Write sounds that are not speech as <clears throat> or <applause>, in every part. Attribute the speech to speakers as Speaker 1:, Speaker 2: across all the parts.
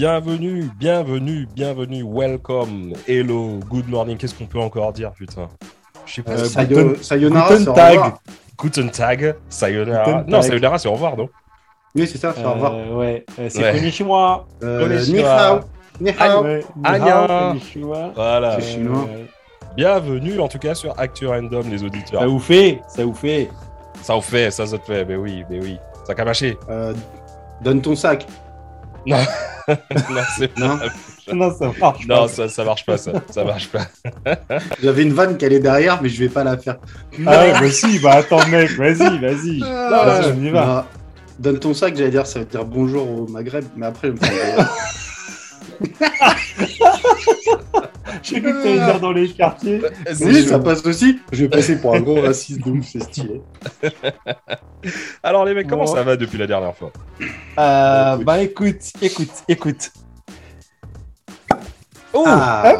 Speaker 1: Bienvenue, bienvenue, bienvenue, welcome, hello, good morning. Qu'est-ce qu'on peut encore dire, putain
Speaker 2: Je sais pas. Euh, Sayo, sayonara,
Speaker 1: Guten Tag. Guten Tag, sayonara. non, sayonara, c'est au revoir, non
Speaker 2: Oui, c'est ça, c'est au revoir.
Speaker 3: Euh, ouais, euh, c'est ouais. konnichiwa.
Speaker 2: Euh, konnichiwa. Ni hao.
Speaker 1: Voilà. C'est chinois. Bienvenue en tout cas sur Actu Random, les auditeurs.
Speaker 3: Ça vous fait, ça vous fait.
Speaker 1: Ça vous fait, ça, ça te fait, mais oui, mais oui. Ça a marché.
Speaker 2: Euh, donne ton sac.
Speaker 1: Non, <laughs> <laughs> non, c'est
Speaker 3: non. non, ça marche
Speaker 1: non, pas. ça, ça marche pas, ça. Ça marche pas. <laughs>
Speaker 2: J'avais une vanne qui allait derrière, mais je vais pas la faire.
Speaker 3: Ah ouais, bah si, bah attends, mec, vas-y, vas-y.
Speaker 2: Ah, on y va. Bah, donne ton sac, j'allais dire, ça veut dire bonjour au Maghreb, mais après, je <laughs> me <laughs>
Speaker 3: J'ai cru que t'allais dire dans les quartiers.
Speaker 2: Oui, ça passe aussi. Je vais passer pour un gros raciste de c'est stylé. <laughs>
Speaker 1: Alors les mecs, comment ça va depuis la dernière fois?
Speaker 3: Euh, Bah écoute, écoute, écoute.
Speaker 2: Oh ah,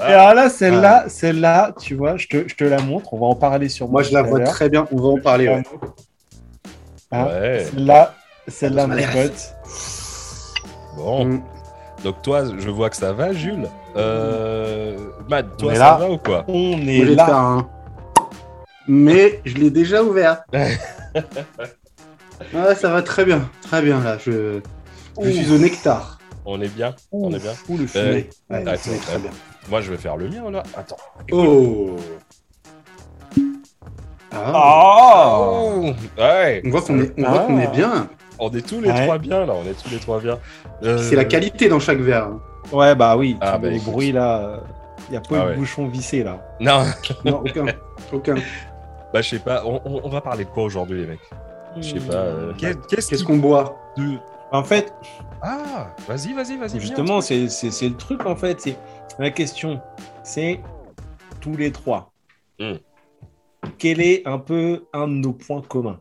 Speaker 3: Et alors là, celle-là, celle-là, tu vois, je te, je te, la montre. On va en parler sur
Speaker 2: moi. Moi, je la vois très bien. On va en parler. Ouais.
Speaker 3: Hein? Ouais. Celle-là, celle-là, mon pote.
Speaker 1: Bon. Mm. Donc toi, je vois que ça va, Jules. Euh... Matt, toi, ça va ou quoi
Speaker 3: On est là.
Speaker 2: Un... Mais je l'ai déjà ouvert. ouais, <laughs> ça va très bien, très bien là. Je, je suis au nectar.
Speaker 1: On est bien, on est bien.
Speaker 3: Ouh, le fumet.
Speaker 2: Euh... Ouais, Attends, très bien.
Speaker 1: Moi, je vais faire le mien là. Attends.
Speaker 2: Oh.
Speaker 3: Ah.
Speaker 1: Oh. Ouais.
Speaker 2: On voit qu'on est, on ah. voit qu'on est bien.
Speaker 1: On est tous les ouais. trois bien là, on est tous les trois bien.
Speaker 2: Euh... C'est la qualité dans chaque verre. Hein.
Speaker 3: Ouais, bah oui.
Speaker 1: Ah, bah,
Speaker 3: les
Speaker 1: écoute.
Speaker 3: bruits là, il n'y a pas
Speaker 1: Ah
Speaker 3: eu de
Speaker 1: ouais.
Speaker 3: bouchon vissé là.
Speaker 1: Non, <laughs>
Speaker 2: Non, aucun. aucun.
Speaker 1: bah je sais pas. On, on- on va parler de quoi aujourd'hui, les mecs? Je sais pas. euh, qu'est- Qu'est-ce
Speaker 2: qu'on boit?
Speaker 1: De-
Speaker 3: En fait,
Speaker 1: Ah, vas-y, vas-y, vas-y.
Speaker 3: justement, c'est le truc en fait. C'est la question. C'est tous les trois.
Speaker 1: Hmm.
Speaker 3: Quel est un peu un de nos points communs?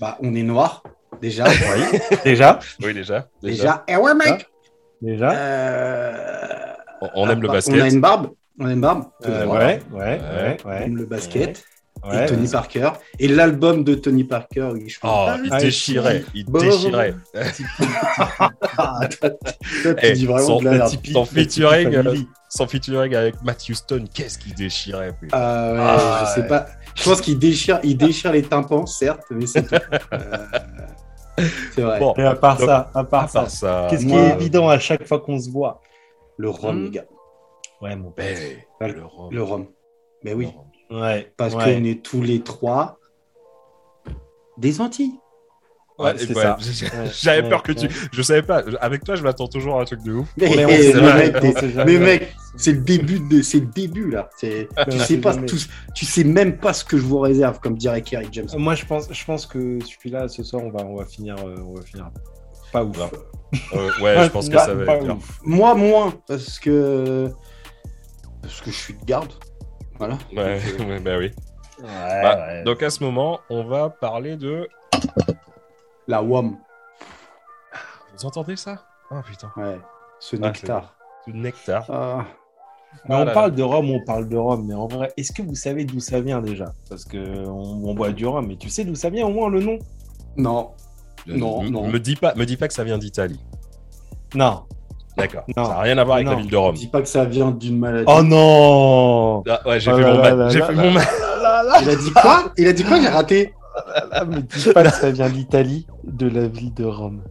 Speaker 2: Bah, on est noir, déjà. <laughs>
Speaker 3: Déjà?
Speaker 1: Oui, déjà. Déjà.
Speaker 2: déjà. Eh ouais, mec
Speaker 3: Déjà?
Speaker 2: Euh,
Speaker 1: On, on aime le
Speaker 2: bah,
Speaker 1: basket.
Speaker 2: On a une barbe. On a une barbe.
Speaker 3: Euh, ouais, ouais,
Speaker 1: Ouais.
Speaker 3: ouais,
Speaker 2: On aime le basket.
Speaker 3: ouais,
Speaker 2: et Tony
Speaker 3: ouais.
Speaker 2: Parker. Et l'album de Tony Parker, oui, je
Speaker 1: Oh,
Speaker 2: pense.
Speaker 1: il
Speaker 3: Ah,
Speaker 1: déchirait, il
Speaker 2: Bon,
Speaker 1: déchirait.
Speaker 2: Ah, <laughs> tu
Speaker 1: Eh,
Speaker 2: dis vraiment
Speaker 1: son,
Speaker 2: de la.
Speaker 3: Tipeee,
Speaker 1: son featuring, euh, son featuring avec Matthew Stone, qu'est-ce qu'il déchirait.
Speaker 2: Ah ouais,
Speaker 1: Ah,
Speaker 2: je sais pas. Je pense qu'il déchire, il déchire les tympans, certes, mais c'est <laughs> tout. Euh, c'est vrai.
Speaker 1: Bon,
Speaker 3: Et à part
Speaker 1: Donc,
Speaker 3: ça, à part
Speaker 1: à
Speaker 3: ça,
Speaker 1: part ça.
Speaker 3: qu'est-ce qui est évident à chaque fois qu'on se voit
Speaker 2: Le rhum,
Speaker 1: Hmm.
Speaker 2: les gars.
Speaker 3: Ouais, mon
Speaker 1: Ben,
Speaker 2: Ah,
Speaker 1: le rhum.
Speaker 2: Le rhum. Mais oui,
Speaker 1: rhum.
Speaker 3: Ouais.
Speaker 2: parce
Speaker 3: ouais.
Speaker 2: qu'on est tous les trois des Antilles.
Speaker 3: Ouais,
Speaker 1: Ouais,
Speaker 3: c'est
Speaker 1: ouais,
Speaker 3: ça. <laughs>
Speaker 1: j'ai-
Speaker 3: Ouais,
Speaker 1: J'avais
Speaker 3: ouais,
Speaker 1: peur que tu. Je savais pas. Avec toi, je m'attends toujours à un truc de ouf.
Speaker 2: Mais,
Speaker 3: Mais on
Speaker 2: mais
Speaker 3: sait
Speaker 1: jamais,
Speaker 2: mec, c'est le début de, c'est le début là. Tu sais pas tout, tu sais même pas ce que je vous réserve, comme dirait Kerry James.
Speaker 3: Moi, je pense, je pense que celui-là, ce soir, on va, on va finir, euh, on va finir. Pas ouf.
Speaker 1: Non. <laughs> Euh, ouais, je pense que ça va être.
Speaker 2: Moi moins parce que parce que je suis de garde. Voilà.
Speaker 1: Ouais,
Speaker 2: Donc, euh,
Speaker 1: ouais, <laughs> bah oui.
Speaker 3: Ouais,
Speaker 1: Bah,
Speaker 3: ouais.
Speaker 1: Donc à ce moment, on va parler de.
Speaker 2: La WOM.
Speaker 1: Vous entendez ça? Ah putain.
Speaker 2: Ouais. Ce
Speaker 1: Ah,
Speaker 2: nectar.
Speaker 1: Du nectar.
Speaker 2: Ah.
Speaker 3: Mais
Speaker 1: Ah
Speaker 3: on
Speaker 1: là
Speaker 3: parle de rhum, on parle de rhum, mais en vrai, est-ce que vous savez d'où ça vient déjà? Parce que on, on boit du rhum, mais tu sais d'où ça vient au moins le nom?
Speaker 2: Non. Non,
Speaker 1: me,
Speaker 2: non.
Speaker 1: Me dis pas, me dis pas que ça vient d'Italie.
Speaker 3: Non.
Speaker 1: D'accord.
Speaker 3: Non.
Speaker 1: Ça n'a rien à voir avec
Speaker 3: Non.
Speaker 1: la ville de Rome.
Speaker 2: Dis pas que ça vient d'une maladie.
Speaker 3: Oh non
Speaker 1: Ah, ouais, j'ai
Speaker 3: Oh
Speaker 1: fait
Speaker 3: là
Speaker 1: mon J'ai fait mat.
Speaker 2: Il a dit quoi? Il a dit quoi? J'ai raté.
Speaker 3: Ah, me dis pas que ça vient d'Italie, de la ville de Rome.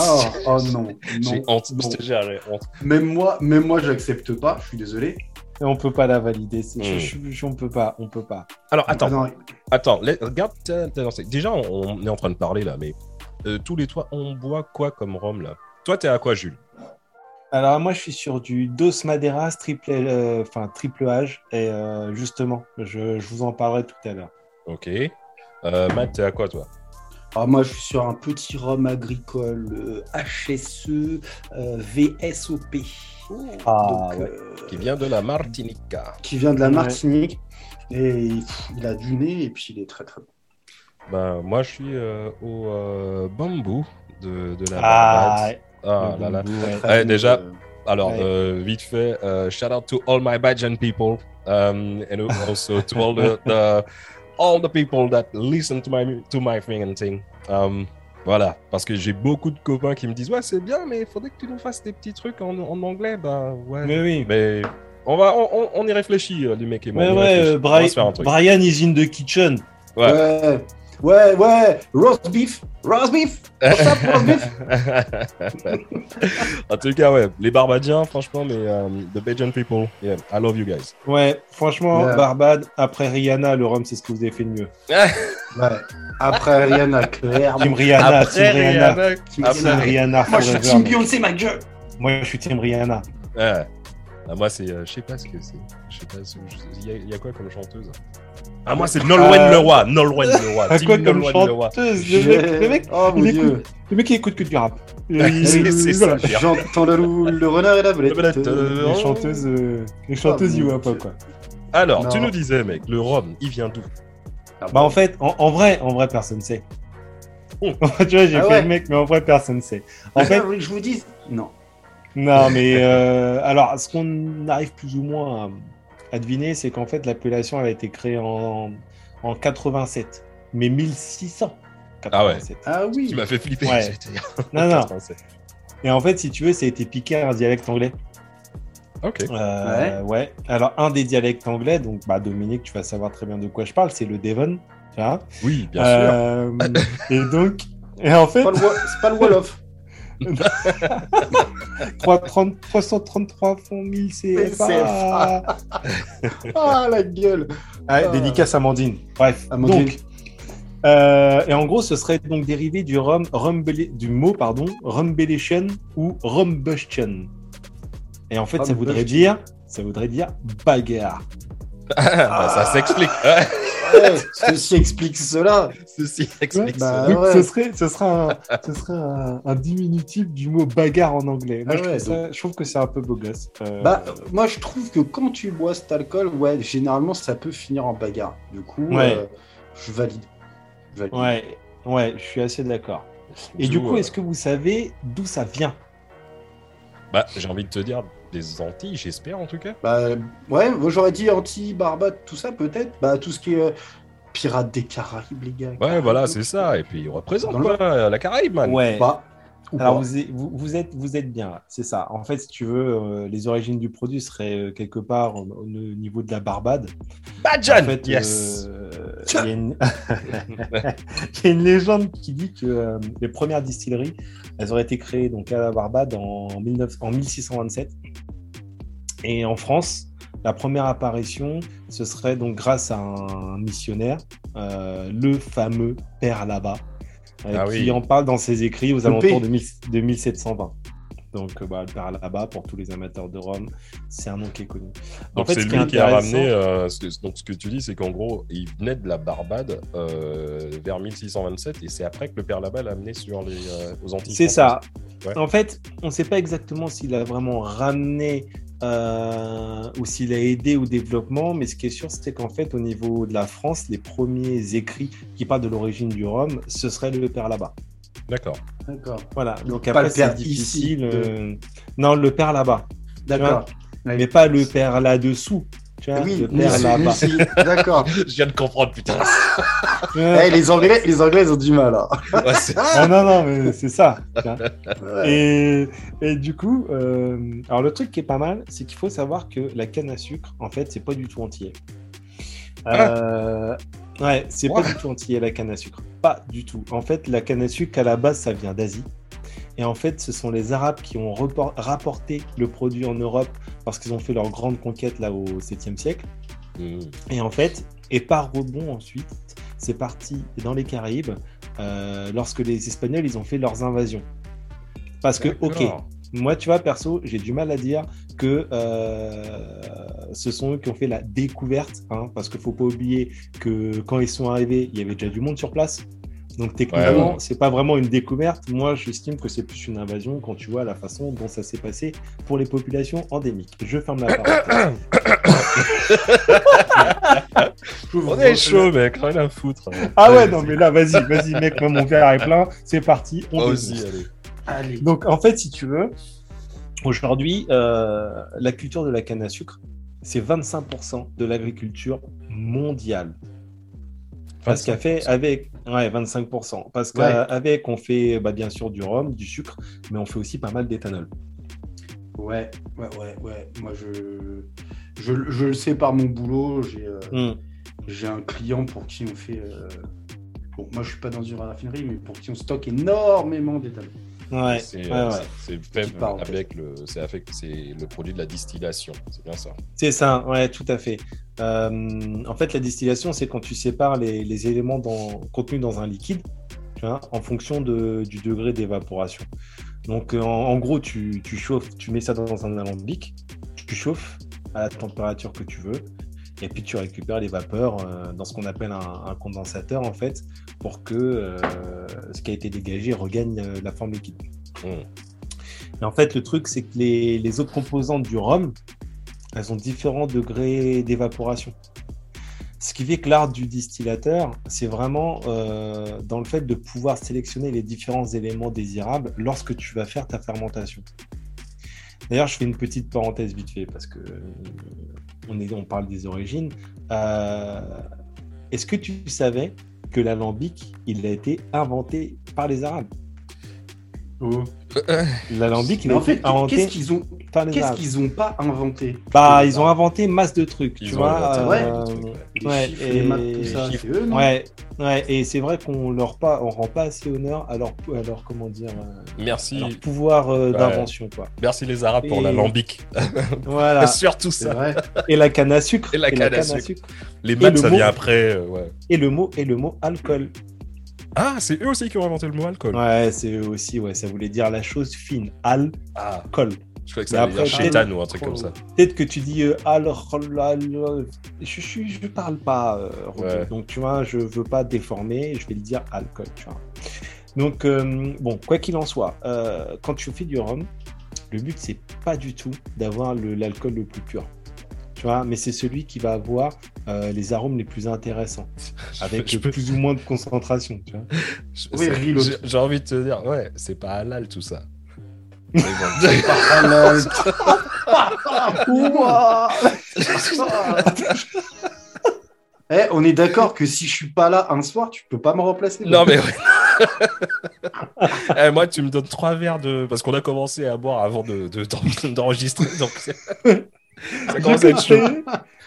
Speaker 2: Oh, oh <laughs> non.
Speaker 1: J'ai
Speaker 2: non,
Speaker 1: honte.
Speaker 2: non.
Speaker 1: J'ai honte.
Speaker 2: Même moi, même moi, j'accepte pas. Je suis désolé.
Speaker 3: Et on peut pas la valider. c'est- je- je- je- on peut pas, on peut pas.
Speaker 1: Alors attends,
Speaker 2: Ah non,
Speaker 1: attends. Regarde. Déjà, on, on est en train de parler là, mais euh, tous les trois, on boit quoi comme rhum là? Toi, t'es à quoi, Jules?
Speaker 3: Alors moi, je suis sur du Dos Maderas triple, euh, enfin triple H, et euh, justement, je, je vous en parlerai tout à l'heure.
Speaker 1: Ok. Euh, Matt, t'es à quoi toi?
Speaker 2: Ah, moi, je suis sur un petit rhum agricole euh, HSE euh, VSOP.
Speaker 3: Ah,
Speaker 2: Donc,
Speaker 3: ouais.
Speaker 2: euh,
Speaker 1: Qui vient de la Martinica.
Speaker 2: qui vient de la. Martinique. Et pff, il a du nez et puis il est très très bon.
Speaker 1: Ben, moi, je suis euh, au euh, bambou de, de la
Speaker 3: Ah.
Speaker 1: Ah là là.
Speaker 3: ouais.
Speaker 2: Bon,
Speaker 1: déjà,
Speaker 2: euh,
Speaker 1: Alors,
Speaker 3: Ouais.
Speaker 1: euh, vite fait, euh, shout out to all my Bajan people, um, and also to all the, the all the people that listen to my to my thing and thing. Um, Voilà, parce que j'ai beaucoup de copains qui me disent ouais c'est bien, mais il faudrait que tu nous fasses des petits trucs en, en anglais. Bah ouais.
Speaker 3: Mais oui.
Speaker 1: Mais on va, on, on- on y réfléchit, euh, les mecs et moi.
Speaker 3: Mais ouais, euh,
Speaker 1: On va
Speaker 3: Bri-
Speaker 1: se faire un truc.
Speaker 3: Brian is in the kitchen.
Speaker 1: Ouais.
Speaker 2: Ouais. Ouais, ouais, roast beef, roast beef, what's up, roast beef <laughs>
Speaker 1: en tout cas, ouais, les Barbadiens, franchement, mais euh, the Bajan people, yeah, I love you guys.
Speaker 3: Ouais, franchement. Barbade, après Rihanna, le rhum, c'est ce que vous avez fait de mieux. <laughs>
Speaker 2: Ouais. Après Rihanna, clairement.
Speaker 3: Team Rihanna, Team Rihanna.
Speaker 2: Team
Speaker 3: Team
Speaker 2: Rihanna.
Speaker 3: Rihanna
Speaker 2: Moi, je suis Team. Beyoncé, ma gueule
Speaker 3: Moi, je suis Team Rihanna.
Speaker 1: Ouais. Ah, moi, c'est, euh, je sais pas ce que c'est. Je sais pas, ce- je- il y, a- il y a quoi comme chanteuse? Ah, moi, c'est Nolwenn
Speaker 3: Euh,
Speaker 1: Leroy. Nolwenn Leroy. <laughs> Team
Speaker 3: quoi comme
Speaker 1: Nolwenn
Speaker 3: chanteuse? Le mec, le mec,
Speaker 2: Oh mon
Speaker 3: il
Speaker 2: dieu
Speaker 3: écoute, le mec, il écoute que du rap. <laughs>
Speaker 1: Ça.
Speaker 2: J'entends le loup, le renard et la belette.
Speaker 1: euh,
Speaker 3: Les chanteuses, euh, les chanteuses,
Speaker 2: Oh,
Speaker 3: ils voient pas quoi.
Speaker 1: Alors, tu nous disais, mec, le rhum, il vient d'où?
Speaker 3: Bah en fait, en, en vrai, en vrai, personne sait.
Speaker 1: Oh. <laughs>
Speaker 3: tu vois, j'ai
Speaker 2: Ah
Speaker 3: fait
Speaker 2: ouais.
Speaker 3: le mec, mais en vrai, personne sait. En fait,
Speaker 2: je vous dis, non.
Speaker 3: Non, mais euh, alors, ce qu'on arrive plus ou moins à, à deviner, c'est qu'en fait, l'appellation elle a été créée en, en 87, mais 1600.
Speaker 1: Ah ouais.
Speaker 3: 87.
Speaker 2: Ah oui.
Speaker 1: Tu m'as fait flipper.
Speaker 3: Ouais. <laughs> Non, non.
Speaker 1: Français.
Speaker 3: Et en fait, si tu veux, ça a été piqué à un dialecte anglais.
Speaker 1: Ok.
Speaker 3: Euh, ouais. Alors, un des dialectes anglais, donc bah, Dominique, tu vas savoir très bien de quoi je parle, c'est le Devon. Tu vois
Speaker 1: Oui, bien sûr.
Speaker 3: Euh, et donc, et en fait,
Speaker 2: C'est pas le Wolof. <laughs>
Speaker 3: 330 333 fonds 1000 CFA.
Speaker 2: Ah la gueule.
Speaker 3: Ah, dédicace Amandine. Bref,
Speaker 2: Amandine.
Speaker 3: donc. euh, et en gros, ce serait donc dérivé du rumbele- du mot pardon, rumbelation ou rumbustion. Et en fait, ça voudrait dire, ça voudrait dire bagarre.
Speaker 1: Bah, ça s'explique. Ouais,
Speaker 2: Ouais, ceci explique cela.
Speaker 1: Ceci explique
Speaker 2: bah,
Speaker 1: ça.
Speaker 3: Donc,
Speaker 2: ouais.
Speaker 3: ce serait, ce serait, un, ce serait un, un diminutif du mot bagarre en anglais. Moi,
Speaker 2: Ah
Speaker 3: je,
Speaker 2: ouais,
Speaker 3: trouve ça- je trouve que c'est un peu beau gosse. Euh,
Speaker 2: Bah, moi je trouve que quand tu bois cet alcool, ouais, généralement ça peut finir en bagarre. Du coup,
Speaker 3: Ouais.
Speaker 2: euh, je valide. Je valide.
Speaker 3: ouais, ouais, je suis assez d'accord. Et du coup, est-ce que vous savez d'où ça vient?
Speaker 1: Bah, j'ai envie de te dire des Antilles, j'espère en tout cas.
Speaker 2: Bah, ouais, moi j'aurais dit anti-barbade, tout ça peut-être. Bah, tout ce qui est euh, pirates des Caraïbes, les gars.
Speaker 1: Ouais, voilà, c'est ça. Et puis, il représente
Speaker 2: le-
Speaker 1: quoi, la Caraïbe, man.
Speaker 3: Ouais.
Speaker 2: Bah, ou
Speaker 3: Alors vous êtes, vous, vous êtes, vous êtes bien là, c'est ça. En fait, si tu veux, euh, les origines du produit seraient euh, quelque part au, au niveau de la Barbade.
Speaker 1: Badjan
Speaker 3: En fait,
Speaker 1: Yes
Speaker 3: euh, il y, a une... <laughs> <laughs> il y a une légende qui dit que euh, les premières distilleries, elles auraient été créées donc à la Barbade en, 19... en 1627. Et en France, la première apparition, ce serait donc grâce à un missionnaire, euh, le fameux Père euh,
Speaker 1: Ah
Speaker 3: qui
Speaker 1: oui.
Speaker 3: en parle dans ses écrits aux
Speaker 2: Le
Speaker 3: alentours de, 1000 de 1720. Donc, euh, bah, le Père là-bas, pour tous les amateurs de Rome, c'est un nom qui est connu. En
Speaker 1: Donc c'est
Speaker 3: ce
Speaker 1: lui qui a ramené. euh, ce que- donc ce que tu dis, c'est qu'en gros, il venait de la Barbade euh, vers 1627 et c'est après que le père là-bas l'a amené sur les euh, aux Antilles.
Speaker 3: C'est ça.
Speaker 1: Ouais.
Speaker 3: En fait, on ne sait pas exactement s'il a vraiment ramené euh, ou s'il a aidé au développement, mais ce qui est sûr, c'est qu'en fait, au niveau de la France, les premiers écrits qui parlent de l'origine du rhum, ce serait le père là-bas.
Speaker 1: D'accord.
Speaker 2: D'accord.
Speaker 3: Voilà. Donc
Speaker 2: Pas
Speaker 3: après,
Speaker 2: le
Speaker 3: c'est
Speaker 2: père
Speaker 3: difficile.
Speaker 2: ici,
Speaker 3: euh, Non, le père là-bas,
Speaker 2: D'accord.
Speaker 3: mais pas le père là-dessous. Tu vois,
Speaker 2: Oui, si, D'accord. <laughs>
Speaker 1: Je viens de comprendre, putain.
Speaker 2: Eh, les Anglais, les Anglais, ils ont du mal. hein.
Speaker 1: Ouais,
Speaker 3: Ah non, non, mais c'est ça.
Speaker 2: Ouais.
Speaker 3: Et, et du coup, euh, alors le truc qui est pas mal, c'est qu'il faut savoir que la canne à sucre, en fait, c'est pas du tout entier. Euh, ouais, c'est pas du tout entier la canne à sucre. Pas du tout. En fait, la canne à sucre, à la base, ça vient d'Asie. Et en fait, ce sont les Arabes qui ont rapporté le produit en Europe parce qu'ils ont fait leur grande conquête là au 7e siècle.
Speaker 1: Hmm.
Speaker 3: Et en fait, et par rebond ensuite, c'est parti dans les Caraïbes euh, lorsque les Espagnols ils ont fait leurs invasions. Parce que, ok, moi tu vois, perso, j'ai du mal à dire que euh, ce sont eux qui ont fait la découverte, hein, parce qu'il faut pas oublier que quand ils sont arrivés, il y avait déjà du monde sur place. Donc techniquement,
Speaker 1: Ouais, ouais.
Speaker 3: c'est pas vraiment une découverte. Moi, j'estime que c'est plus une invasion quand tu vois la façon dont ça s'est passé pour les populations endémiques. Je ferme la parenthèse.
Speaker 1: On est chaud, mec, rien à foutre.
Speaker 3: Ah ouais, non, mais là, vas-y, vas-y, mec, moi, mon verre est plein, c'est parti, on
Speaker 1: aussi, allez.
Speaker 2: Allez.
Speaker 3: Donc, en fait, si tu veux, aujourd'hui, euh, la culture de la canne à sucre, c'est 25% de l'agriculture mondiale. Parce qu'avec avec ouais, 25%. Parce qu'avec, on fait bah, bien sûr du rhum, du sucre, mais on fait aussi pas mal d'éthanol.
Speaker 2: Ouais, ouais, ouais, ouais. Moi, je, je, le sais par mon boulot. J'ai euh, hmm. un client pour qui on fait. Euh, bon, moi, je suis pas dans une raffinerie, mais pour qui on stocke énormément d'éthanol.
Speaker 3: Ouais,
Speaker 1: c'est euh, fait avec le, c'est le produit de la distillation, c'est bien ça.
Speaker 3: C'est ça, ouais, tout à fait. en fait, la distillation, c'est quand tu sépares les, les éléments dans, contenus dans un liquide, tu vois, en fonction de, du degré d'évaporation. Donc, euh, en, gros, tu, chauffes, tu mets ça dans un alambic, tu chauffes à la température que tu veux, et puis tu récupères les vapeurs euh, dans ce qu'on appelle un, condensateur, en fait, pour que euh, ce qui a été dégagé regagne la forme liquide. Mmh. Et en fait, le truc, c'est que les, les autres composantes du rhum, elles ont différents degrés d'évaporation. Ce qui fait que l'art du distillateur, c'est vraiment euh, dans le fait de pouvoir sélectionner les différents éléments désirables lorsque tu vas faire ta fermentation. D'ailleurs, je fais une petite parenthèse vite fait parce que euh, on, parle des origines. Euh, est-ce que tu savais que l'alambic, il a été inventé par les Arabes?
Speaker 2: Oh.
Speaker 3: L'alambic, il
Speaker 2: a été inventé. Qu'est-ce qu'ils ont Qu'est-ce qu'ils n'ont pas inventé
Speaker 3: Bah, ils ont inventé masse de trucs, tu vois.
Speaker 2: ouais, ouais, et... tout ça, eux, non
Speaker 3: ouais, ouais, et c'est vrai qu'on leur pas, on rend pas assez honneur à leur, à leur comment dire, euh,
Speaker 1: merci,
Speaker 3: leur pouvoir euh, d'invention, quoi.
Speaker 1: Merci les Arabes pour l'alambic. <laughs> <laughs>
Speaker 3: voilà,
Speaker 1: surtout ça.
Speaker 3: Et la canne à sucre.
Speaker 1: Et la canne, à, sucre. Les maths, ça vient après, euh, ouais.
Speaker 3: Et le mot, et le mot alcool.
Speaker 1: Ah, c'est eux aussi qui ont inventé le mot alcool.
Speaker 3: Ouais, c'est eux aussi, ouais. Ça voulait dire la chose fine. Al, ah.
Speaker 1: Je crois que ça veut dire chétan ou un truc comme ça.
Speaker 3: Peut-être que tu dis euh, alors, je, je, je parle pas, euh, donc tu vois, je veux pas déformer, je vais le dire alcool, tu vois. Donc, euh, bon, quoi qu'il en soit, euh, quand tu fais du rhum, le but c'est pas du tout d'avoir l'alcool le, plus pur. Tu vois, mais c'est celui qui va avoir les arômes les plus intéressants, <laughs> avec plus ou moins de concentration. Tu
Speaker 1: vois. J'ai envie de te dire, ouais, c'est pas halal tout ça. <laughs> <laughs>
Speaker 2: Eh, on est d'accord que si je suis pas là un soir, tu peux pas me remplacer.
Speaker 1: Non mais eh, moi, tu me donnes trois verres de parce qu'on a commencé à boire avant de d'enregistrer, donc
Speaker 3: ça commence à être chaud.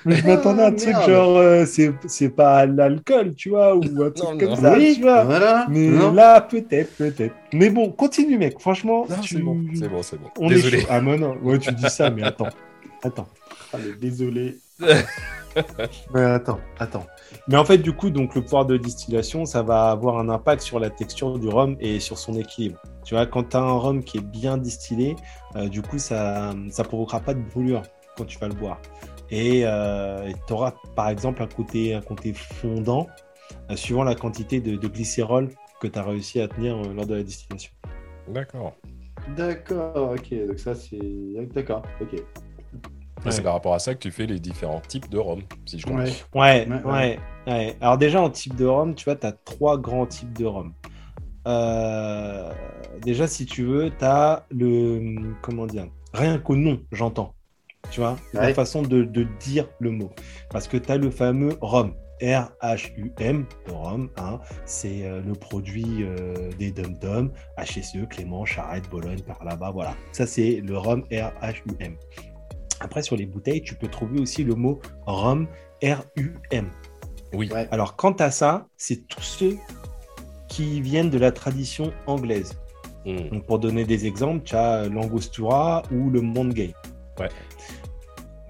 Speaker 3: Mais je m'attendais à un truc genre, euh, c'est pas l'alcool, tu vois, ou un truc comme ça, tu vois.
Speaker 2: Voilà.
Speaker 3: Mais là, peut-être, peut-être. Mais bon, continue, mec. Franchement,
Speaker 1: c'est bon, c'est bon, c'est bon.
Speaker 3: désolé. Ah, non, non. Ouais, tu dis ça, mais attends. Attends. <laughs>
Speaker 2: Allez, désolé. <laughs>
Speaker 3: mais attends, attends. Mais en fait, du coup, donc le pouvoir de distillation, ça va avoir un impact sur la texture du rhum et sur son équilibre. Tu vois, quand tu as un rhum qui est bien distillé, euh, du coup, ça ne provoquera pas de brûlure quand tu vas le boire. Et euh, tu auras par exemple un côté, un côté fondant euh, suivant la quantité de, glycérol que tu as réussi à tenir euh, lors de la distillation.
Speaker 1: D'accord.
Speaker 2: D'accord, ok. Donc ça c'est. D'accord, ok.
Speaker 1: C'est par rapport à ça que tu fais les différents types de rhum, si je comprends.
Speaker 3: Ouais. Ouais, ouais, Alors déjà en type de rhum, tu vois, tu as trois grands types de rhum. déjà, si tu veux, tu as le... Comment dire Rien qu'au nom, j'entends tu vois, la façon de, dire le mot. Parce que tu as le fameux rhum, R-H-U-M, le rhum, hein, c'est euh, le produit euh, des dom-dom, HSE, Clément, Charette, Bologne, par là-bas, voilà. Ça, c'est le rhum R-H-U-M. Après, sur les bouteilles, tu peux trouver aussi le mot rhum, R-U-M.
Speaker 1: Oui.
Speaker 3: Alors, quant à ça, c'est tous ceux qui viennent de la tradition anglaise. Hmm. Donc, pour donner des exemples, tu as l'Angostura ou le Mondgate.
Speaker 1: Ouais.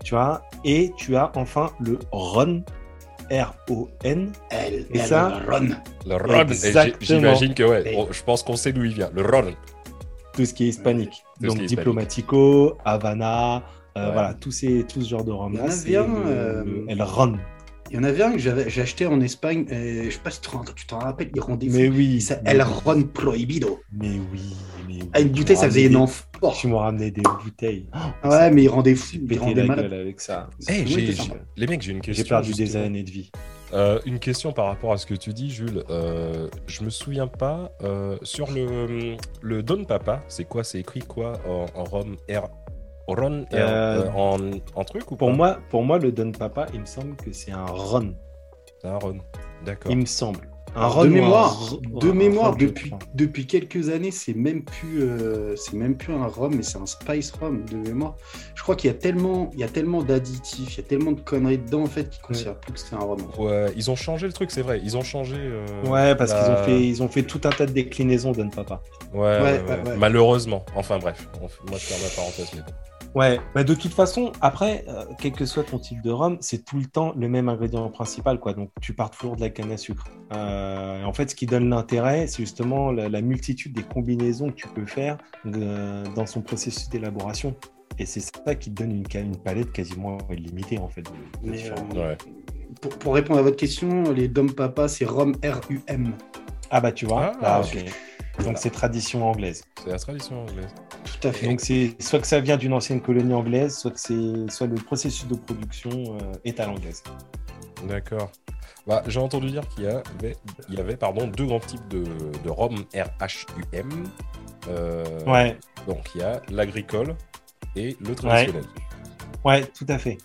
Speaker 3: Tu vois, et tu as enfin le RON, R-O-N.
Speaker 2: Et ça,
Speaker 1: le RON. Le RON, j'imagine que, ouais, je pense qu'on sait d'où il vient. Le RON.
Speaker 3: Tout ce qui est hispanique. Donc, Diplomatico, Havana, euh, voilà, tous, ces, tout ce genre de rhum.
Speaker 2: Il y en a euh,
Speaker 3: le, RON.
Speaker 2: Il y en avait un que j'ai acheté en Espagne, et je sais pas si tu t'en rappelles, il rendait
Speaker 3: Mais oui.
Speaker 2: Ça, El Ron Prohibido.
Speaker 3: Mais oui, mais oui.
Speaker 2: Ah, une bouteille, ça faisait énorme.
Speaker 3: Tu m'as ramené des bouteilles.
Speaker 2: Oh, ouais, mais il rendait fou. Il rendait
Speaker 3: la gueule avec ça.
Speaker 1: Hey, les mecs, j'ai une question.
Speaker 3: J'ai perdu des années de vie.
Speaker 1: Euh, une question par rapport à ce que tu dis, Jules. Euh, je me souviens pas. Euh, sur le, le Don Papa, c'est quoi? C'est écrit quoi en, en Rome? Ron euh, en, truc ou
Speaker 3: pour moi, pour moi, le Don Papa, il me semble que c'est un Ron.
Speaker 1: C'est un Ron.
Speaker 3: Il me semble.
Speaker 2: Un de mémoire, de mémoire depuis, depuis quelques années, c'est même plus euh, c'est même plus un rhum, mais c'est un spice rhum de mémoire. Je crois qu'il y a tellement il y a tellement d'additifs, il y a tellement de conneries dedans en fait qu'ils considèrent plus que c'est un rhum.
Speaker 1: Ouais, ils ont changé le truc, c'est vrai. Ils ont changé. Euh,
Speaker 3: ouais, parce qu'ils ont fait ils ont fait tout un tas de déclinaisons de Papa.
Speaker 1: Ouais, ouais, malheureusement. Enfin bref, moi je ferme la parenthèse mais
Speaker 3: Ouais, bah de toute façon, après, euh, quel que soit ton type de rhum, c'est tout le temps le même ingrédient principal, quoi. Donc, tu pars toujours de la canne à sucre. Euh, en fait, ce qui donne l'intérêt, c'est justement la, multitude des combinaisons que tu peux faire euh, dans son processus d'élaboration. Et c'est ça qui te donne une, une, palette quasiment illimitée, en fait.
Speaker 2: pour, répondre à votre question, les Dom Papa, c'est rhum R-U-M.
Speaker 3: Ah bah tu vois, ah, ah, donc c'est tradition anglaise.
Speaker 1: C'est la tradition anglaise.
Speaker 3: Tout à fait. Donc c'est soit que ça vient d'une ancienne colonie anglaise, soit que c'est soit le processus de production euh, est à l'anglaise.
Speaker 1: D'accord. Bah, j'ai entendu dire qu'il y avait, il y avait pardon, deux grands types de, de rhum RHUM. Euh, ouais. Donc il y a l'agricole et le traditionnel.
Speaker 3: Ouais. ouais, tout à fait.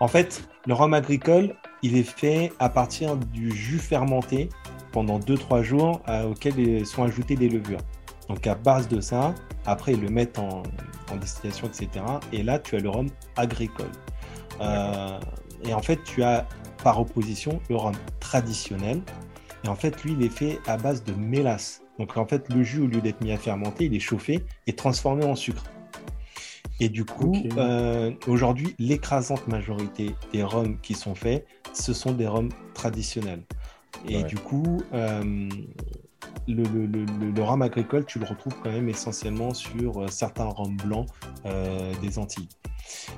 Speaker 3: En fait, le rhum agricole, il est fait à partir du jus fermenté pendant 2-3 jours euh, auxquels sont ajoutés des levures. Donc à base de ça, après ils le mettent en, distillation, etc. Et là, tu as le rhum agricole. Euh, et en fait, tu as par opposition le rhum traditionnel. Et en fait, lui, il est fait à base de mélasse. Donc en fait, le jus, au lieu d'être mis à fermenter, il est chauffé et transformé en sucre. Et du coup, euh, aujourd'hui, l'écrasante majorité des rhums qui sont faits, ce sont des rhums traditionnels. Et du coup, euh, le, le, rhum agricole, tu le retrouves quand même essentiellement sur euh, certains rhums blancs euh, des Antilles.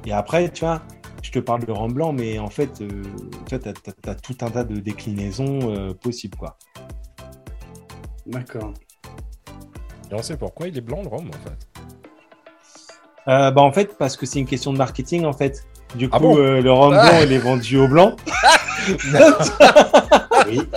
Speaker 3: Et après, tu vois, je te parle de rhum blanc, mais en fait, tu as, tout un tas de déclinaisons possibles. quoi.
Speaker 2: D'accord.
Speaker 1: Et on sait pourquoi il est blanc le rhum, en fait
Speaker 3: bah, En fait, parce que c'est une question de marketing, en fait. Du ah coup, le rhum blanc, ah. il est vendu au blanc. <laughs> <laughs> oui. <laughs>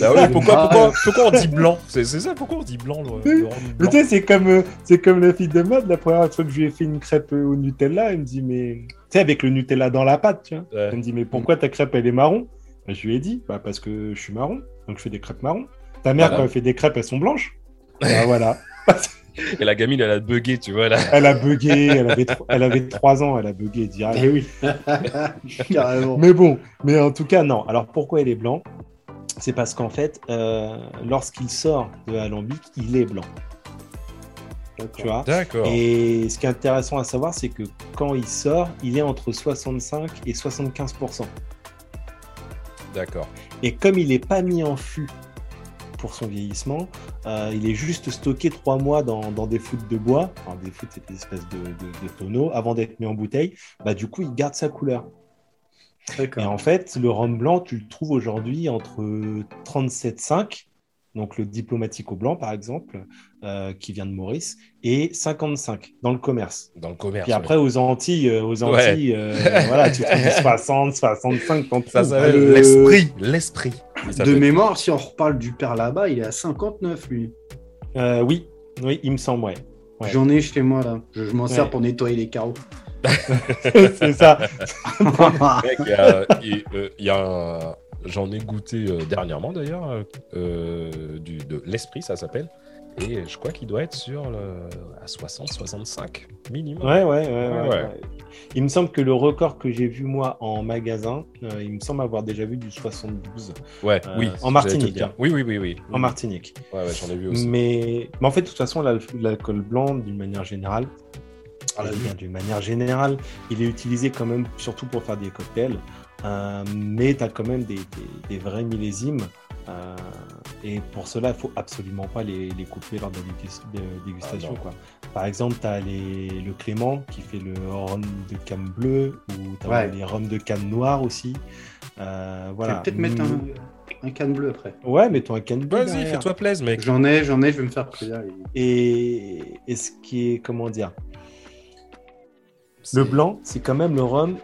Speaker 1: Bah oui, pourquoi, pourquoi, pourquoi, on dit blanc C'est ça, pourquoi on dit blanc, le,
Speaker 3: Mais tu sais, c'est comme, euh, c'est comme la fille de mode, la première fois que je lui ai fait une crêpe au Nutella, elle me dit, mais. Tu sais, avec le Nutella dans la pâte, tu vois. Elle me dit, mais pourquoi ta crêpe, elle est marron bah, Je lui ai dit, bah, parce que je suis marron, donc je fais des crêpes marron. Ta mère, quand elle fait des crêpes, elles sont blanches. bah, voilà. <laughs> <laughs>
Speaker 1: Et la gamine, elle a bugué, tu vois. Là.
Speaker 3: Elle a bugué, elle avait, elle avait 3 ans, elle a bugué direct. Eh oui. <laughs> Carrément. Mais bon, mais en tout cas, non. Alors pourquoi il est blanc? C'est parce qu'en fait, euh, lorsqu'il sort de Alambic, il est blanc. Tu vois?
Speaker 1: D'accord.
Speaker 3: Et ce qui est intéressant à savoir, c'est que quand il sort, il est entre 65 et 75%
Speaker 1: D'accord.
Speaker 3: Et comme il n'est pas mis en fût pour son vieillissement. Euh, il est juste stocké trois mois dans, des foutes de bois, enfin, des foutes, c'est des espèces de, tonneaux, avant d'être mis en bouteille. Bah, du coup, il garde sa couleur. Et en fait, le rhum blanc, tu le trouves aujourd'hui entre 37,5, donc le diplomatique au blanc par exemple, euh, qui vient de Maurice, et 55 dans le commerce.
Speaker 1: Dans le commerce.
Speaker 3: Puis après, aux Antilles, euh, aux Antilles <laughs> voilà, tu trouves 60, 65,
Speaker 1: Ça, l'esprit, l'esprit.
Speaker 2: De mémoire, si on reparle du père là-bas, il est à 59, lui.
Speaker 3: Euh, oui, oui, il me semble, ouais.
Speaker 2: J'en ai chez moi, là. Je, m'en sers pour nettoyer les carreaux. <laughs> <laughs>
Speaker 3: c'est ça.
Speaker 1: il y a, J'en ai goûté euh, dernièrement, d'ailleurs, euh, de l'esprit, ça s'appelle. Et je crois qu'il doit être sur le, à 60-65 minimum.
Speaker 3: Ouais, ouais, ouais, Il me semble que le record que j'ai vu moi en magasin, euh, il me semble avoir déjà vu du 72.
Speaker 1: Ouais, euh, oui.
Speaker 3: En Martinique. Hein.
Speaker 1: Oui, oui, oui, oui.
Speaker 3: En Martinique.
Speaker 1: Ouais, ouais j'en ai vu aussi.
Speaker 3: Mais, mais en fait, de toute façon, l'alcool blanc, d'une manière générale, ah, d'une manière générale, il est utilisé quand même surtout pour faire des cocktails. Euh, mais tu as quand même des, des vrais millésimes. Euh, et pour cela, il faut absolument pas les, couper lors de la dégustation. Ah quoi. Par exemple, tu as le Clément qui fait le rhum de canne bleue ou tu as les rhums de canne noire aussi. Euh, voilà.
Speaker 2: peut-être mettre un, un, canne bleu après.
Speaker 3: Ouais, mets-toi un canne bleu.
Speaker 1: Vas-y, fais-toi plaisir, mec.
Speaker 2: J'en ai, j'en ai, je vais me faire plaisir.
Speaker 3: Et, et ce qui est, comment dire, le blanc, c'est quand même le rhum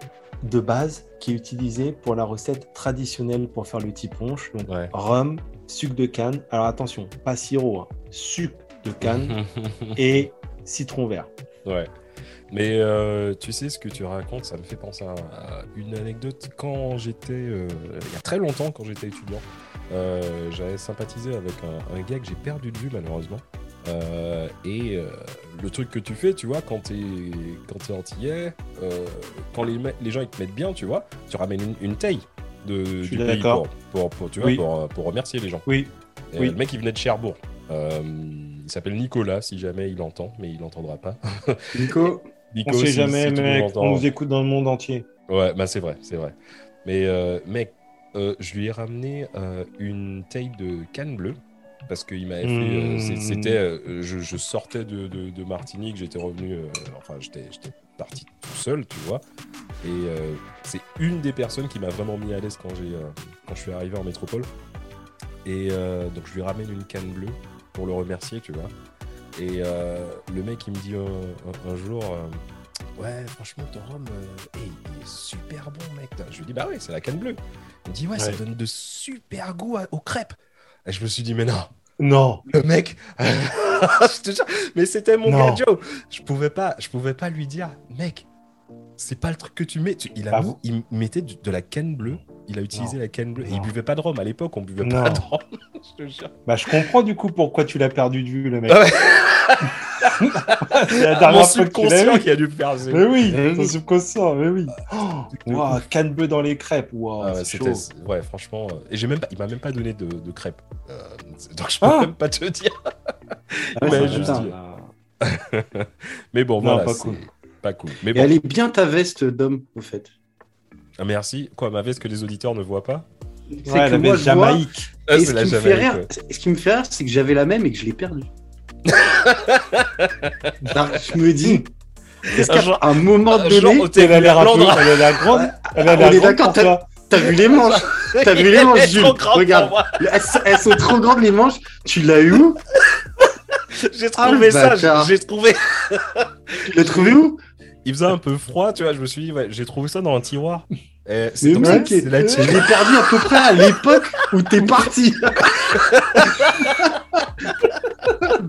Speaker 3: de base qui est utilisé pour la recette traditionnelle pour faire le tiponche. Donc rhum, sucre de canne. Alors attention, pas sirop, hein. sucre de canne <laughs> et citron vert.
Speaker 1: Ouais. Mais euh, tu sais, ce que tu racontes, ça me fait penser à, une anecdote. Quand j'étais, euh, il y a très longtemps, quand j'étais étudiant, euh, j'avais sympathisé avec un, gars que j'ai perdu de vue malheureusement. Et le truc que tu fais, tu vois, quand t'es quand es antillais, quand les, les, gens ils te mettent bien, tu vois, tu ramènes une, une taille de, du pays pour, pour, pour, tu vois, pour, remercier les gens.
Speaker 3: Oui.
Speaker 1: oui. Le mec il venait de Cherbourg. il s'appelle Nicolas, si jamais il entend, mais il n'entendra pas. <laughs> <laughs>
Speaker 3: Nico on sait jamais, mec. On nous écoute dans le monde entier.
Speaker 1: Ouais, bah c'est vrai, c'est vrai. Mais euh, mec, euh, je lui ai ramené euh, une taille de canne bleue parce qu'il m'avait fait. Hmm. C'était, je, sortais de, de, Martinique, j'étais revenu, enfin j'étais parti tout seul, tu vois. Et c'est une des personnes qui m'a vraiment mis à l'aise quand j'ai quand je suis arrivé en métropole. Et donc je lui ramène une canne bleue pour le remercier, tu vois. Et euh, le mec, il me dit un, jour euh, Ouais, franchement, ton rhum, euh, il est super bon, mec. Je lui dis Bah ouais, c'est la canne bleue. Il me dit Ouais, ça donne de super goût aux crêpes. Et je me suis dit Mais non
Speaker 3: non.
Speaker 1: Le mec, <laughs> je te jure, mais c'était mon gars Joe. Je pouvais pas, je pouvais pas lui dire, mec, c'est pas le truc que tu mets. il, a il mettait de, la canne bleue. Il a utilisé la canne bleue. Et il buvait pas de rhum. À l'époque, on buvait pas de rhum. <laughs>
Speaker 3: je te jure. Bah, je comprends du coup pourquoi tu l'as perdu de vue, le mec. Ah <laughs>
Speaker 1: c'est la dernière Mon subconscient qui a dû faire.
Speaker 3: Mais oui, ton subconscient, mais oui. Oh, canne bleue dans les crêpes. Wow,
Speaker 1: ah ouais, ouais, franchement. Euh, et j'ai même pas... il m'a même pas donné de, de crêpes. Euh, <laughs> donc je peux ah. même pas te dire. Ah <laughs> mais, juste <laughs> mais bon, voilà. Pas cool. Pas cool. Mais
Speaker 2: bon. Et elle est bien ta veste d'homme, au fait.
Speaker 1: Ah, merci. Quoi, ma veste que les auditeurs ne voient pas?
Speaker 3: C'est ouais, que moi, je Jamaïque.
Speaker 2: Ah, et ce, qui me fait rire, ce qui me fait rire, c'est que j'avais la même et que je l'ai perdue. <laughs> je me dis, est-ce qu'à un moment donné,
Speaker 3: elle a l'air grande Elle a grande. Elle a
Speaker 2: On est d'accord, t'as vu les manches? T'as vu les <laughs> manches, Jules? Regarde, elles, sont trop grandes les manches. Tu l'as eu où?
Speaker 1: J'ai trouvé ah, ça, j'ai trouvé.
Speaker 2: tu l'as trouvé où?
Speaker 1: Il faisait un peu froid, tu vois. Je me suis dit, ouais, j'ai trouvé ça dans un tiroir.
Speaker 2: C'est mec, je l'ai perdu à peu près à l'époque où t'es parti. <laughs>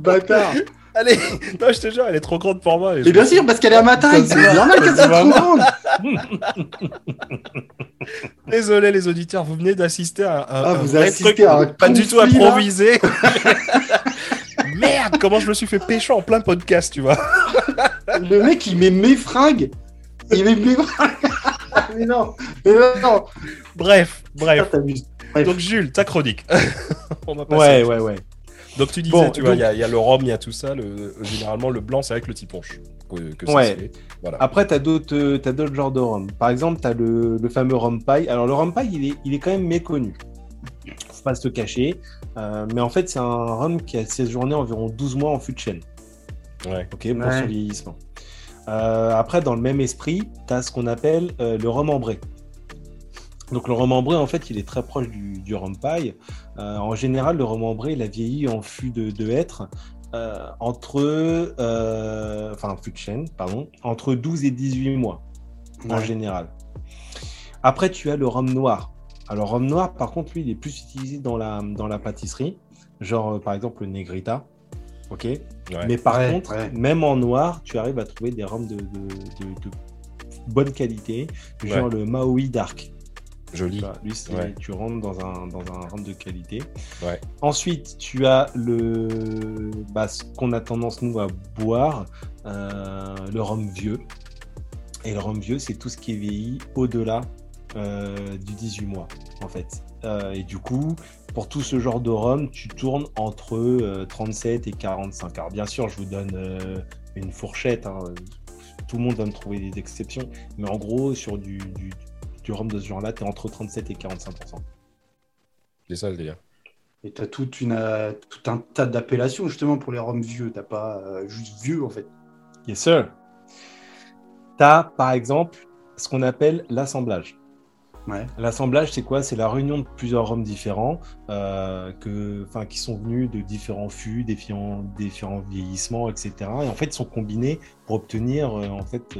Speaker 2: Bâtard. <laughs>
Speaker 1: Allez, non, je te jure, elle est trop grande pour moi.
Speaker 2: Mais bien sûr, parce qu'elle est à ma taille. C'est normal qu'elle soit trop grande. <laughs>
Speaker 1: Désolé, les auditeurs, vous venez d'assister à, un,
Speaker 2: ah, vous assistez à un
Speaker 1: pas du tout improvisé. <laughs> Merde, comment je me suis fait pécho en plein podcast, tu vois.
Speaker 2: Le mec, il met mes fringues. Il met mes fringues. mais non, mais non.
Speaker 1: Bref, bref. Donc, Jules, ta chronique.
Speaker 3: On va passer ouais, ouais, ouais.
Speaker 1: Donc tu disais, tu vois, il y, a le rhum, il y a tout ça. Le, généralement, le blanc, c'est avec le
Speaker 3: que, ouais. Voilà. Après, tu as d'autres genres de rhum. Par exemple, tu as le, fameux rhum paille. Alors, le rhum paille, il est, il est quand même méconnu. Faut pas se le cacher. Euh, mais en fait, c'est un rhum qui a séjourné environ 12 mois en fût de chêne.
Speaker 1: Ouais.
Speaker 3: Ok, pour son vieillissement. Euh, après, dans le même esprit, tu as ce qu'on appelle euh, le rhum ambré. Donc le rhum ambré, en fait, il est très proche du, du rhum paille. Euh, en général, le rhum ambré, il a vieilli en fût de, de hêtre euh, entre, euh, enfin, fût de chêne, pardon, entre 12 et 18 mois, en général. Après, tu as le rhum noir. Alors, rhum noir, par contre, lui, il est plus utilisé dans la, dans la pâtisserie, genre, par exemple, le Negrita. Ok? Mais par contre, même en noir, tu arrives à trouver des rhums de, de, bonne qualité, genre le Maui Dark.
Speaker 1: Joli.
Speaker 3: lui, tu rentres dans un, dans un rhum de qualité. Ensuite, tu as le, bah, ce qu'on a tendance, nous, à boire, euh, le rhum vieux. Et le rhum vieux, c'est tout ce qui est vieilli au-delà euh, du 18 mois, en fait. Euh, et du coup, pour tout ce genre de rhum, tu tournes entre 37 et 45. Alors, bien sûr, je vous donne une fourchette. Hein. Tout le monde va me trouver des exceptions. Mais en gros, sur du du rhum de ce genre-là, tu es entre 37 et 45
Speaker 1: C'est ça le délire.
Speaker 2: Et tu as toute une, euh, tout un tas d'appellations justement pour les rhums vieux. Tu pas euh, juste vieux en fait.
Speaker 3: Yes, sir. Tu as par exemple ce qu'on appelle l'assemblage.
Speaker 2: Ouais.
Speaker 3: L'assemblage, c'est quoi? C'est la réunion de plusieurs rhums différents euh, que, qui sont venus de différents fûts, différents, différents vieillissements, etc. Et en fait, ils sont combinés pour obtenir en fait,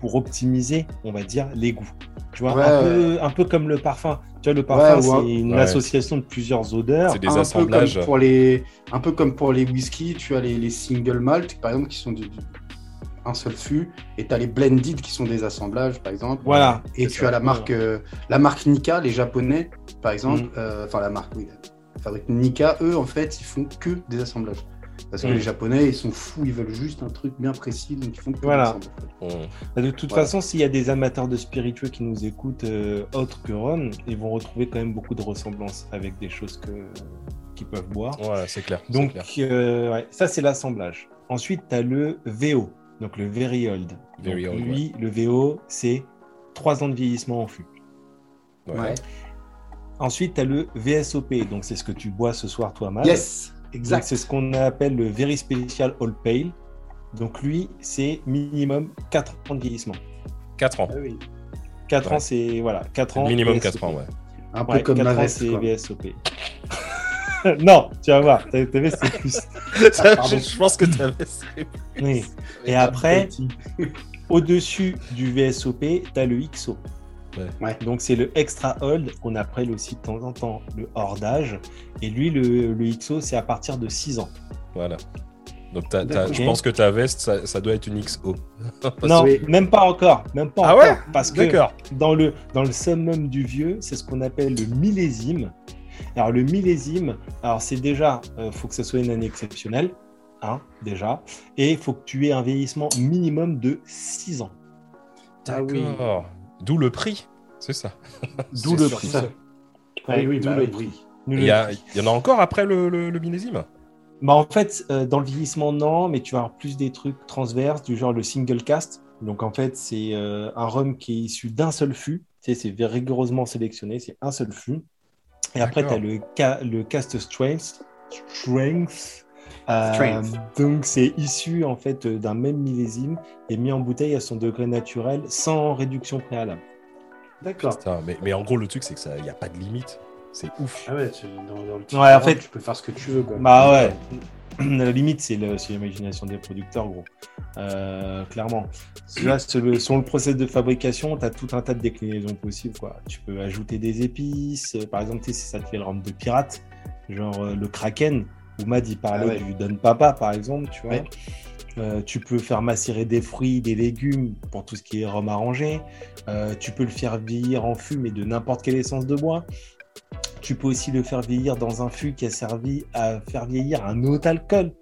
Speaker 3: pour optimiser, on va dire, les goûts. Tu vois, un, peu, un, peu, comme le parfum. Tu vois, le parfum, c'est une association de plusieurs odeurs.
Speaker 1: C'est des un assemblages.
Speaker 2: Peu comme pour les, un peu comme pour les whisky, tu as les, les single malt, par exemple, qui sont un seul fût, et tu as les blended qui sont des assemblages, par exemple.
Speaker 3: Voilà.
Speaker 2: Et tu as la marque, euh, la marque Nika, les Japonais, par exemple. Mm. Euh, enfin, la marque, oui. La fabrique Nika, eux, en fait, ils font que des assemblages. Parce que mm. les Japonais, ils sont fous, ils veulent juste un truc bien précis, donc ils font que
Speaker 3: voilà. Bah, de toute façon, s'il y a des amateurs de spiritueux qui nous écoutent euh, autres que Ron, ils vont retrouver quand même beaucoup de ressemblances avec des choses que qu'ils peuvent boire.
Speaker 1: Ouais, c'est clair.
Speaker 3: Donc, ça, c'est l'assemblage. Ensuite, tu as le VO, donc le Very Old. Very old lui, le VO, c'est 3 ans de vieillissement en fût.
Speaker 2: Ouais.
Speaker 3: Ensuite, tu as le VSOP, donc c'est ce que tu bois ce soir, toi, Mal.
Speaker 2: Yes, exact.
Speaker 3: C'est ce qu'on appelle le Very Special Old Pale. Donc lui, c'est minimum 4 ans de vieillissement.
Speaker 1: 4 ans. Ah
Speaker 3: oui. 4 ans, c'est voilà, 4 ans.
Speaker 1: Minimum 4 ans, ouais.
Speaker 2: Un peu comme 4
Speaker 3: ans, c'est VSOP. <laughs> non, tu vas voir, c'est plus. <laughs>
Speaker 1: je pense que t'avais
Speaker 3: Oui. Et après, <laughs> au-dessus du VSOP, tu as le XO. Ouais. Donc c'est le extra hold qu'on appelle aussi de temps en temps le hordage. Et lui, le, le XO, c'est à partir de 6 ans.
Speaker 1: Voilà. Donc je pense que ta veste, ça, doit être une XO. <laughs>
Speaker 3: non, même pas encore. Même pas ah ouais Parce que dans le, dans le summum du vieux, c'est ce qu'on appelle le millésime. Alors le millésime, alors c'est déjà, il euh, faut que ce soit une année exceptionnelle, hein, déjà, et il faut que tu aies un vieillissement minimum de 6 ans.
Speaker 1: D'accord. D'où le prix, c'est ça. <laughs>
Speaker 3: D'où le prix.
Speaker 2: oui, oui, d'où bah le prix.
Speaker 1: Il y, en a encore après le, millésime?
Speaker 3: Bah en fait, euh, dans le vieillissement, non, mais tu vas avoir plus des trucs transverses, du genre le single cast. Donc en fait, c'est euh, un rhum qui est issu d'un seul fût. c'est rigoureusement sélectionné, c'est un seul fût. Et après, tu as le, le cast strength. strength. Euh, donc, c'est issu en fait d'un même millésime et mis en bouteille à son degré naturel sans réduction préalable.
Speaker 2: D'accord.
Speaker 1: Mais, mais, en gros, le truc, c'est que ça, n'y a pas de limite. C'est ouf.
Speaker 2: Ah ouais, dans, le
Speaker 3: ouais, en fait,
Speaker 2: tu peux faire ce que tu veux.
Speaker 3: Bah ouais. <clears throat> La limite, c'est l'imagination des producteurs, gros. Euh, clairement. Là, sur le, process de fabrication, tu as tout un tas de déclinaisons possibles. Quoi. Tu peux ajouter des épices. Par exemple, si ça te fait le rhum de pirate, genre euh, le Kraken, où Mad il parlait ah du Don Papa, par exemple, tu vois. Euh, tu peux faire macérer des fruits, des légumes pour tout ce qui est rhum arrangé. tu peux le faire vieillir en fût, mais de n'importe quelle essence de bois. Tu peux aussi le faire vieillir dans un fût qui a servi à faire vieillir un autre alcool.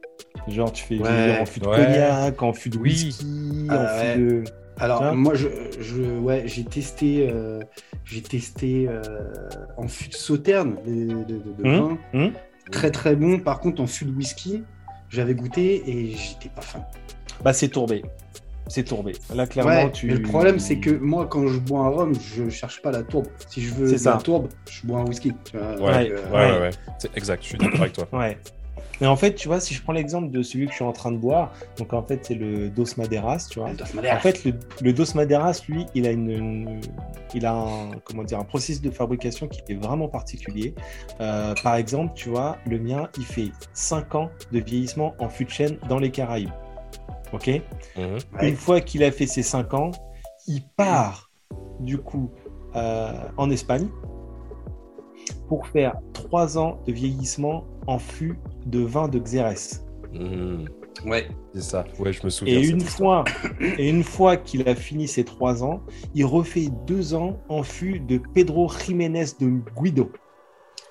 Speaker 3: Genre, tu fais vieillir en fût de cognac, en fût de whisky, en ah fût de.
Speaker 2: Alors moi je, je ouais j'ai testé euh, j'ai testé euh, en fût de sauterne de, de, hum, vin hum. Très très bon par contre en fût de whisky j'avais goûté et j'étais pas fan.
Speaker 3: Bah c'est tourbé c'est tourbé. Là, clairement, tu.
Speaker 2: le problème, c'est que moi, quand je bois un rhum, je cherche pas la tourbe. Si je veux la tourbe, je bois un whisky.
Speaker 1: ouais, ouais, ouais, ouais. C'est exact, je suis d'accord avec toi.
Speaker 3: Ouais. Mais en fait, tu vois, si je prends l'exemple de celui que je suis en train de boire, donc en fait, c'est le Dos Maderas, tu vois. En fait, le, Dos Maderas, lui, il a une, il a un, comment dire, un processus de fabrication qui est vraiment particulier. Euh, par exemple, tu vois, le mien, il fait 5 ans de vieillissement en fût de chêne dans les Caraïbes. Ok? Mhm. Une fois qu'il a fait ses 5 ans, il part du coup euh, en Espagne pour faire 3 ans de vieillissement en fût de vin de Xérès.
Speaker 1: Mhm. Ouais, c'est ça. Ouais, je me souviens.
Speaker 3: Et une fois, et une fois qu'il a fini ses 3 ans, il refait 2 ans en fût de Pedro Jiménez de Guido.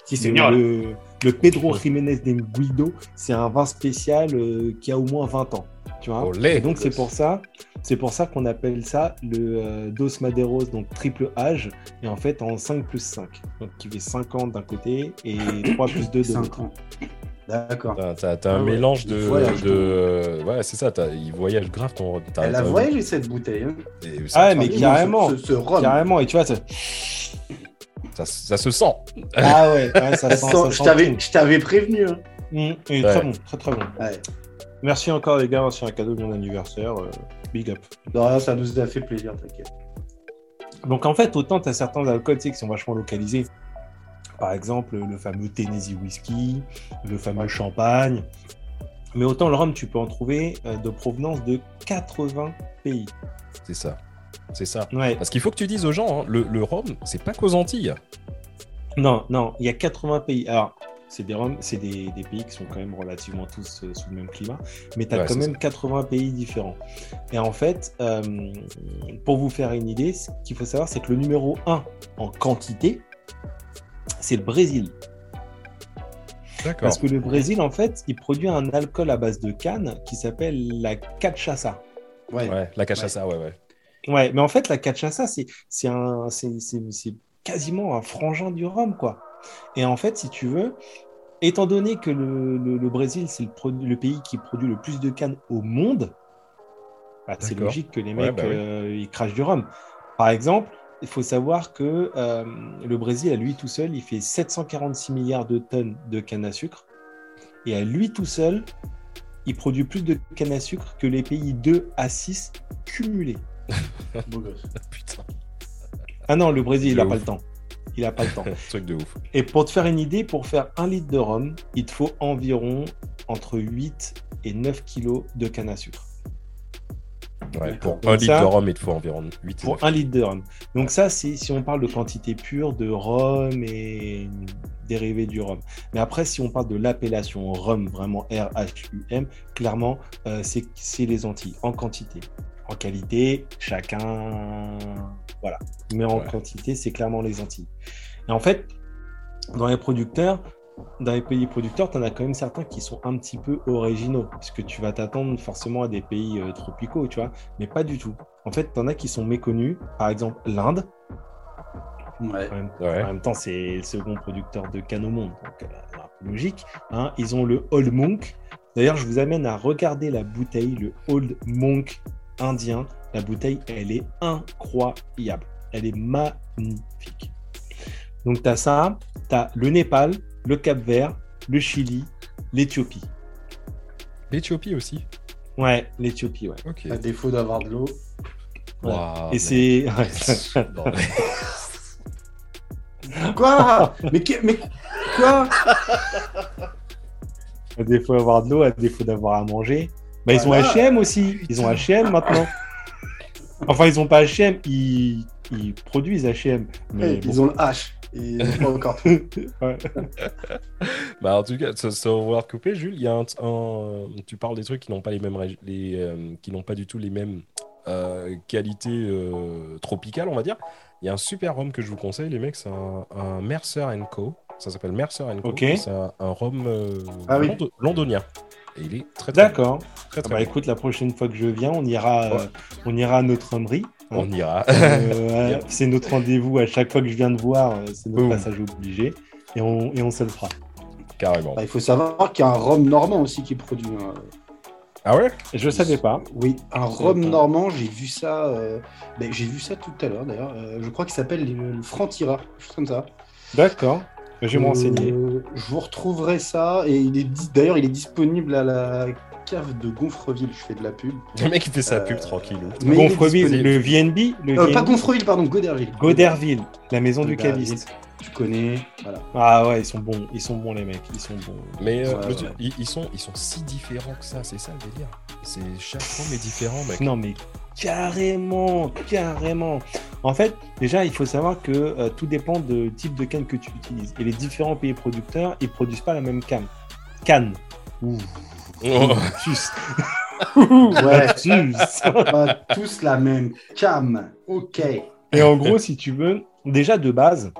Speaker 3: Si c'est le, le Pedro Jiménez de Guido, c'est un vin spécial euh, qui a au moins 20 ans. Tu vois et donc c'est pour ça, c'est pour ça qu'on appelle ça le euh, Dos Maderos, donc triple âge, et en fait en 5 plus 5. Donc qui fait 5 ans d'un côté et 3 plus 2 de l'autre.
Speaker 2: D'accord.
Speaker 1: T'as, as, un ah mélange de. de... Ouais, c'est ça, il voyage grave ton.
Speaker 2: Elle a voyagé cette bouteille. Hein.
Speaker 3: ah, mais carrément. Ce, Carrément, et tu vois, ça...
Speaker 1: Ça, se sent.
Speaker 3: Ah ouais, ça, <laughs> sent.
Speaker 2: je, t'avais, prévenu. Hein.
Speaker 3: Mmh, très bon, très très bon. Ouais. Merci encore les gars, c'est un cadeau de mon anniversaire. Euh, big up.
Speaker 2: Non, ça nous a fait plaisir, t'inquiète.
Speaker 3: Donc en fait, autant tu as certains alcools qui sont vachement localisés. Par exemple, le fameux Tennessee Whiskey, le fameux champagne. Mais autant le rhum, tu peux en trouver euh, de provenance de 80 pays.
Speaker 1: C'est ça. C'est ça. Parce qu'il faut que tu dises aux gens, hein, le, le rhum, c'est pas qu'aux Antilles.
Speaker 3: Non, non, il y a 80 pays. Alors, c'est des, c'est des, pays qui sont quand même relativement tous euh, sous le même climat, mais tu as quand même 80 pays différents. Et en fait, euh, pour vous faire une idée, ce qu'il faut savoir, c'est que le numéro 1 en quantité, c'est le Brésil. Parce que le Brésil, en fait, il produit un alcool à base de canne qui s'appelle la cachaça.
Speaker 1: Ouais, la cachaça, ouais, ouais.
Speaker 3: Ouais, mais en fait, la cachaça, c'est quasiment un frangin du rhum, quoi. Et en fait, si tu veux, étant donné que le, Brésil, c'est le, pays qui produit le plus de cannes au monde, bah, c'est logique que les mecs, bah euh, ils crachent du rhum. Par exemple, il faut savoir que euh, le Brésil, à lui tout seul, il fait 746 milliards de tonnes de canne à sucre. Et à lui tout seul, il produit plus de canne à sucre que les pays 2 à 6 cumulés. <laughs> Putain. Ah non, le Brésil, il n'a pas le temps. Il n'a pas le temps.
Speaker 1: Truc de ouf.
Speaker 3: Et pour te faire une idée, pour faire un litre de rhum, il te faut environ entre 8 et 9 kilos de canne à sucre.
Speaker 1: Ouais, pour un litre de rhum, il te faut environ 8
Speaker 3: Pour un litre de rhum. Donc ça, c'est si on parle de quantité pure de rhum et dérivé du rhum. Mais après, si on parle de l'appellation rhum, vraiment R-H-U-M, clairement, euh, c'est les Antilles, en quantité. En qualité, chacun. Voilà. Mais en quantité, c'est clairement les Antilles. Et en fait, dans les producteurs, dans les pays producteurs, tu en as quand même certains qui sont un petit peu originaux, puisque tu vas t'attendre forcément à des pays euh, tropicaux, tu vois, mais pas du tout. En fait, tu en as qui sont méconnus, par exemple l'Inde. Ouais. En, même, temps, c'est le second producteur de canne au monde, donc euh, un peu logique. Hein. Ils ont le Old Monk. D'ailleurs, je vous amène à regarder la bouteille, le Old Monk indien. La bouteille, elle est incroyable. Elle est magnifique. Donc, tu as ça, tu as le Népal, le Cap Vert, le Chili, l'Éthiopie.
Speaker 1: L'Éthiopie aussi
Speaker 3: Ouais, l'Éthiopie, ouais.
Speaker 2: À défaut d'avoir de l'eau.
Speaker 3: Et c'est. <laughs> <laughs>
Speaker 2: quoi? Mais, mais quoi?
Speaker 3: À défaut d'avoir de l'eau, à défaut d'avoir à manger. Bah, ils ont HM aussi. Ils ont HM maintenant. Enfin, ils ont pas HM, ils, ils produisent HM.
Speaker 2: Mais Ils ont le H. Et pas encore. <laughs> <laughs>
Speaker 1: bah, en tout cas, sans vouloir couper, Jules, il y a un, tu parles des trucs qui n'ont pas les mêmes, les, euh, qui n'ont pas du tout les mêmes euh, qualités euh, tropicales, on va dire. Il y a un super rhum que je vous conseille, les mecs, c'est un, Mercer Co. Ça s'appelle Mercer Co. C'est un, rhum ah londonien. Et il est très,
Speaker 3: très D'accord. Très, très bah, écoute, la prochaine fois que je viens, on ira, on ira à notre rhumerie.
Speaker 1: On ira.
Speaker 3: Euh, <laughs> c'est notre rendez-vous à chaque fois que je viens de voir, euh, c'est notre passage obligé. Et on, et on se le fera.
Speaker 1: Carrément.
Speaker 2: Bah, il faut savoir qu'il y a un rhum normand aussi qui est produit. Hein.
Speaker 1: Ah ouais?
Speaker 3: Je savais pas.
Speaker 2: Oui, un rhum normand, j'ai vu ça. Euh, ben, j'ai vu ça tout à l'heure d'ailleurs. je crois qu'il s'appelle le, Franc-Tira, comme ça.
Speaker 3: D'accord. Je vais m'enseigner.
Speaker 2: je vous retrouverai ça et il est d'ailleurs il est disponible à la cave de Gonfreville, je fais de la pub.
Speaker 1: Le mec, il fait sa pub euh, tranquille.
Speaker 3: Gonfreville, le VNB
Speaker 2: le euh, Pas Gonfreville, pardon, Goderville.
Speaker 3: Goderville, la maison du caviste.
Speaker 2: Tu connais, voilà.
Speaker 3: Ah ouais, ils sont bons, ils sont bons les mecs, ils sont bons.
Speaker 1: Mais euh, ils, sont, ils sont si différents que ça, c'est ça le délire. C'est chaque fois est différent, mec.
Speaker 3: Non mais carrément, carrément. En fait, déjà, il faut savoir que tout dépend du type de canne que tu utilises. Et les différents pays producteurs, ils produisent pas la même canne. Canne. Ouh.
Speaker 2: Oh. <laughs> ouais, pas tous la même cam. Ok.
Speaker 3: Et en gros, si tu veux, déjà de base,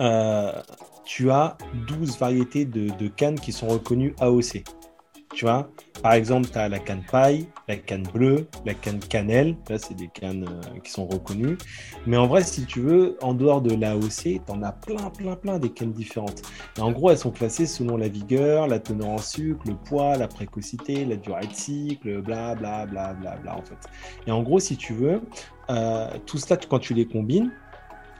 Speaker 3: euh, tu as 12 variétés de, de cannes qui sont reconnues AOC. Tu vois, par exemple, tu as la canne paille, la canne bleue, la canne cannelle. Là, c'est des cannes euh, qui sont reconnues. Mais en vrai, si tu veux, en dehors de l'AOC, tu en as plein, plein, plein des cannes différentes. Et en gros, elles sont classées selon la vigueur, la teneur en sucre, le poids, la précocité, la durée de cycle, bla, bla, bla, bla, bla, en fait. Et en gros, si tu veux, euh, tout cela, quand tu les combines,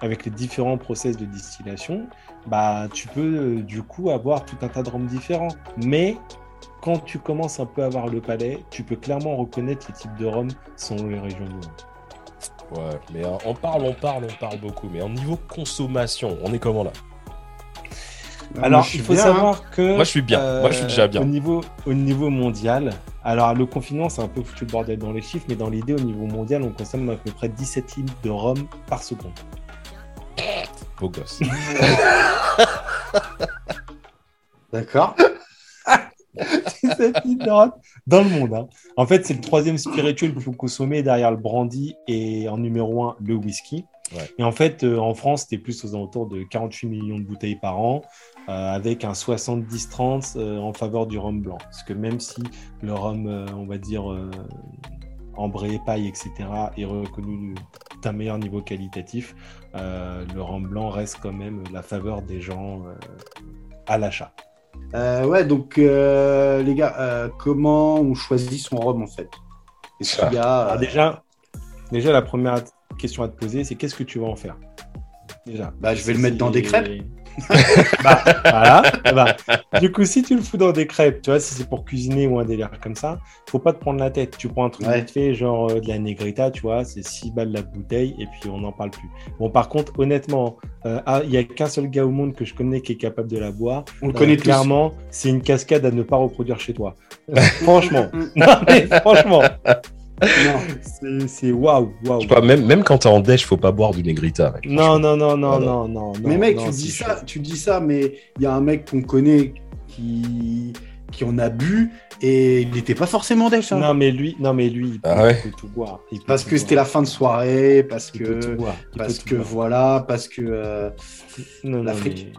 Speaker 3: avec les différents process de distillation, bah, tu peux euh, du coup avoir tout un tas de rhums différents. Mais quand tu commences un peu à avoir le palais, tu peux clairement reconnaître les types de rhum selon les régions du monde.
Speaker 1: Ouais, mais on parle, on parle, on parle beaucoup. Mais en niveau consommation, on est comment là?
Speaker 3: Alors, il faut savoir hein. que.
Speaker 1: Moi, je suis bien. Moi, je suis déjà bien.
Speaker 3: Au niveau, au niveau mondial, alors le confinement, c'est un peu foutu le bordel dans les chiffres, mais dans l'idée, au niveau mondial, on consomme à peu près 17 litres de rhum par seconde.
Speaker 1: Beau gosse. <laughs>
Speaker 2: D'accord. <laughs>
Speaker 3: dans le monde. Hein. En fait, c'est le troisième spirituel le plus consommé derrière le brandy et en numéro un, le whisky. Et en fait, euh, en France, c'était plus aux alentours de 48 millions de bouteilles par an, euh, avec un 70-30 euh, en faveur du rhum blanc. Parce que même si le rhum, on va dire, ambré, paille, etc., est reconnu d'un meilleur niveau qualitatif, le rhum blanc reste quand même la faveur des gens à l'achat.
Speaker 2: Ouais, donc les gars, comment on choisit son rhum en fait?
Speaker 3: Est-ce qu'il y a. Ah, déjà, déjà, la première question à te poser, c'est qu'est-ce que tu vas en faire?
Speaker 2: Déjà. Bah, je vais le mettre dans des crêpes. <laughs>
Speaker 3: bah, voilà. Bah, du coup, si tu le fous dans des crêpes, tu vois, si c'est pour cuisiner ou un délire comme ça, faut pas te prendre la tête. Tu prends un truc vite fait, genre euh, de la Negrita, tu vois, c'est 6 balles la bouteille et puis on n'en parle plus. Bon, par contre, honnêtement, euh, ah, il y a qu'un seul gars au monde que je connais qui est capable de la boire.
Speaker 2: On le connaît euh,
Speaker 3: clairement. C'est une cascade à ne pas reproduire chez toi. <laughs> franchement. <laughs> non, mais franchement. C'est waouh, waouh.
Speaker 1: Même, même quand t'es en déch, faut pas boire du Negrita.
Speaker 3: non, non, non, non, non, non,
Speaker 2: Mais mec, tu, dis ça, tu dis ça, mais il y a un mec qu'on connaît qui, qui en a bu et il n'était pas forcément déch. Hein.
Speaker 3: Non, mais lui, non, mais lui, il
Speaker 1: ah
Speaker 3: peut, tout boire.
Speaker 2: parce que c'était la fin de soirée, parce que, parce que voilà, parce que euh, l'Afrique.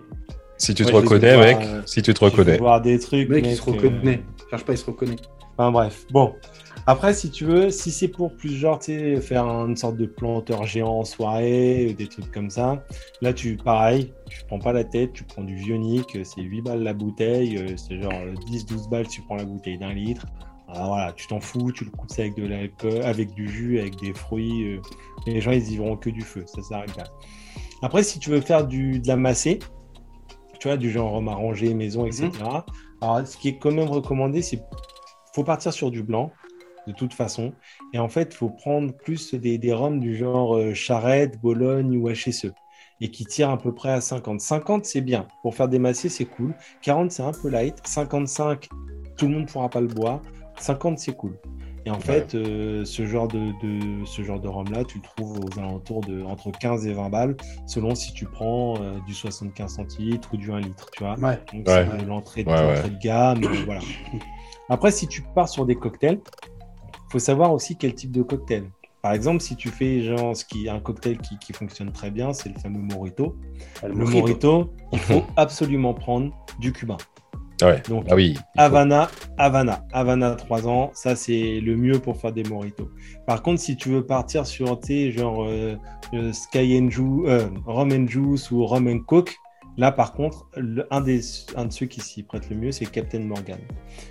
Speaker 1: Si tu te reconnais, mec, si tu te reconnais.
Speaker 3: voir des trucs.
Speaker 2: Mec, il se reconnaît. Cherche pas, il se reconnaît.
Speaker 3: Enfin bref, bon. Après, si tu veux, si c'est pour plus genre, tu sais, faire une sorte de planteur géant en soirée, des trucs comme ça, là, tu, pareil, tu prends pas la tête, tu prends du Vionic, c'est 8 balles la bouteille, euh, c'est genre 10-12 balles, tu prends la bouteille d'un litre. Alors voilà, tu t'en fous, tu le coupes avec de l'alcool, avec du jus, avec des fruits. euh, les gens, ils y verront que du feu, ça s'arrête là. Après, si tu veux faire du, de la massée, tu vois, du genre rhum arrangé, maison, etc. Mhm. Alors, ce qui est quand même recommandé, c'est faut partir sur du blanc de toute façon. Et en fait, il faut prendre plus des, des rhums du genre euh, Charette, Bologne ou HSE et qui tirent à peu près à 50. 50, c'est bien. Pour faire des massés, c'est cool. 40, c'est un peu light. 55, tout le monde ne pourra pas le boire. 50, c'est cool. Et en fait, euh, ce genre de, de ce genre de rhum-là, tu le trouves aux alentours de entre 15 et 20 balles, selon si tu prends euh, du 75 centilitres ou du 1 litre, tu vois. Donc, c'est l'entrée de, gamme. voilà. <laughs> Après, si tu pars sur des cocktails, faut savoir aussi quel type de cocktail. Par exemple, si tu fais genre ce qui un cocktail qui, fonctionne très bien, c'est le fameux Morito. Ah, le, Morito, il <laughs> faut absolument prendre du cubain.
Speaker 1: Ouais. Donc, ah oui,
Speaker 3: Havana, Havana, Havana 3 ans, ça c'est le mieux pour faire des Moritos. Par contre, si tu veux partir sur, genre euh, euh, Sky and Juice, euh, Rum and Juice ou Rum and Coke, Là, par contre, un, des, un de ceux qui s'y prête le mieux, c'est Captain Morgan.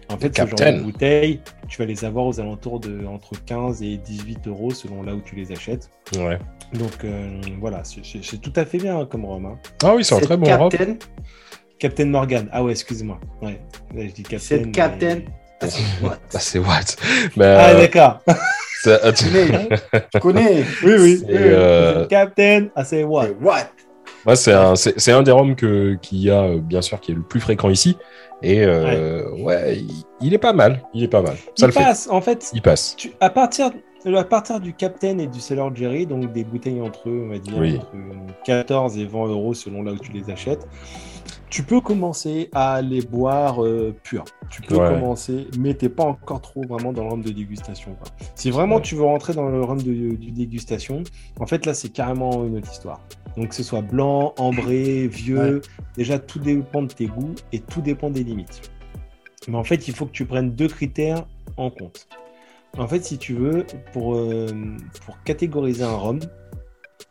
Speaker 3: En fait, ce genre de bouteilles, tu vas les avoir aux alentours de entre 15 et 18 euros selon là où tu les achètes.
Speaker 1: Ouais.
Speaker 3: Donc euh, voilà, c'est tout à fait bien hein, comme rhum. Hein.
Speaker 1: Ah oui, c'est un très bon
Speaker 3: Captain... Captain Morgan. Ah ouais, excuse-moi. Ouais,
Speaker 2: je dis Captain. <laughs> C'est Captain.
Speaker 1: Ah, c'est what
Speaker 3: Ah d'accord.
Speaker 2: tu connais,
Speaker 3: Oui, oui. Euh, Captain, ah c'est what
Speaker 2: What
Speaker 1: c'est un, un, des roms qu'il y a, euh, bien sûr, qui est le plus fréquent ici. Et euh, ouais, il, est pas mal. Il est pas mal.
Speaker 3: Ça il passe, en fait.
Speaker 1: Il passe.
Speaker 3: à, partir, à partir du Captain et du Cellar Jerry, donc des bouteilles entre eux, on va dire, 14 et 20 euros selon là où tu les achètes, tu peux commencer à les boire euh, purs. Tu peux commencer, mais t'es pas encore trop vraiment dans le rhum de dégustation. Si vraiment tu veux rentrer dans le rhum de, dégustation, en fait là c'est carrément une autre histoire. Donc que ce soit blanc, ambré, vieux, déjà tout dépend de tes goûts et tout dépend des limites. Mais en fait il faut que tu prennes deux critères en compte. En fait si tu veux, pour, euh, pour catégoriser un rhum,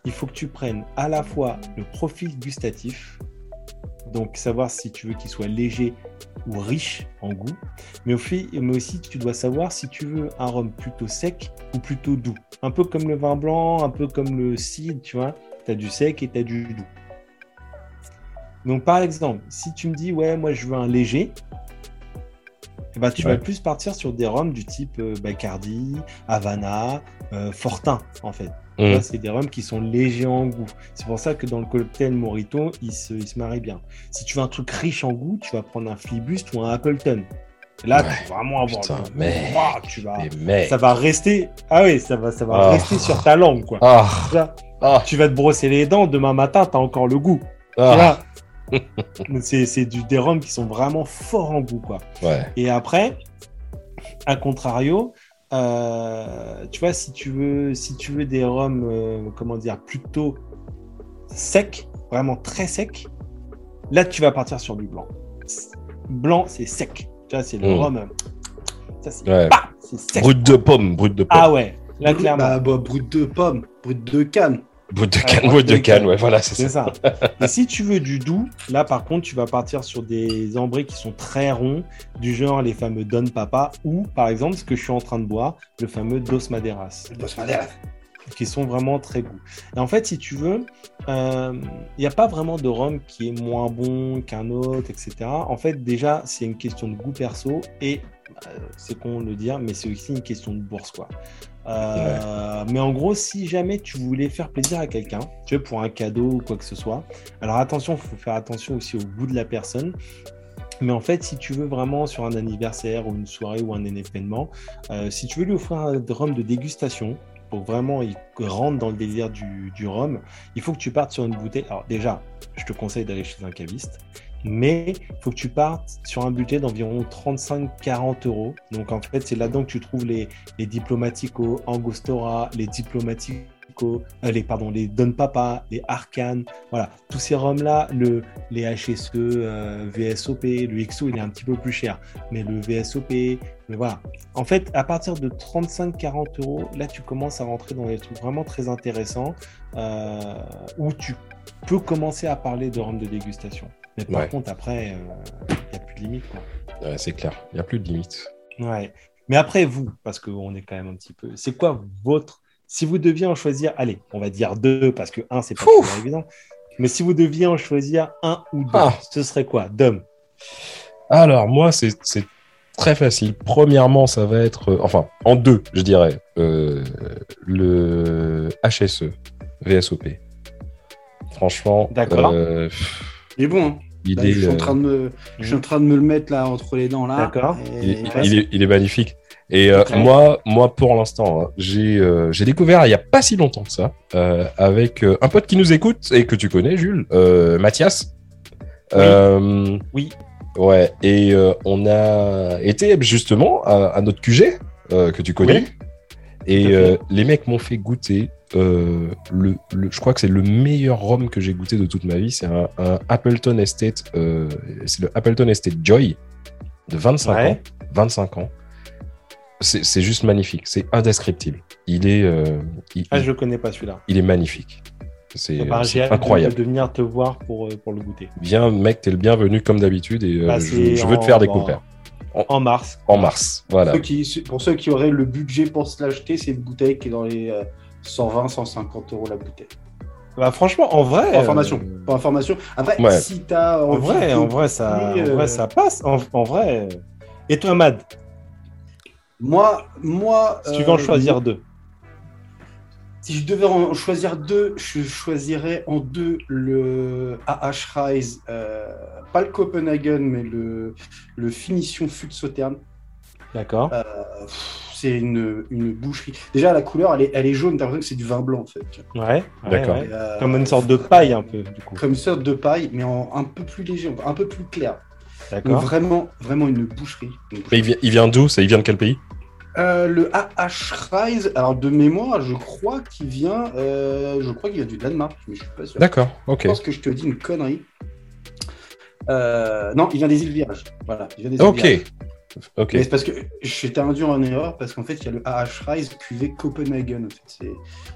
Speaker 3: il faut que tu prennes à la fois le profil gustatif, donc, savoir si tu veux qu'il soit léger ou riche en goût. Mais, aussi, tu dois savoir si tu veux un rhum plutôt sec ou plutôt doux. Un peu comme le vin blanc, un peu comme le cidre, tu vois. Tu as du sec et tu as du doux. Donc, par exemple, si tu me dis, ouais, moi je veux un léger, eh ben, tu vas plus partir sur des rhums du type euh, Bacardi, Havana, euh, Fortin, en fait. Mm. C'est des rhums qui sont légers en goût. C'est pour ça que dans le cocktail Morito, il se, il se marie bien. Si tu veux un truc riche en goût, tu vas prendre un Flibust ou un Appleton. là, tu vas vraiment avoir.
Speaker 1: mais...
Speaker 3: tu vas... Ça va rester. Ah oui, ça va, ça va ah. rester sur ta langue, quoi.
Speaker 1: Ah.
Speaker 3: Tu vas te brosser les dents. Demain matin, tu as encore le goût. <laughs> c'est des rhums qui sont vraiment forts en goût, quoi. Et après, à contrario, euh, tu vois, si tu veux, si tu veux des rhums, euh, comment dire, plutôt secs, vraiment très secs, là, tu vas partir sur du blanc. Blanc, c'est sec. Tu vois, c'est le hmm. rhum.
Speaker 1: Ça, c'est sec. Brut de pomme, brut de pomme.
Speaker 3: Ah ouais, là, clairement.
Speaker 2: Bah, bah, brut de pomme, brut de canne.
Speaker 1: Bout de canne, bout de canne, ouais, voilà, c'est ça.
Speaker 3: Et si tu veux du doux, là par contre, tu vas partir sur des ambrés qui sont très ronds, du genre les fameux Don Papa, ou par exemple ce que je suis en train de boire, le fameux Dos Maderas.
Speaker 2: Dos Maderas.
Speaker 3: Qui sont vraiment très goûts. Et en fait, si tu veux, il euh, n'y a pas vraiment de rhum qui est moins bon qu'un autre, etc. En fait, déjà, c'est une question de goût perso et euh, c'est con de le dire, mais c'est aussi une question de bourse, quoi. Euh, mais en gros, si jamais tu voulais faire plaisir à quelqu'un, tu veux, pour un cadeau ou quoi que ce soit, alors attention, il faut faire attention aussi au goût de la personne. Mais en fait, si tu veux vraiment sur un anniversaire ou une soirée ou un événement, euh, si tu veux lui offrir un rhum de dégustation, pour vraiment il rentre dans le délire du, du rhum, il faut que tu partes sur une bouteille. Alors déjà, je te conseille d'aller chez un caviste mais il faut que tu partes sur un budget d'environ 35-40 euros. Donc en fait, c'est là-dedans que tu trouves les, les Diplomatico, Angostura, les Diplomatico, euh, les, pardon, les Don Papa, les Arcane, voilà, tous ces roms-là, le, les HSE, euh, VSOP, le XO, il est un petit peu plus cher, mais le VSOP, mais voilà. En fait, à partir de 35-40 euros, là, tu commences à rentrer dans des trucs vraiment très intéressants euh, où tu peux commencer à parler de rhum de dégustation. Mais par contre, après, il euh, n'y a plus de limite.
Speaker 1: c'est clair, il n'y a plus de limite.
Speaker 3: Ouais. Mais après, vous, parce qu'on est quand même un petit peu. C'est quoi votre. Si vous deviez en choisir, allez, on va dire deux, parce que un, c'est pas évident. Mais si vous deviez en choisir un ou deux, ah. ce serait quoi Dom?
Speaker 1: Alors, moi, c'est très facile. Premièrement, ça va être. Euh, enfin, en deux, je dirais. Euh, le HSE, VSOP. Franchement.
Speaker 3: D'accord.
Speaker 2: il est bon. Hein. Bah, je, suis en train de me, je suis en train de me le mettre là entre les dents là.
Speaker 3: D'accord.
Speaker 1: Il, est magnifique. Et euh, moi, moi, pour l'instant, hein, euh, j'ai découvert il n'y a pas si longtemps que ça, euh, avec un pote qui nous écoute et que tu connais, Jules, Mathias.
Speaker 3: Oui. oui.
Speaker 1: Ouais, et on a été justement à, notre QG, que tu connais. Et les mecs m'ont fait goûter euh, le, je crois que c'est le meilleur rhum que j'ai goûté de toute ma vie. C'est un, Appleton Estate, euh, c'est le Appleton Estate Joy de 25 ans. 25 ans. C'est juste magnifique, c'est indescriptible. Il est. Euh,
Speaker 3: ah, je connais pas celui-là.
Speaker 1: Il est magnifique. C'est incroyable.
Speaker 3: De, venir te voir pour, pour le goûter.
Speaker 1: Viens, mec, t'es le bienvenu comme d'habitude et bah, je, veux te faire découvrir.
Speaker 3: En, mars.
Speaker 1: En mars, voilà.
Speaker 2: pour ceux qui auraient le budget pour se l'acheter, c'est une bouteille qui est dans les 120, 150 euros la bouteille.
Speaker 3: Bah, franchement, en vrai.
Speaker 2: Pour information. Pour information. Après, si t'as.
Speaker 3: En vrai, en vrai, ça, en vrai, ça passe. En, vrai. Et toi, Mad?
Speaker 2: Moi, moi.
Speaker 3: Si tu veux en euh, choisir deux.
Speaker 2: Si je devais en choisir deux, je choisirais en deux le AH Rise, euh, pas le Copenhagen, mais le, le Finition Fut Sauterne.
Speaker 3: D'accord. Euh,
Speaker 2: c'est une, boucherie. Déjà, la couleur, elle est, elle est jaune, t'as l'impression que c'est du vin blanc, en fait.
Speaker 3: Ouais, d'accord. Euh, comme une sorte de paille, un peu, du coup.
Speaker 2: Comme une sorte de paille, mais en, un peu plus léger, un peu plus clair. D'accord. Vraiment, vraiment une boucherie.
Speaker 1: il vient, il vient d'où Ça, il vient de quel pays?
Speaker 2: Euh, le AH Rise, alors de mémoire, je crois qu'il vient, euh, je crois qu'il vient du Danemark, mais je suis pas sûr.
Speaker 1: D'accord, ok.
Speaker 2: Je pense que je te dis une connerie. non, il vient des îles Vierges. Voilà, il vient des îles
Speaker 1: Ok.
Speaker 2: C'est parce que j'étais induit en erreur parce qu'en fait, il y a le AH Rise QV Copenhagen. En fait.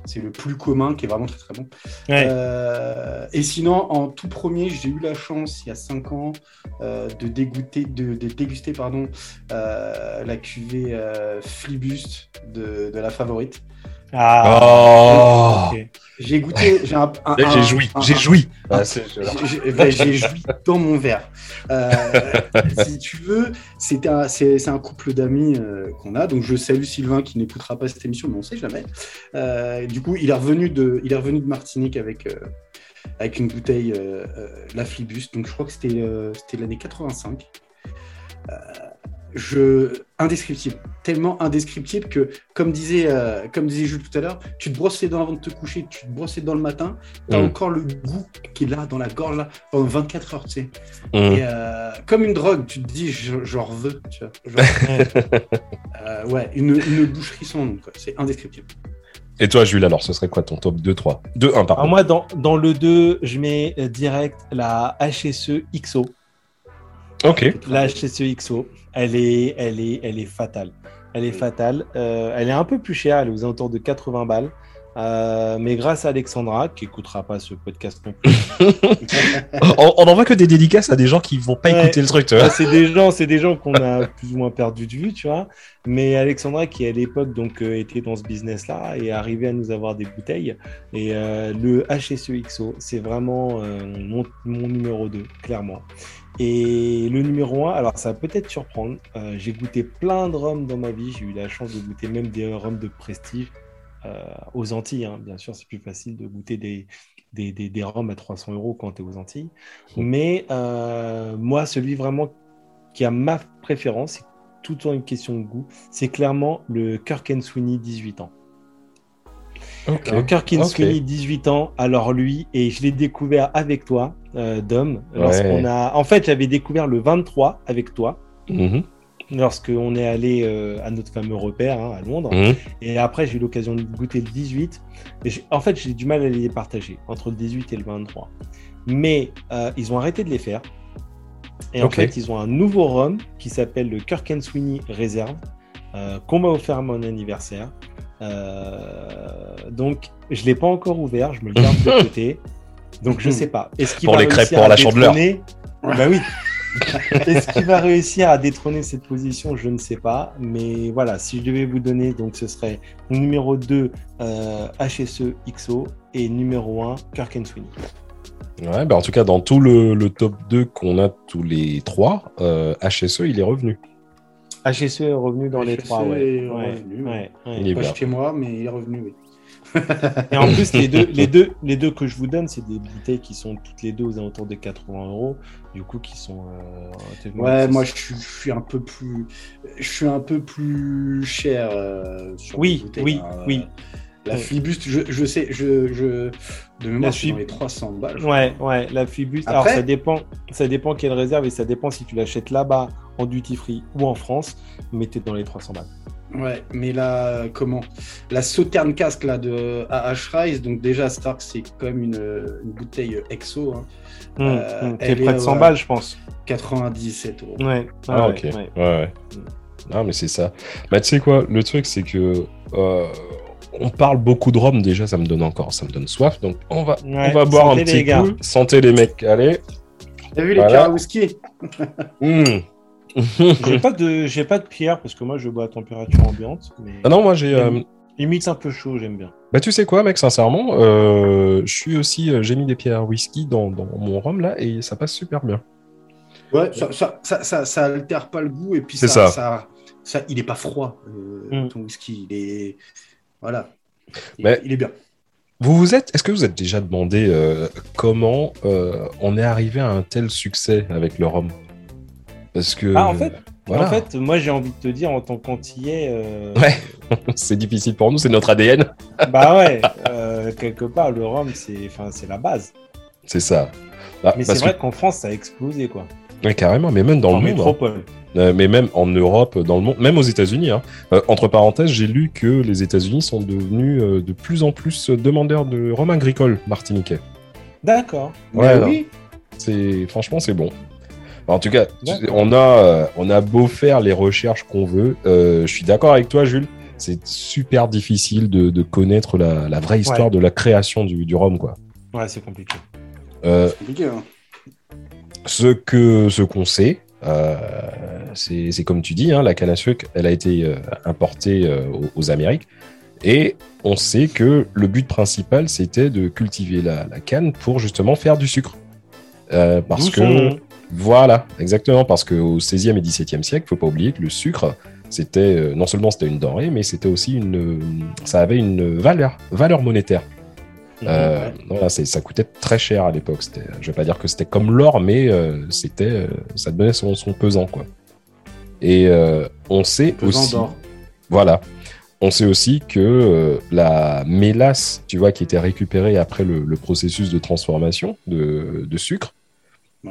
Speaker 2: C'est le plus commun qui est vraiment très très bon. Euh, et sinon, en tout premier, j'ai eu la chance il y a 5 ans euh, de, dégoûter, de, déguster pardon, euh, la QV Flibust de, de la favorite.
Speaker 1: Ah.
Speaker 2: Oh. J'ai goûté, j'ai un,
Speaker 1: j'ai joui, j'ai joui.
Speaker 2: Ah, j'ai joui dans mon verre. Euh, <laughs> si tu veux, c'est un, c'est, un couple d'amis euh, qu'on a. Donc je salue Sylvain qui n'écoutera pas cette émission, mais on sait jamais. Euh, du coup, il est revenu de, il est revenu de Martinique avec avec une bouteille la Flibus. Donc je crois que c'était c'était l'année 85 je indescriptible, tellement indescriptible que, comme disait, euh, comme disait Jules tout à l'heure, tu te brosses les dents avant de te coucher, tu te brosses les dents le matin, tu as mm. encore le goût qui est là dans la gorge là pendant 24 heures, tu sais. Mm. Et euh, comme une drogue, tu te dis, j'en veux, tu vois. <laughs> Euh, ouais, une, une, boucherie sans nom, c'est indescriptible.
Speaker 1: Et toi, Jules, alors, ce serait quoi ton top 2, 3 2, 1, pardon.
Speaker 3: moi, dans, dans le 2, je mets direct la HSE XO.
Speaker 1: Ok.
Speaker 3: La HSE XO, elle est, elle est, elle est fatale. Elle est fatale. Euh, elle est un peu plus chère, elle est aux alentours de 80 balles. Euh, mais grâce à Alexandra, qui écoutera pas ce podcast non plus. <laughs>
Speaker 1: on n'envoie que des dédicaces à des gens qui vont pas écouter le truc,
Speaker 3: C'est des gens, c'est des gens qu'on a plus ou moins perdu de vue, tu vois. Mais Alexandra, qui à l'époque donc euh, était dans ce business-là, est arrivée à nous avoir des bouteilles. Et le HSE XO, c'est vraiment mon, mon, numéro 2, clairement. Et le numéro 1, alors ça va peut-être surprendre, euh, j'ai goûté plein de rhums dans ma vie, j'ai eu la chance de goûter même des rhums de prestige euh, aux Antilles. Hein. Bien sûr, c'est plus facile de goûter des, des, des, des rhums à 300 euros quand tu es aux Antilles. Mais euh, moi, celui vraiment qui a ma préférence, c'est tout le temps une question de goût, c'est clairement le Kirk Sweeney 18 ans. Okay. Kirk 18 ans, alors lui, et je l'ai découvert avec toi, euh, Dom, a... En fait, j'avais découvert le 23 avec toi, mm-hmm. Lorsqu'on est allé euh, à notre fameux repère hein, à Londres, mm-hmm. et après j'ai eu l'occasion de goûter le 18, en fait j'ai du mal à les partager, entre le 18 et le 23. Mais euh, ils ont arrêté de les faire, et en fait ils ont un nouveau rhum qui s'appelle le Kirk Sweeney Reserve, euh, qu'on m'a offert à mon anniversaire. Donc, je ne l'ai pas encore ouvert, je me le garde de <laughs> côté. Donc, je ne sais pas.
Speaker 1: Est-ce qu'il pour les crêpes pour la chandeleur
Speaker 3: Bah oui. <laughs> Est-ce qu'il va réussir à détrôner cette position? Je ne sais pas. Mais voilà, si je devais vous donner, donc ce serait numéro 2 euh, HSE XO et numéro 1 Kirk Sweeney.
Speaker 1: Ouais, bah en tout cas, dans tout le, top 2 qu'on a tous les trois, HSE, il est revenu.
Speaker 3: HSE est revenu dans les trois. Ouais. Est
Speaker 2: revenu, Il est pas chez moi, mais il est revenu, oui.
Speaker 3: Et en plus, les deux, les, deux, les deux que je vous donne, c'est des bouteilles qui sont toutes les deux aux alentours des 80 euros, du coup, qui sont.
Speaker 2: Euh, ouais, moi, je suis, un peu plus, je suis un peu plus cher euh,
Speaker 3: sur oui, oui, oui.
Speaker 2: La Flibuste, je, je, sais, je, je de mémoire, je suis dans les 300 balles.
Speaker 3: Ouais, ouais, la Flibuste. Alors, ça dépend, ça dépend quelle réserve et ça dépend si tu l'achètes là-bas en duty free ou en France, mais t'es dans les 300 balles.
Speaker 2: Ouais, mais là, comment? La Sauterne Casque là, de AH Rise, donc déjà, Stark, c'est comme une, une bouteille EXO. Hein.
Speaker 3: Mmh, euh, mmh, elle est près de 100 balles, je pense.
Speaker 2: 97 euros.
Speaker 3: Ouais,
Speaker 1: ah, ok. Ouais, ouais. Non, mais c'est ça. Bah, tu sais quoi, le truc, c'est que. Euh, on parle beaucoup de rhum déjà, ça me donne encore, ça me donne soif. Donc on va, on va boire un petit coup. Santé les mecs, allez.
Speaker 2: T'as vu les voilà. whisky
Speaker 3: mmh. <laughs> j'ai pas de j'ai pas de pierre parce que moi je bois à température ambiante.
Speaker 1: Ah non moi j'ai euh...
Speaker 3: limite un peu chaud j'aime bien.
Speaker 1: Bah tu sais quoi mec sincèrement euh, je suis aussi euh, j'ai mis des pierres whisky dans, dans, mon rhum là et ça passe super bien.
Speaker 2: Ouais ça ça, ça, ça, ça altère pas le goût et puis ça, ça. ça, il est pas froid euh, mm. ton whisky il est voilà il, Mais... il est bien.
Speaker 1: Vous vous êtes, est-ce que vous êtes déjà demandé euh, comment euh, on est arrivé à un tel succès avec le rhum? Parce que.
Speaker 3: Ah, en fait, en fait, moi j'ai envie de te dire en tant qu'antillais. Euh...
Speaker 1: Ouais, <laughs> c'est difficile pour nous, c'est notre ADN. <laughs>
Speaker 3: bah ouais, euh, quelque part le rhum c'est, enfin, la base.
Speaker 1: C'est ça.
Speaker 3: Bah, mais c'est vrai qu'en France ça a explosé quoi.
Speaker 1: Ouais, carrément, mais même dans le monde. Hein. Métropole. Euh, mais même en Europe, dans le monde, même aux États-Unis. Hein. Euh, entre parenthèses, j'ai lu que les États-Unis sont devenus de plus en plus demandeurs de rhum agricole martiniquais.
Speaker 3: D'accord.
Speaker 1: Ouais, oui. C'est franchement c'est bon. En tout cas, on a on a beau faire les recherches qu'on veut. je suis d'accord avec toi, Jules. C'est super difficile de, connaître la, vraie histoire de la création du, du rhum, quoi.
Speaker 3: Ouais, c'est compliqué.
Speaker 2: c'est compliqué. Hein.
Speaker 1: Ce que ce qu'on sait, euh, c'est comme tu dis, hein, la canne à sucre, elle a été euh, importée euh, aux, Amériques. Et on sait que le but principal, c'était de cultiver la, canne pour justement faire du sucre. parce que, voilà, exactement, parce qu'au 16e et 17e siècle, faut pas oublier que le sucre, c'était non seulement c'était une denrée, mais c'était aussi une, ça avait une valeur, valeur monétaire. Euh, ça coûtait très cher à l'époque. Je vais pas dire que c'était comme l'or, mais euh, c'était, euh, ça donnait son, son, pesant, quoi. Et on sait aussi. Voilà. On sait aussi que la mélasse, tu vois, qui était récupérée après le, processus de transformation de, sucre,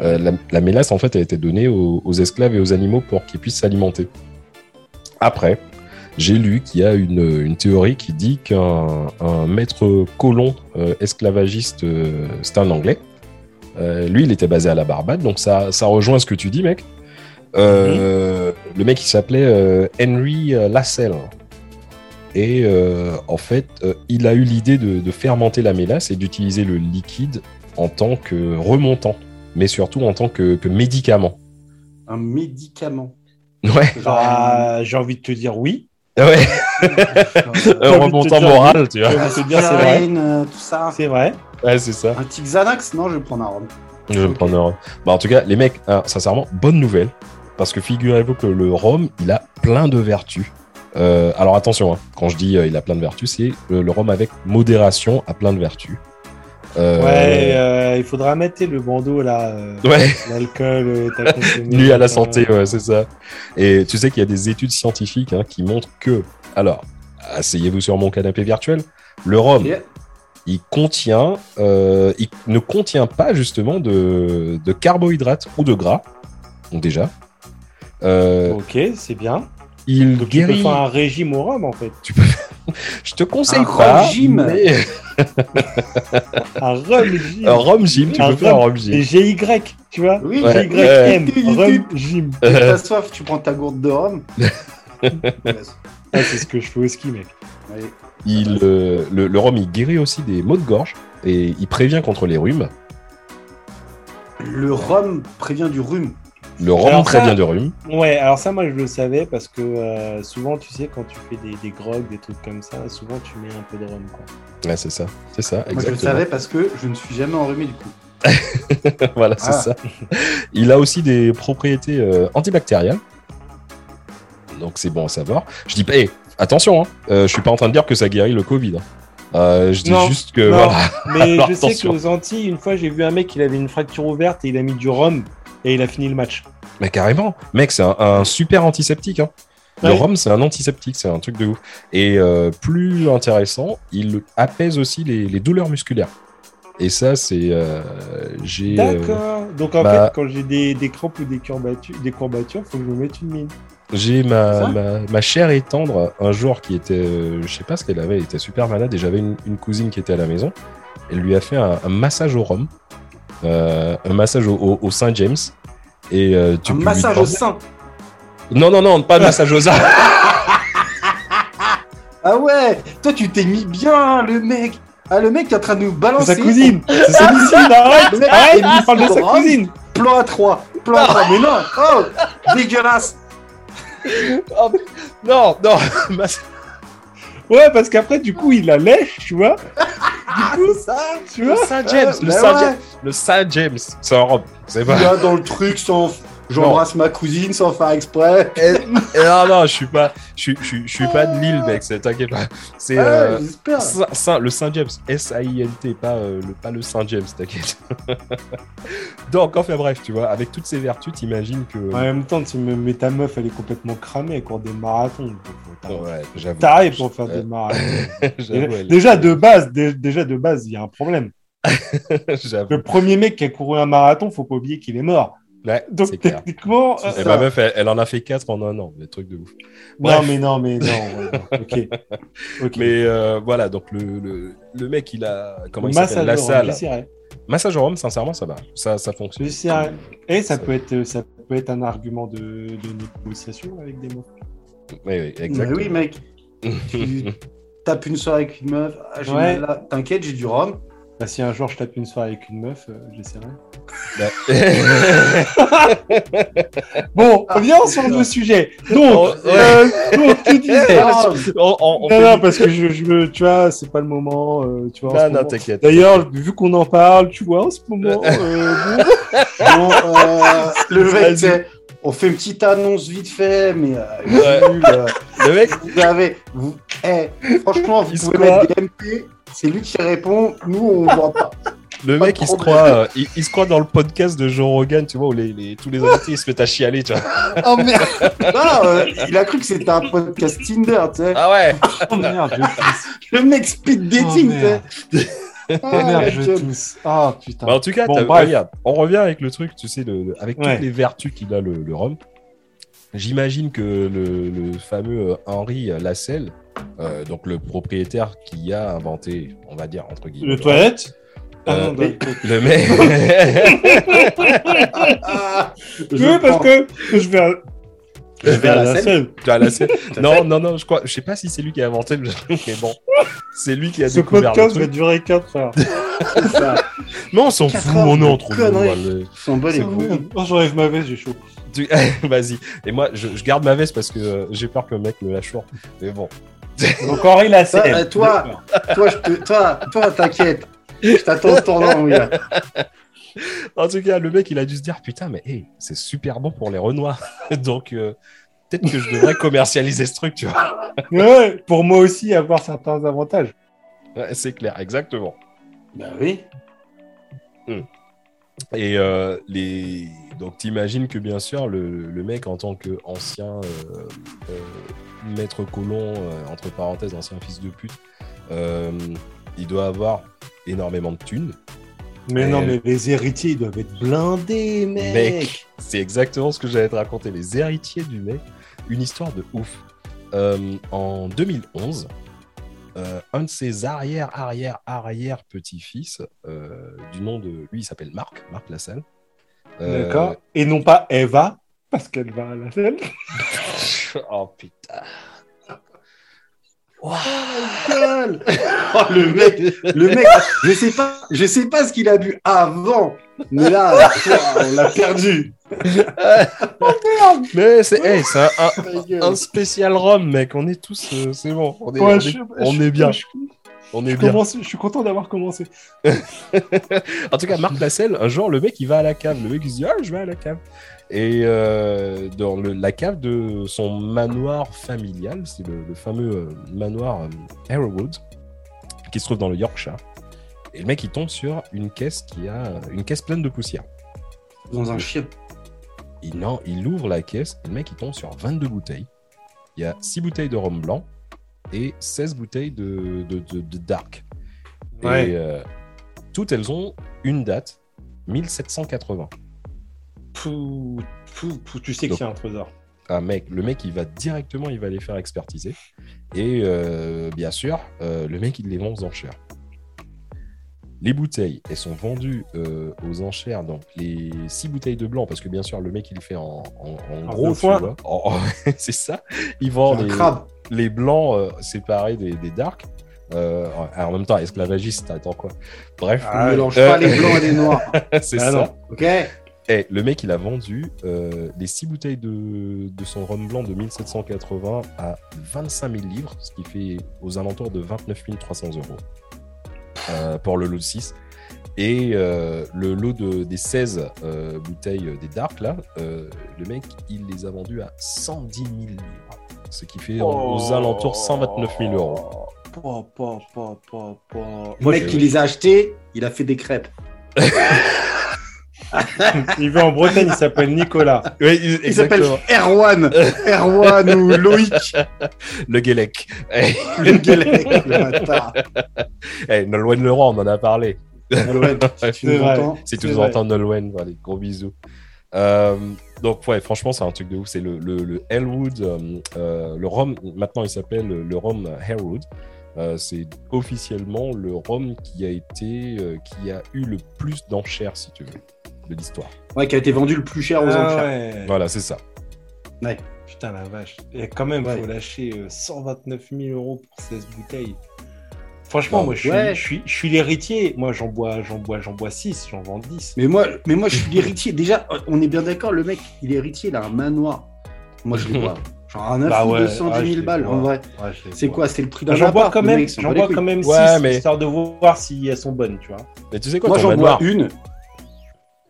Speaker 1: la, mélasse, en fait, a été donnée aux esclaves et aux animaux pour qu'ils puissent s'alimenter. Après, j'ai lu qu'il y a une, théorie qui dit qu'un maître colon euh, esclavagiste, euh, c'est un Anglais. Euh, lui, il était basé à la Barbade, donc ça, ça rejoint ce que tu dis, mec. Le mec, il s'appelait Henry Lassell. Et en fait, il a eu l'idée de, fermenter la mélasse et d'utiliser le liquide en tant que remontant, mais surtout en tant que médicament.
Speaker 2: Un médicament
Speaker 3: Ouais. Bah, j'ai envie de te dire oui.
Speaker 1: Ouais. <laughs> un remontant moral, tu vois.
Speaker 2: C'est bien, c'est vrai. Euh, tout ça.
Speaker 3: C'est vrai.
Speaker 1: Ouais, c'est ça.
Speaker 2: Un petit Xanax Non, je vais prendre un rhum.
Speaker 1: Je vais prendre un rhum. Bah, en tout cas, les mecs, hein, sincèrement, bonne nouvelle. Parce que figurez-vous que le rhum, il a plein de vertus. Euh, alors attention, hein, quand je dis euh, il a plein de vertus, c'est le rhum avec modération a plein de vertus.
Speaker 3: Euh, ouais, euh, il faudra mettre le bandeau là. Euh,
Speaker 1: ouais.
Speaker 3: L'alcool, <laughs>
Speaker 1: Lui à la santé, ouais, c'est ça. Et tu sais qu'il y a des études scientifiques hein, qui montrent que, alors, asseyez-vous sur mon canapé virtuel, le rhum, il contient, il ne contient pas justement de, de carbohydrates ou de gras, donc déjà.
Speaker 3: ok, c'est bien.
Speaker 1: Il guérit.
Speaker 3: Tu peux faire un régime au rhum en fait.
Speaker 1: Tu peux <laughs> je te conseille un pas. Régime. Mais...
Speaker 3: un rhum gym. <laughs>
Speaker 1: Un rhum gym, tu peux faire un rhum gym.
Speaker 3: Et GY, tu vois
Speaker 2: Oui,
Speaker 3: ouais. GYM, rhum gym.
Speaker 2: Tu <laughs> as soif, tu prends ta gourde de rhum.
Speaker 3: ah, c'est ce que je fais au ski, mec.
Speaker 1: Il, euh, le, le rhum, il guérit aussi des maux de gorge et il prévient contre les rhumes.
Speaker 2: Le rhum prévient du rhume.
Speaker 1: Le rhum très bien de rhume.
Speaker 3: Ouais, alors ça, moi, je le savais parce que euh, souvent, tu sais, quand tu fais des, des grogues, des trucs comme ça, souvent, tu mets un peu de rhum. Quoi.
Speaker 1: Ouais, c'est ça. C'est ça, exactement.
Speaker 2: Moi, je le savais parce que je ne suis jamais enrhumé du coup. <laughs>
Speaker 1: voilà, c'est ah. ça. Il a aussi des propriétés euh, antibactériales. Donc, c'est bon à savoir. Je dis pas, attention, hein, euh, je suis pas en train de dire que ça guérit le Covid. Hein. je dis juste que. Voilà.
Speaker 3: Mais <laughs> je sais qu'aux Antilles, une fois, j'ai vu un mec, il avait une fracture ouverte et il a mis du rhum et il a fini le match.
Speaker 1: Mais carrément, mec, c'est un, super antiseptique. Hein. Le rhum, c'est un antiseptique, c'est un truc de ouf. Et euh, plus intéressant, il apaise aussi les, douleurs musculaires. Et ça, c'est. Euh, j'ai.
Speaker 3: Euh, D'accord. Donc en bah fait, quand j'ai des, crampes ou des courbatures, des courbatures, faut que je me mette une mine.
Speaker 1: J'ai ma, ma, chère et tendre un jour qui était, je sais pas ce qu'elle avait, elle était super malade et j'avais une, cousine qui était à la maison. Elle lui a fait un, massage au rhum, un massage au Saint James. Et euh, tu
Speaker 2: un massage au sein.
Speaker 1: Non, non, non, pas de massage au sein. <laughs>
Speaker 2: ah ouais, toi tu t'es mis bien, le mec. Ah, le mec qui est en train de nous balancer. <laughs>
Speaker 3: C'est sa cousine. C'est sa cousine, arrête. Arrête, il parle de sa cousine.
Speaker 2: Plan à 3. Plan à 3. Mais non. Oh, dégueulasse.
Speaker 1: Oh, non, non. <laughs>
Speaker 3: Ouais, parce qu'après, du coup, il la lèche, tu vois. Du coup,
Speaker 2: ça,
Speaker 3: tu vois.
Speaker 1: Le Saint James, le, Saint James le Saint James, c'est en robe.
Speaker 2: C'est pas. dans le truc sans. J'embrasse ma cousine sans faire exprès.
Speaker 1: Et, <laughs> non, non, je suis pas, je, je, je suis pas de Lille, mec. T'inquiète pas. C'est euh, le Saint James, S-A-I-N-T, pas, euh, le, pas le Saint James, t'inquiète. <laughs> Donc, enfin bref, tu vois, avec toutes ces vertus, t'imagines que.
Speaker 3: En même temps, tu me, mais ta meuf, elle est complètement cramée, elle court des marathons.
Speaker 1: Ouais, j'avoue.
Speaker 3: T'arrives pour faire des marathons. <laughs> déjà, de base, déjà de base, il y a un problème. le premier mec qui a couru un marathon, faut pas oublier qu'il est mort. Donc techniquement.
Speaker 1: Et ma meuf, elle, en a fait 4 en un an, des trucs de ouf.
Speaker 3: Non, mais non, mais non. <laughs> ok.
Speaker 1: Mais euh, voilà, donc le, le, mec, il a. Comment il s'appelle? La salle. Massage au rhum, sincèrement, ça va. Ça, ça fonctionne.
Speaker 3: Et ça, peut être, ça peut être un argument de, de négociation avec des mots.
Speaker 1: Oui, oui, exactement.
Speaker 2: Mais oui, mec. tu <laughs> tapes une soirée avec une meuf. Ah, ouais. T'inquiète, j'ai du rhum.
Speaker 3: Bah, si un jour je tape une soirée avec une meuf, euh, j'essaierai. Bah. <laughs> bon, revenons sur le sujet. Donc, euh, tu <laughs> disais. non, non, parce que je, je tu vois, c'est pas le moment. Euh, tu vois,
Speaker 1: non, non, t'inquiète.
Speaker 3: D'ailleurs, vu qu'on en parle, tu vois, en ce moment. Euh,
Speaker 2: bon, <laughs> le fait, on fait une petite annonce vite fait, mais le mec, vous avez, vous, hey, eh, franchement, vous pouvez mettre des MP c'est lui qui répond, nous on voit pas. <laughs>
Speaker 1: Le mec, il se, croit, euh, il, se croit dans le podcast de Joe Rogan, tu vois, où les, tous les invités se mettent à chialer, tu vois. <laughs>
Speaker 2: Oh merde Non, euh, il a cru que c'était un podcast Tinder, tu sais.
Speaker 1: Ah ouais <laughs>
Speaker 3: Oh merde,
Speaker 2: Le mec speed dating,
Speaker 3: tu sais. Oh merde, je tousse. Oh putain.
Speaker 1: Bah, en tout cas, regarde, on revient avec le truc, tu sais, le, avec toutes les vertus qu'il a, le, le rhum. J'imagine que le, fameux Henri Lasselle, euh, donc le propriétaire qui a inventé, on va dire entre guillemets.
Speaker 3: Le toilette
Speaker 1: euh, le mec. <laughs>
Speaker 3: oui, parce que je vais.
Speaker 1: Je vais à la, scène. <laughs> non, non, non, je crois, je sais pas si c'est lui qui a inventé le truc, mais bon, c'est lui qui a
Speaker 3: Ce découvert podcast va durer 4 heures. <laughs>
Speaker 1: non, on s'en fout, on est entre
Speaker 2: nous. S'en bat les
Speaker 3: Oh, j'enlève ma veste, j'ai chaud.
Speaker 1: Vas-y. Et moi, je, garde ma veste parce que euh, j'ai peur que le mec me lâche Mais bon. <laughs>
Speaker 3: Donc Henri la.
Speaker 2: Toi, toi, toi, toi, t'inquiète. Je t'attends ce tournant, oui.
Speaker 1: En tout cas, le mec, il a dû se dire Putain, mais c'est super bon pour les Renois. <laughs> Donc, euh, peut-être que je devrais commercialiser ce truc, tu vois. <laughs>
Speaker 3: ouais, pour moi aussi, avoir certains avantages.
Speaker 1: c'est clair, exactement.
Speaker 2: Bah oui.
Speaker 1: Hmm. Et euh, les... donc, t'imagines que bien sûr, le, le mec, en tant qu'ancien euh, maître colon, entre parenthèses, ancien fils de pute, il doit avoir énormément de thunes.
Speaker 3: Mais non, mais les héritiers, ils doivent être blindés, mec. Mec,
Speaker 1: c'est exactement ce que j'allais te raconter. Les héritiers du mec, une histoire de ouf. Euh, en 2011, euh, un de ses arrière, arrière, arrière petits-fils, euh, du nom de lui, il s'appelle Marc, Marc Lassalle.
Speaker 3: D'accord. Et non pas Eva, parce qu'elle va à la scène. <laughs>
Speaker 1: oh putain.
Speaker 2: Oh, <laughs> oh, le mec, le mec, je sais pas, je sais pas ce qu'il a bu avant, mais là, on l'a perdu. <laughs>
Speaker 1: mais c'est un, spécial rhum, mec. On est tous, euh, c'est bon, on est, on est, bien.
Speaker 3: On est bien. Je suis content d'avoir commencé. <laughs>
Speaker 1: en tout cas, Marc Lasselle, un jour, le mec, il va à la cave. Le mec, il se dit, ah, je vais à la cave. Et euh, dans la cave de son manoir familial, c'est le, fameux euh, manoir euh, qui se trouve dans le Yorkshire. Et le mec, il tombe sur une caisse qui a une caisse pleine de poussière.
Speaker 2: Dans un chien.
Speaker 1: Il, non, il ouvre la caisse et le mec, il tombe sur 22 bouteilles. Il y a 6 bouteilles de rhum blanc et 16 bouteilles de, de, dark. Et euh, toutes, elles ont une date, 1780
Speaker 3: tu sais que c'est un trésor.
Speaker 1: Ah mec, le mec il va directement, il va les faire expertiser. Et euh, bien sûr, euh, le mec il les vend aux enchères. Les bouteilles, elles sont vendues euh, aux enchères, donc les six bouteilles de blanc, parce que bien sûr le mec il fait en, gros, <laughs> c'est ça. Il vend les, les, blancs séparés des, des darks. en même temps, esclavagiste, attends quoi. Bref.
Speaker 2: Ah, mélange pas les blancs et les noirs. <laughs>
Speaker 1: c'est ah, ça.
Speaker 2: Ok.
Speaker 1: Et le mec, il a vendu euh, les 6 bouteilles de, son rhum blanc de 1780 à 25 000 livres, ce qui fait aux alentours de 29 300 euros euh, pour le lot de 6. Et euh, le lot de, des 16 bouteilles des Dark, là, le mec, il les a vendues à 110 000 livres, ce qui fait aux alentours 129 000 euros.
Speaker 2: le mec qui les a achetés, il a fait des crêpes. <laughs>
Speaker 3: il va en Bretagne, il s'appelle Nicolas.
Speaker 2: Oui, il s'appelle Erwan. Erwan ou <laughs> Loïc.
Speaker 1: Le Guélec.
Speaker 2: le Guélec, le bâtard.
Speaker 1: Hey, <laughs> Nolwenn Leroy, on en a parlé.
Speaker 2: Nolwenn, si tu nous entends.
Speaker 1: Si tu nous entends, Nolwenn, gros bisous. Euh, donc ouais, franchement, c'est un truc de ouf. C'est le, le, le Hellwood, euh, euh, le rhum. Maintenant, il s'appelle le rhum Hellwood. Euh, c'est officiellement le rhum qui a été, qui a eu le plus d'enchères, si tu veux de l'histoire.
Speaker 2: Ouais, qui a été vendu le plus cher aux ah
Speaker 1: enchères. Voilà, c'est ça.
Speaker 2: Ouais.
Speaker 3: Putain, la vache. Et quand même, il faut lâcher 129 euh, 000 euros pour 16 bouteilles. Franchement, moi, je suis, je suis, l'héritier. Moi, j'en bois, j'en bois, j'en bois 6, j'en vends 10.
Speaker 2: Mais moi, mais moi, je suis l'héritier. Déjà, on est bien d'accord, le mec, il est héritier, il a un manoir. Moi, je les bois. <laughs> Genre un 9 bah ou 210 000 balles, en vrai. c'est quoi C'est le prix d'un
Speaker 3: J'en bois quand même, j'en bois quand même 6, mais... histoire de voir si elles sont bonnes, tu vois.
Speaker 1: Mais tu sais quoi,
Speaker 2: Moi, j'en bois une.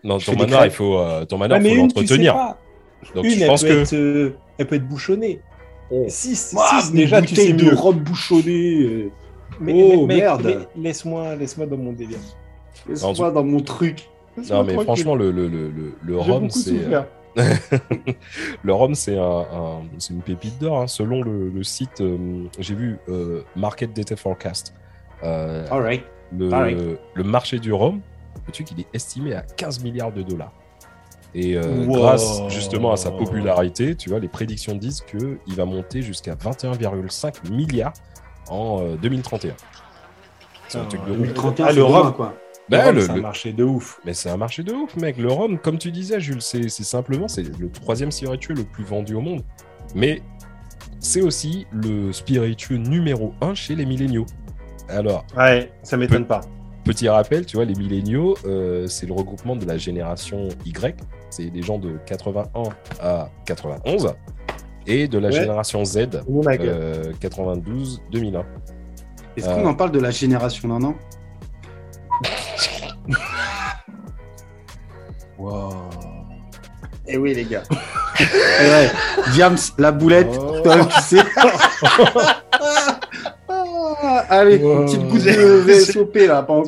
Speaker 1: Non, ton manoir, il faut, euh, ton manoir, faut l'entretenir.
Speaker 3: Donc, une, je pense elle, peut que... être, euh, elle peut être bouchonnée. 6 oh.
Speaker 2: déjà, tu sais de robe bouchonnée.
Speaker 3: Mais, oh, merde. laisse-moi laisse dans mon délire.
Speaker 2: Laisse-moi dans mon truc.
Speaker 1: Non, mais franchement, le, le, le, le rhum, c'est. <laughs> le rhum, c'est un, une pépite d'or. Hein. Selon le, site, euh, j'ai vu euh, Market Data Forecast.
Speaker 2: Euh, All right.
Speaker 1: Le, marché du rhum, le truc, il est estimé à 15 milliards de dollars. Et grâce justement à sa popularité, tu vois, les prédictions disent qu'il va monter jusqu'à 21,5 milliards en 2031.
Speaker 2: C'est un truc de 2031, ah, le rhum, quoi.
Speaker 3: Bah, c'est un marché de ouf.
Speaker 1: Mais c'est un marché de ouf, mec. Le rhum, comme tu disais, Jules, c'est simplement c'est le troisième spiritueux le plus vendu au monde. Mais c'est aussi le spiritueux numéro un chez les milléniaux. Alors.
Speaker 3: Ouais, ça m'étonne pas.
Speaker 1: Petit rappel, tu vois, les milléniaux, euh, c'est le regroupement de la génération Y. C'est des gens de 81 à 91. Et de la génération Z, 92-2001. Euh,
Speaker 2: Est-ce qu'on en parle de la génération d'un an? <laughs>
Speaker 3: Wow.
Speaker 2: Et eh oui, les gars. <laughs> ouais, James, la boulette, oh. tu sais. <laughs> allez, une petite goutte de VSOP là, pas en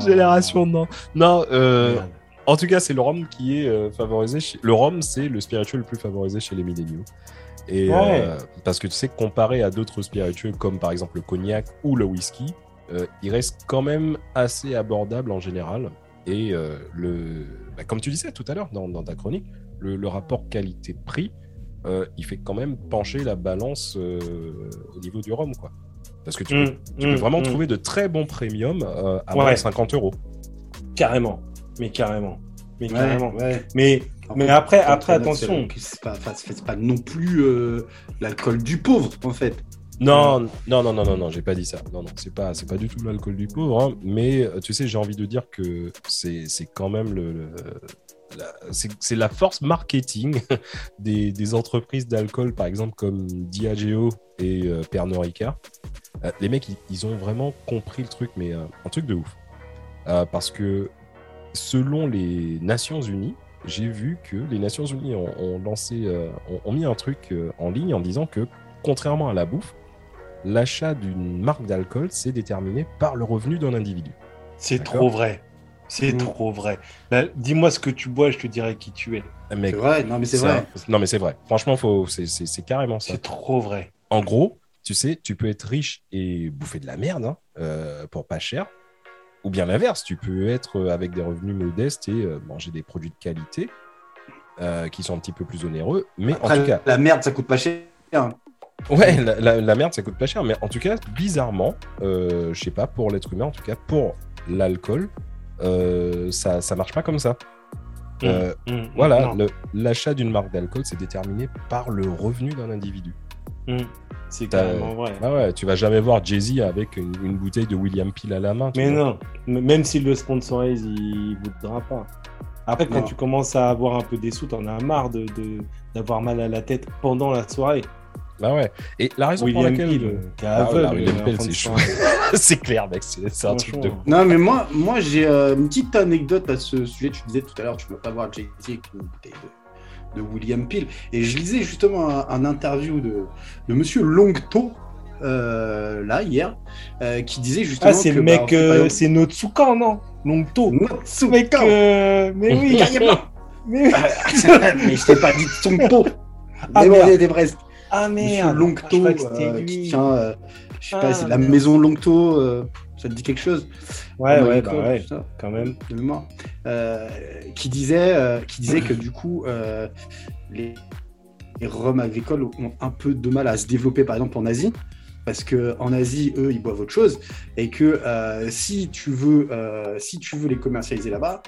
Speaker 1: Génération non. Non, euh, en tout cas, c'est le rhum qui est euh, favorisé. Chez... Le rhum, c'est le spirituel le plus favorisé chez les milléniaux. Et euh, parce que tu sais, comparé à d'autres spiritueux comme par exemple le cognac ou le whisky, euh, il reste quand même assez abordable en général. Et euh, le, bah, comme tu disais tout à l'heure dans, ta chronique, le, rapport qualité-prix, il fait quand même pencher la balance au niveau du rhum, quoi. Parce que tu, peux, mmh, mmh, vraiment mmh. trouver de très bons premiums à moins de 50 euros.
Speaker 3: Carrément, mais carrément. Mais carrément. Mais mais après, après attention.
Speaker 2: C'est pas, pas, non plus euh, l'alcool du pauvre, en fait.
Speaker 1: Non, non, non, non, non, non, j'ai pas dit ça. Non, non, c'est pas, c'est pas du tout l'alcool du pauvre. Hein. mais euh, tu sais, j'ai envie de dire que c'est, quand même le, c'est, la force marketing <laughs> des, des entreprises d'alcool, par exemple comme Diageo et euh, Pernod Ricard. les mecs, ils, ont vraiment compris le truc, mais un truc de ouf. parce que selon les Nations Unies, j'ai vu que les Nations Unies ont, lancé, euh, ont, mis un truc euh, en ligne en disant que, contrairement à la bouffe, l'achat d'une marque d'alcool, c'est déterminé par le revenu d'un individu.
Speaker 3: C'est trop vrai. C'est mm. trop vrai. Bah, dis-moi ce que tu bois, je te dirai qui tu es.
Speaker 2: C'est vrai, non mais c'est vrai.
Speaker 1: Non mais c'est vrai. Franchement, faut... c'est carrément ça.
Speaker 3: C'est trop vrai.
Speaker 1: En gros, tu sais, tu peux être riche et bouffer de la merde hein, euh, pour pas cher. Ou bien l'inverse, tu peux être euh, avec des revenus modestes et euh, manger des produits de qualité euh, qui sont un petit peu plus onéreux. Mais en tout cas.
Speaker 2: La merde, ça coûte pas cher.
Speaker 1: Ouais, la, merde, ça coûte pas cher. Mais en tout cas, bizarrement, je sais pas, pour l'être humain, en tout cas, pour l'alcool, ça, ça marche pas comme ça. Mmh, mmh, mmh. voilà, l'achat d'une marque d'alcool, c'est déterminé par le revenu d'un individu.
Speaker 3: C'est carrément vrai.
Speaker 1: Ah ouais, tu vas jamais voir Jay-Z avec une, bouteille de William Peel à la main.
Speaker 3: Mais non, même s'il le sponsorise, il voudra pas. Après, quand tu commences à avoir un peu des sous, t'en as marre de, d'avoir mal à la tête pendant la soirée.
Speaker 1: Bah ouais. Et la raison pour laquelle. Peel,
Speaker 3: ah, William
Speaker 1: Peel, c'est chaud. <laughs> c'est clair, mec. C'est, un truc de.
Speaker 2: Non, mais moi, moi j'ai euh, une petite anecdote à ce sujet. Tu disais tout à l'heure, tu ne veux pas voir Jay-Z avec une bouteille de de William Peel. Et je lisais justement un, interview de, de Monsieur Longto, euh, là, hier, euh, qui disait justement.
Speaker 3: Ah, c'est le mec, bah, euh, c'est Notsukan, non? Longto.
Speaker 2: Notsukan
Speaker 3: Mais oui. <laughs> <laughs>
Speaker 2: Mais, <laughs> mais je t'ai pas dit son pot Ah, mais des Brest.
Speaker 3: Ah, merde.
Speaker 2: Longto, qui tient, je sais pas, c'est la maison Longto ça te dit quelque chose
Speaker 3: Ouais, ouais, bah ouais, quand même.
Speaker 2: De mémoire. Euh, qui, disait, euh, qui disait que du coup, euh, les, les rhums agricoles ont un peu de mal à se développer, par exemple, en Asie. Parce qu'en Asie, eux, ils boivent autre chose. Et que si, tu veux, si tu veux les commercialiser là-bas,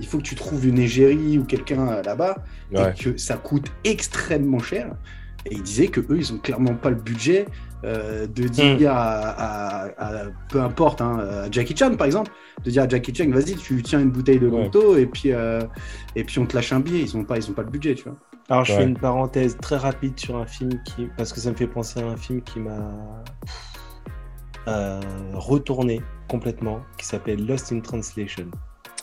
Speaker 2: il faut que tu trouves une égérie ou quelqu'un là-bas. Et que ça coûte extrêmement cher. Et il disait que eux, ils ont clairement pas le budget euh, de dire hmm. à, peu importe, hein, à Jackie Chan par exemple, de dire à Jackie Chan, vas-y, tu tiens une bouteille de Gonto et puis euh, et puis on te lâche un billet. Ils ont pas, ils ont pas le budget, tu vois.
Speaker 3: Alors je fais une parenthèse très rapide sur un film qui, parce que ça me fait penser à un film qui m'a euh, retourné complètement, qui s'appelle Lost in Translation.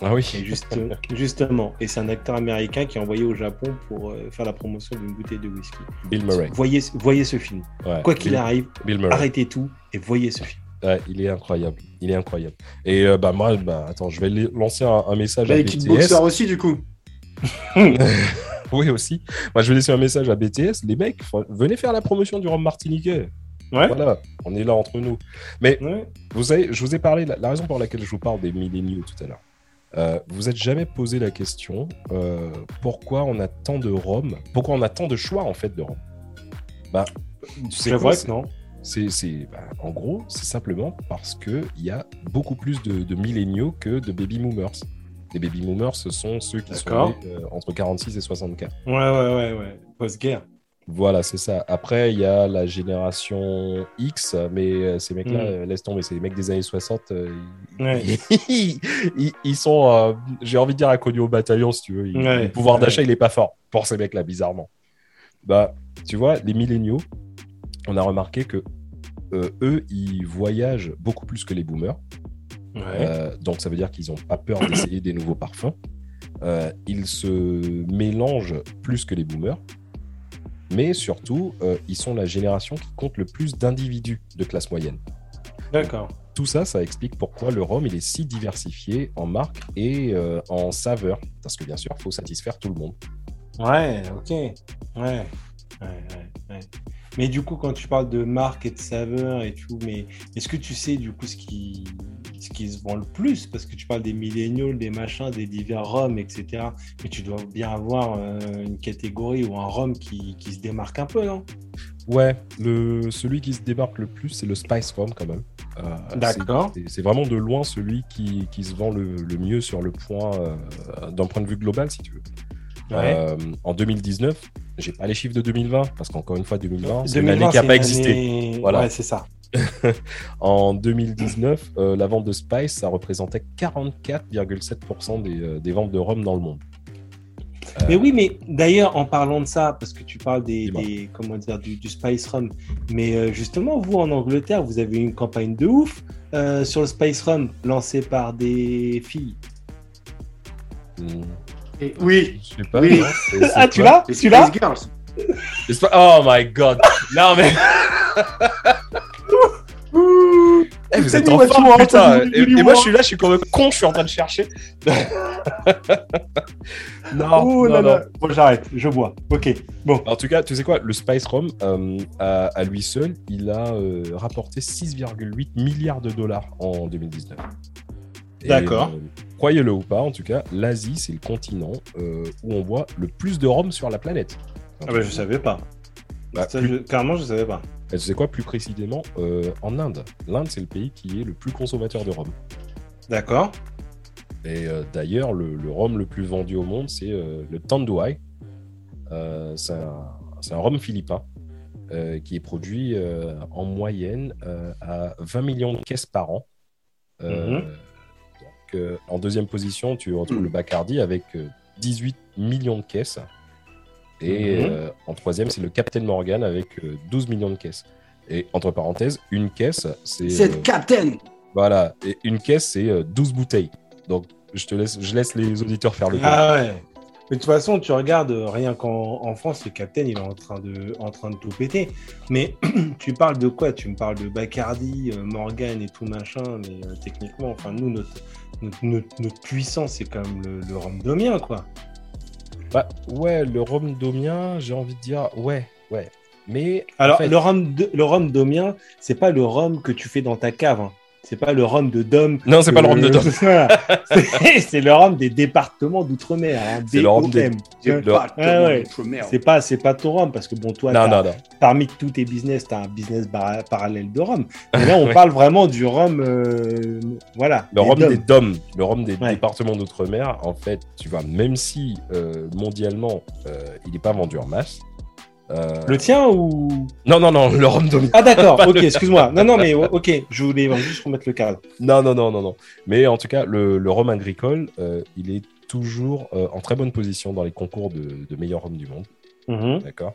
Speaker 1: Ah oui.
Speaker 3: juste, justement. Et c'est un acteur américain qui est envoyé au Japon pour euh, faire la promotion d'une bouteille de whisky.
Speaker 1: Bill Murray.
Speaker 3: Voyez, voyez ce film. Quoi qu'il arrive, arrêtez tout et voyez ce film.
Speaker 1: il est incroyable. Il est incroyable. Et bah, moi, bah, attends, je vais lancer un, message
Speaker 2: à BTS. aussi, du coup. <laughs>
Speaker 1: oui, aussi. Moi, je vais laisser un message à BTS. Les mecs, venez faire la promotion du rhum martiniquais. Ouais. Voilà, on est là entre nous. Mais vous savez, je vous ai parlé, la, raison pour laquelle je vous parle des milléniaux tout à l'heure, euh, vous n'êtes jamais posé la question euh, pourquoi on a tant de rhum, pourquoi on a tant de choix en fait de rhum
Speaker 3: bah, C'est vrai que non.
Speaker 1: C'est, bah, en gros, c'est simplement parce qu'il y a beaucoup plus de, de milléniaux que de baby boomers. Les baby boomers, ce sont ceux qui sont nés, euh, entre 46 et 64.
Speaker 3: Ouais, ouais, ouais, ouais. Post-guerre.
Speaker 1: Voilà, c'est ça. Après, il y a la génération X, mais euh, ces mecs-là, mm. euh, laisse tomber, c'est les mecs des années 60. Euh, ils, <laughs> sont, j'ai envie de dire, inconnus au bataillon, si tu veux. le pouvoir d'achat, il est pas fort pour ces mecs-là, bizarrement. Bah, tu vois, les milléniaux, on a remarqué que eux, ils voyagent beaucoup plus que les boomers. donc, ça veut dire qu'ils n'ont pas peur d'essayer des nouveaux parfums. ils se mélangent plus que les boomers mais surtout, euh, ils sont la génération qui compte le plus d'individus de classe moyenne.
Speaker 3: D'accord.
Speaker 1: Tout ça, ça explique pourquoi le rhum il est si diversifié en marque et euh, en saveur. Parce que bien sûr, il faut satisfaire tout le monde.
Speaker 3: Ouais, ok. Ouais. ouais, ouais, ouais. Mais du coup, quand tu parles de marque et de saveur et tout, mais est-ce que tu sais du coup ce qui, ce qui se vend le plus? Parce que tu parles des milléniaux, des machins, des divers rhums, etc. Mais tu dois bien avoir euh, une catégorie ou un rhum qui, qui, se démarque un peu, non?
Speaker 1: Ouais, le, celui qui se démarque le plus, c'est le Spice Rum quand même.
Speaker 3: Euh, D'accord.
Speaker 1: C'est vraiment de loin celui qui, qui se vend le, le, mieux sur le point, euh, d'un point de vue global, si tu veux. En 2019, j'ai pas les chiffres de 2020 parce qu'encore une fois 2020 c'est une année qui n'a pas existé.
Speaker 3: Voilà, ouais, c'est ça. <laughs>
Speaker 1: en 2019, euh, la vente de Spice ça représentait 44,7% des, euh, des, ventes de rhum dans le monde.
Speaker 3: Mais oui, mais d'ailleurs, en parlant de ça, parce que tu parles des, comment dire, du, Spice Rum, mais euh, justement, vous en Angleterre, vous avez une campagne de ouf sur le Spice Rum lancée par des filles.
Speaker 2: Oui.
Speaker 1: Je sais pas. Oui.
Speaker 3: ah, tu l'as Tu l'as
Speaker 1: Oh my god. Non, mais. <laughs> Eh, vous êtes en forme, putain. Et, moi, je suis là, je suis comme un con, je suis en train de chercher. <laughs>
Speaker 3: non, non, non. Bon, j'arrête, je bois. Ok, bon.
Speaker 1: En tout cas, tu sais quoi, le Spice Rum, euh, à, lui seul, il a euh, rapporté 6,8 milliards de dollars en 2019.
Speaker 3: D'accord.
Speaker 1: Euh, croyez-le ou pas, en tout cas, l'Asie, c'est le continent euh, où on voit le plus de rhum sur la planète.
Speaker 3: ah bah je savais pas. Bah, Carrément, je savais pas.
Speaker 1: Et tu sais quoi, plus précisément, euh, en Inde? L'Inde, c'est le pays qui est le plus consommateur de rhum.
Speaker 3: D'accord.
Speaker 1: Et d'ailleurs, le, rhum le plus vendu au monde, c'est le Tanduay. c'est un, rhum philippin qui est produit en moyenne à 20 millions de caisses par an. En deuxième position, tu retrouves le Bacardi avec 18 euh, millions de caisses. Et mhm. euh, en troisième, c'est le Captain Morgan avec 12 euh, millions de caisses. Et entre parenthèses, une caisse, c'est.
Speaker 2: C'est le Captain
Speaker 1: Voilà. Et une caisse, c'est 12 bouteilles. Donc, je, te laisse, je laisse les auditeurs faire le
Speaker 3: Ah ouais. Mais de toute façon, tu regardes, rien qu'en France, le Captain, il est en train de, en train de tout péter. Mais <clears throat> tu parles de quoi? Tu me parles de Bacardi, Morgan et tout machin. Mais techniquement, enfin, nous, notre, notre, puissance, c'est quand même le, rhum domien, quoi.
Speaker 1: Bah, ouais, le rhum domien, j'ai envie de dire, ouais, ouais. Mais.
Speaker 3: Alors, le, rhum le rhum domien, c'est pas le rhum que tu fais dans ta cave. Hein. C'est pas le rhum de Dom.
Speaker 1: Non, c'est pas le rhum de <laughs> Dom.
Speaker 3: c'est le rhum des départements d'outre-mer. Hein.
Speaker 1: C'est le rhum des départements
Speaker 3: d'outre-mer. C'est pas, c'est pas ton rhum parce que bon, toi, parmi tous tes business, tu as un business parallèle de rhum. Mais là, <laughs> on parle vraiment du rhum, euh, voilà.
Speaker 1: Le rhum des DOM, le rhum des départements d'outre-mer. En fait, tu vois, même si euh, mondialement, euh, il n'est pas vendu en masse,
Speaker 3: euh, le tien ou?
Speaker 1: Non, non, non, <laughs> le rhum domine.
Speaker 3: Ah d'accord, ok, <laughs> excuse-moi. Non, non, mais ok, je voulais juste remettre le cadre.
Speaker 1: Non, non, non, non, non. Mais en tout cas, le, le rhum agricole, euh, il est toujours euh, en très bonne position dans les concours de, de meilleur rhum du monde. Mhm. D'accord.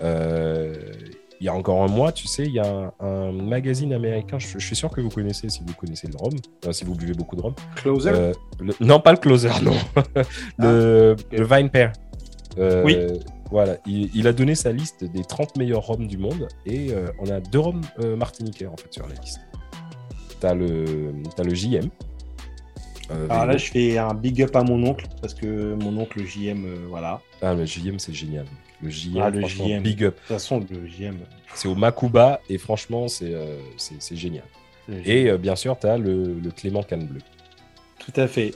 Speaker 1: il y a encore un mois, tu sais, il y a un, magazine américain, je, suis sûr que vous connaissez si vous connaissez le rhum, si vous buvez beaucoup de rhum.
Speaker 2: Closer
Speaker 1: Non, pas le Closer, non. <laughs> le, ah, le Vine Pair.
Speaker 3: oui.
Speaker 1: Voilà, il, a donné sa liste des 30 meilleurs rhums du monde et euh, on a deux rhums euh, martiniquais en fait sur la liste. t'as le, as le JM.
Speaker 3: Euh, Alors là, je fais un big up à mon oncle parce que mon oncle JM, voilà.
Speaker 1: Ah, le JM, c'est génial. Le JM, ah, le JM. big up.
Speaker 3: De toute façon, le JM.
Speaker 1: C'est au Makuba et franchement, c'est c'est génial. Et bien sûr, tu as le, le Clément Canne Bleu.
Speaker 3: Tout à fait.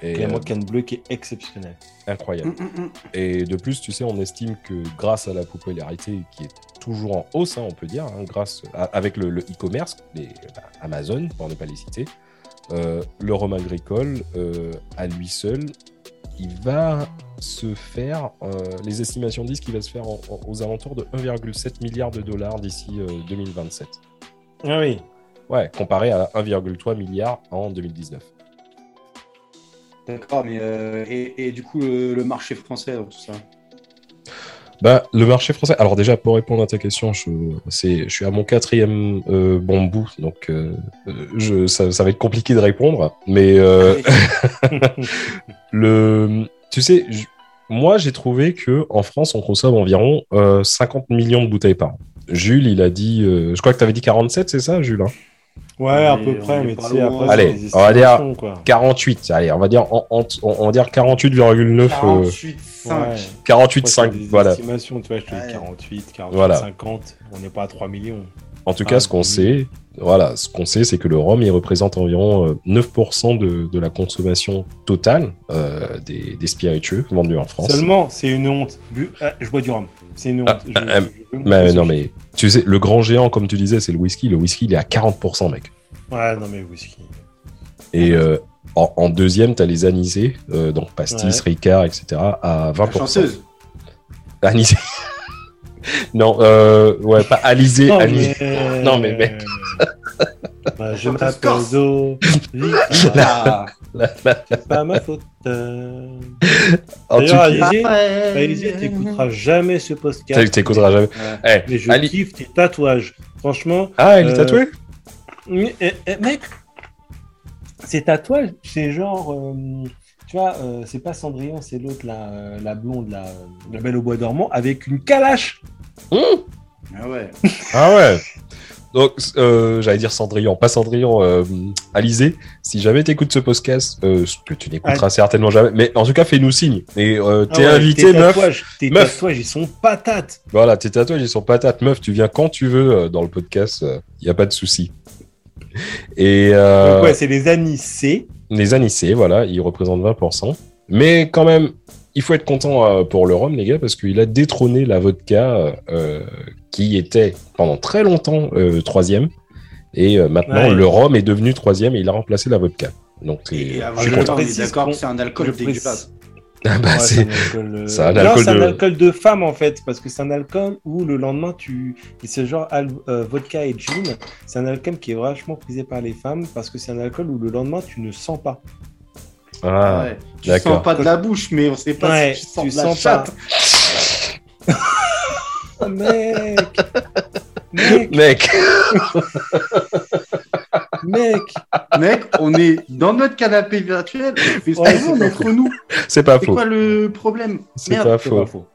Speaker 3: Et Clément Canne Bleu qui est exceptionnel.
Speaker 1: Incroyable. Mm, mm, mm. Et de plus, tu sais, on estime que grâce à la popularité qui est toujours en hausse, hein, on peut dire, hein, grâce avec le e-commerce, les bah, Amazon, pour ne pas les citer, euh, le rhum agricole, euh, à lui seul, il va se faire, euh, les estimations disent qu'il va se faire aux alentours de 1,7 milliard de dollars d'ici 2027.
Speaker 3: Ah oui.
Speaker 1: Ouais, comparé à 1,3 milliard en 2019.
Speaker 2: D'accord, mais et, du coup, le, marché français tout ça
Speaker 1: bah, le marché français. Alors déjà, pour répondre à ta question, je, je suis à mon quatrième euh, bambou, donc euh, je, ça, va être compliqué de répondre. Mais euh, <laughs> <laughs> le, tu sais, moi j'ai trouvé que en France, on consomme environ 50 millions de bouteilles par an. Jules, il a dit, je crois que tu avais dit 47, c'est ça, Jules hein?
Speaker 3: Ouais, à peu près, mais tu sais, après,
Speaker 1: allez, on va dire 48. Allez, on va dire, on, va dire 48,9. 48,5. 48,5, voilà.
Speaker 3: Estimation, tu vois, je te dis 48, 48, 50. On n'est pas à 3 millions.
Speaker 1: En tout cas, ce qu'on sait, voilà, ce qu'on sait, c'est que le rhum, il représente environ 9% de, de, la consommation totale euh, des, des, spiritueux vendus en France.
Speaker 3: Seulement, c'est une honte. Ah, je bois du rhum. C'est une honte. Ah,
Speaker 1: euh, mais non, mais tu sais, le grand géant, comme tu disais, c'est le whisky. Le whisky, il est à 40%, mec.
Speaker 3: Ouais, non, mais whisky.
Speaker 1: Et euh, en, deuxième, tu as les anisés, euh, donc pastis, ricard, etc., à 20%. La chanceuse. Anisé. <laughs> non, ouais, pas alisé, non, anisé. Mais... Non, mais mec. <laughs>
Speaker 3: Bah, je m'appelle Zo. <laughs> C'est pas ma faute. D'ailleurs, Alizé, t'écouteras jamais ce podcast.
Speaker 1: T'écouteras jamais.
Speaker 3: Eh, mais je kiffe tes tatouages. Franchement.
Speaker 1: Ah, il est euh, tatoué
Speaker 3: eh, eh, Mec, ces tatouages, c'est genre. Euh, tu vois, euh, c'est pas Cendrillon, c'est l'autre, la, la blonde, la, la, belle au bois dormant, avec une calache.
Speaker 1: Mmh.
Speaker 2: Ah ouais.
Speaker 1: ah ouais. Donc, euh, j'allais dire Cendrillon, pas Cendrillon, euh, Alizé. Si jamais t'écoutes ce podcast, euh, que tu n'écouteras certainement jamais, mais en tout cas, fais-nous signe. Et euh, t'es ah invité, meuf.
Speaker 3: Tes tatouages, ils sont patates.
Speaker 1: Voilà, tes tatouages, ils sont patates. Meuf, tu viens quand tu veux dans le podcast, il n'y a pas de souci. Et. Donc,
Speaker 3: ouais, c'est les anisés.
Speaker 1: Les anisés, voilà, ils représentent 20%. Mais quand même, il faut être content pour le rhum, les gars, parce qu'il a détrôné la vodka euh, qui était pendant très longtemps euh, troisième. Et maintenant, le rhum est devenu troisième et il a remplacé la vodka. Donc,
Speaker 2: et je suis d'accord c'est un alcool dégueulasse. <laughs>
Speaker 1: Ah bah c'est un
Speaker 3: alcool, de... un alcool de femme en fait, parce que c'est un alcool où le lendemain tu. C'est genre vodka et gin. C'est un alcool qui est vachement prisé par les femmes parce que c'est un alcool où le lendemain tu ne sens pas.
Speaker 1: Ah,
Speaker 2: ouais. Tu sens pas de la bouche, mais on sait pas si tu sens de la chatte. <laughs>
Speaker 3: mec
Speaker 1: Mec Mec
Speaker 3: Mec
Speaker 2: Mec, on est dans notre canapé virtuel, on ouais, entre nous.
Speaker 1: C'est pas faux.
Speaker 2: C'est quoi le problème?
Speaker 1: C'est pas, pas faux.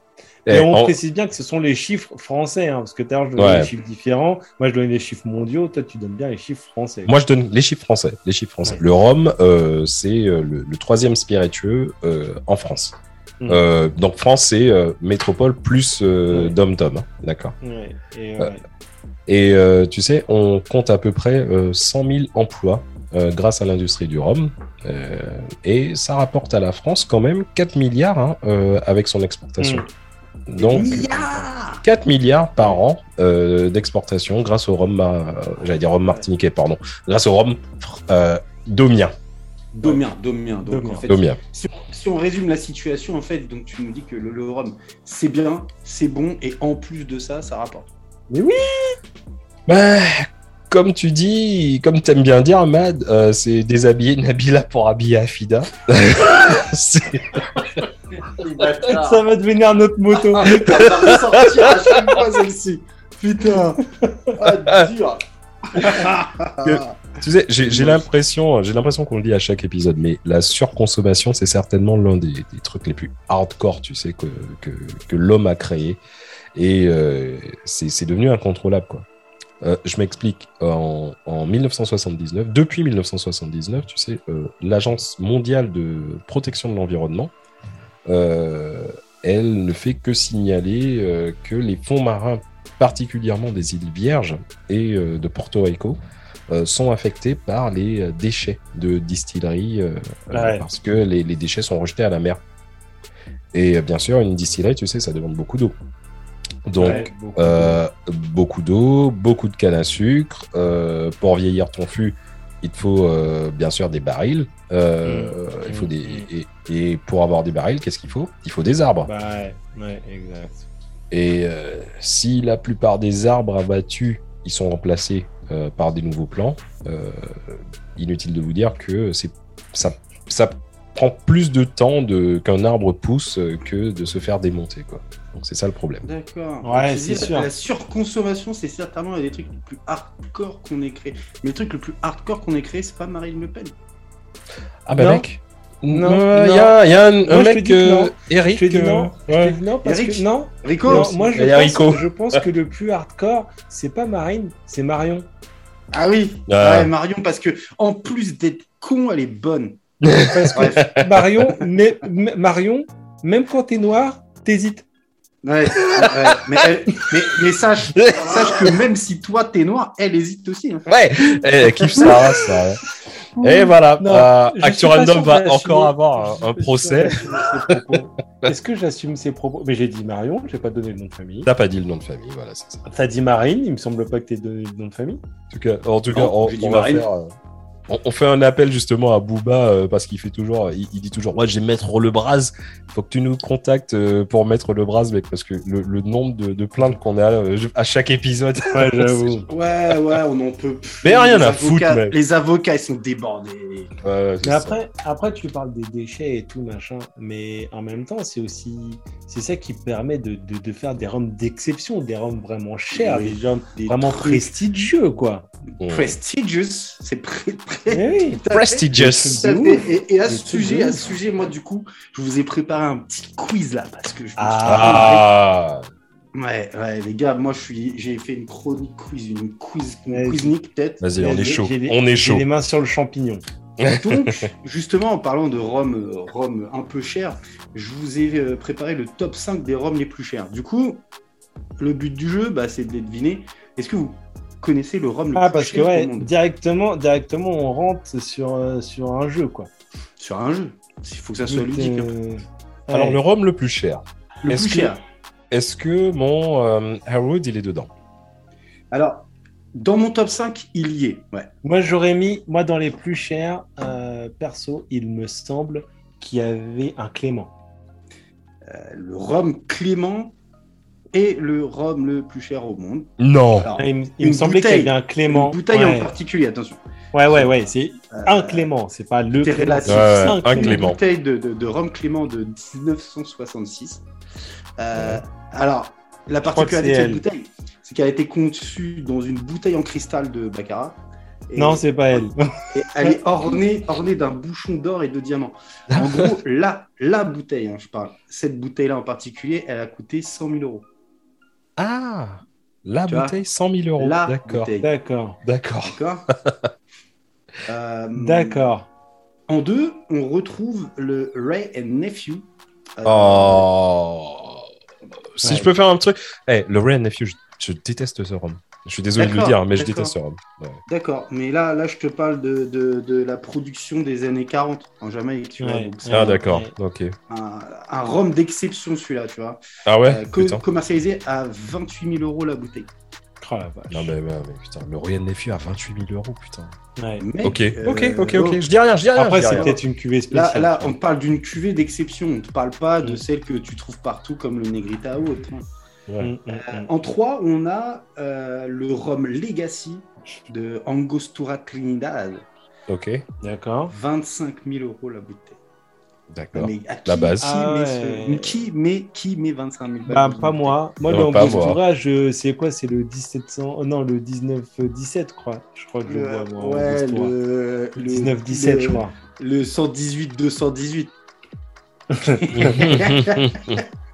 Speaker 3: Et, on précise bien que ce sont les chiffres français, hein, parce que tout à l'heure, je donnais des chiffres différents. Moi, je donne les chiffres mondiaux. Toi, tu donnes bien les chiffres français.
Speaker 1: Moi, je donne les chiffres français. Les chiffres français. Le rhum, euh, c'est euh, le, troisième spiritueux euh, en France. Hmm. donc, France, c'est métropole plus dom-tom. Hein. D'accord. Et, tu sais, on compte à peu près 100 000 emplois grâce à l'industrie du rhum. et ça rapporte à la France quand même 4 milliards hein, avec son exportation. Hmm. Donc, 4 milliards par an euh, d'exportation grâce au rhum, euh, j'allais dire rhum martiniquais, pardon, grâce au rhum euh, domien.
Speaker 2: Domien, domien. Donc, En fait, Si, on, résume la situation, en fait, donc tu nous dis que le, rhum, c'est bien, c'est bon, et en plus de ça, ça rapporte.
Speaker 3: Mais oui
Speaker 1: bah, comme tu dis, comme tu aimes bien dire, Mad, c'est déshabiller Nabila pour habiller Afida. <laughs>
Speaker 3: Ça va devenir notre moto.
Speaker 2: Ah, Putain. Ah, dur. <laughs>
Speaker 1: tu sais, j'ai l'impression, j'ai l'impression qu'on le dit à chaque épisode, mais la surconsommation, c'est certainement l'un des, trucs les plus hardcore, tu sais, que, l'homme a créé, et euh, c'est devenu incontrôlable, quoi. je m'explique. En, 1979, depuis 1979, tu sais, l'Agence mondiale de protection de l'environnement, elle ne fait que signaler que les fonds marins, particulièrement des îles Vierges et de Porto Rico, sont affectés par les déchets de distillerie parce que les, les, déchets sont rejetés à la mer. Et bien sûr, une distillerie, tu sais, ça demande beaucoup d'eau. Donc, euh, beaucoup d'eau, beaucoup, de canne à sucre. Euh, pour vieillir ton fût, il te faut euh, bien sûr des barils. Mmh. il faut des... Mmh. Et, pour avoir des barils, qu'est-ce qu'il faut? Il faut des arbres.
Speaker 3: Bah, ouais, exact.
Speaker 1: Et si la plupart des arbres abattus, ils sont remplacés par des nouveaux plants, inutile de vous dire que c'est ça, ça prend plus de temps de... qu'un arbre pousse que de se faire démonter. Quoi. Donc c'est ça le problème.
Speaker 2: D'accord.
Speaker 3: Ouais, c'est sûr.
Speaker 2: La surconsommation, c'est certainement un des trucs les plus hardcore qu'on ait créé. Mais le truc le plus hardcore qu'on ait créé, c'est pas Marine Le Pen.
Speaker 1: Ah bah mec. Non, il y, a, y a un, mec, euh, Eric.
Speaker 3: Je non, ouais. non parce que non.
Speaker 2: Rico.
Speaker 3: moi je pense, je pense, que le plus hardcore, c'est pas Marine, c'est Marion.
Speaker 2: Ah oui, ah. Ouais, Marion parce que en plus d'être con, elle est bonne.
Speaker 3: Parce que Marion, mais, Marion, même quand t'es noir, t'hésites.
Speaker 2: Ouais, Mais, mais, sache, sache, que même si toi t'es noir, elle hésite aussi. Hein.
Speaker 1: Ouais, elle kiffe ça, ça. Et voilà, euh, Action Random va encore avoir un, procès.
Speaker 3: Est-ce que j'assume ses propos? Mais j'ai dit Marion, j'ai pas donné le nom de famille.
Speaker 1: T'as pas dit le nom de famille, voilà, c'est ça.
Speaker 3: T'as dit Marine, il me semble pas que t'aies donné le nom de famille.
Speaker 1: En tout cas, en tout cas on, va faire. On, fait un appel justement à Booba euh, parce qu'il fait toujours, il, dit toujours, moi j'ai mettre le bras. Faut que tu nous contactes euh, pour mettre le bras, mec, parce que le, nombre de, plaintes qu'on a euh, à chaque épisode.
Speaker 2: Ouais, <laughs> j'avoue. ouais, ouais, on en peut.
Speaker 1: Mais rien à foutre,
Speaker 2: mec. Les avocats, ils sont débordés.
Speaker 3: mais après, après, tu parles des déchets et tout machin, mais en même temps, c'est aussi, c'est ça qui permet de, de, faire des roms d'exception, des roms vraiment chers, des roms vraiment prestigieux, quoi.
Speaker 2: Prestigious, c'est
Speaker 1: oui, prestigious.
Speaker 2: Et, à ce sujet, à ce sujet, moi du coup, je vous ai préparé un petit quiz là parce que je
Speaker 1: ah.
Speaker 2: Ouais, ouais, les gars, moi je suis, j'ai fait une chronique quiz, une quiz, une quiznique peut-être.
Speaker 1: Vas-y, on est chaud. on est chaud.
Speaker 3: les mains sur le champignon.
Speaker 2: Donc, justement, en parlant de rhum, rhum un peu cher, je vous ai euh, préparé le top 5 des rhums les plus chers. Du coup, le but du jeu, bah, c'est de deviner. Est-ce que vous connaissez le rhum le
Speaker 3: ah, parce que ouais, directement, directement, on rentre sur, euh, sur un jeu, quoi.
Speaker 2: Sur un jeu. Il faut que ça soit ludique. Hein. Euh,
Speaker 1: Alors, le rhum le plus cher.
Speaker 2: Le plus cher.
Speaker 1: Est-ce que mon euh, Harold, il est dedans?
Speaker 2: Alors, dans mon top 5, il y est. Ouais.
Speaker 3: Moi, j'aurais mis, moi, dans les plus chers, perso, il me semble qu'il y avait un Clément.
Speaker 2: le rhum Clément, et le rhum le plus cher au monde.
Speaker 1: Non.
Speaker 3: il, me semblait qu'il y avait un Clément.
Speaker 2: Une bouteille en particulier, attention.
Speaker 3: Ouais, ouais, ouais, c'est euh, un Clément, c'est pas le
Speaker 2: Clément.
Speaker 1: un, Clément.
Speaker 2: Une bouteille de, de, rhum Clément de 1966. Euh, alors, la particularité de cette bouteille, c'est qu'elle a été conçue dans une bouteille en cristal de Baccarat.
Speaker 3: non, c'est pas elle.
Speaker 2: elle <laughs> est ornée, ornée d'un bouchon d'or et de diamants. En gros, <laughs> la, la bouteille, hein, je parle, cette bouteille-là en particulier, elle a coûté 100 000 euros.
Speaker 1: Ah La bouteille, 100 000 euros. D'accord.
Speaker 3: D'accord.
Speaker 1: D'accord. <laughs>
Speaker 2: Euh,
Speaker 3: D'accord.
Speaker 2: En deux, on retrouve le Ray and Nephew.
Speaker 1: Euh, oh Si je peux faire un truc. Eh, le Ray and Nephew, je déteste ce rhum. Je suis désolé de le dire, mais je déteste ce rhum.
Speaker 2: D'accord, mais là, là, je te parle de, de, de, la production des années 40 en Jamaïque, tu vois.
Speaker 1: ah, d'accord, ok.
Speaker 2: Un, un rhum d'exception, celui-là, tu vois.
Speaker 1: Ah ouais?
Speaker 2: Euh, Commercialisé à 28 000 euros la bouteille.
Speaker 1: Oh la vache. Non, mais, mais, putain, le Royal Nephew à 28 000 euros, putain.
Speaker 3: Ouais.
Speaker 1: ok, ok, ok, ok. Je dis rien, je dis rien.
Speaker 3: Après, c'est peut-être une cuvée spéciale.
Speaker 2: Là, là on parle d'une cuvée d'exception. On ne te parle pas de celle que tu trouves partout, comme le Negrita ou autre. Mm, mm, mm. en 3, on a euh, le rhum Legacy de Angostura Trinidad.
Speaker 1: Ok.
Speaker 3: D'accord.
Speaker 2: 25 000 euros la bouteille.
Speaker 1: D'accord. La base.
Speaker 2: Qui, ah met qui, met, qui met 25 000
Speaker 3: bah, Pas moi. Moi, le Angostura, je... c'est quoi? C'est le 1700. Oh, non, le 19-17, je crois. Je crois que je vois, moi.
Speaker 2: Ouais, le,
Speaker 3: le 19-17, je crois.
Speaker 2: Le 118-218. <laughs> <laughs>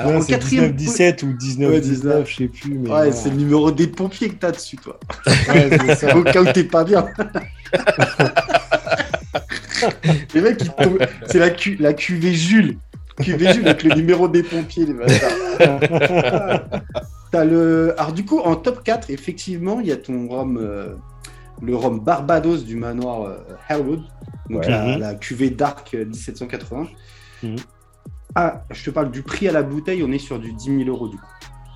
Speaker 3: Alors, 19-17 ou 19-19, je sais plus. Mais
Speaker 2: ouais, c'est le numéro des pompiers que t'as dessus, toi. ouais, c'est <laughs> ça. Au cas où t'es pas bien. <laughs> les mecs, c'est la, la cuvée Jules. Cuvée Jules avec le numéro des pompiers, les bâtards. T'as le... Alors, du coup, en top 4, effectivement, il y a ton rhum, euh, le rhum Barbados du manoir euh. Donc, la, mhm. la, cuvée Dark 1780. Mhm. Ah, je te parle du prix à la bouteille, on est sur du 10 000 euros du coup.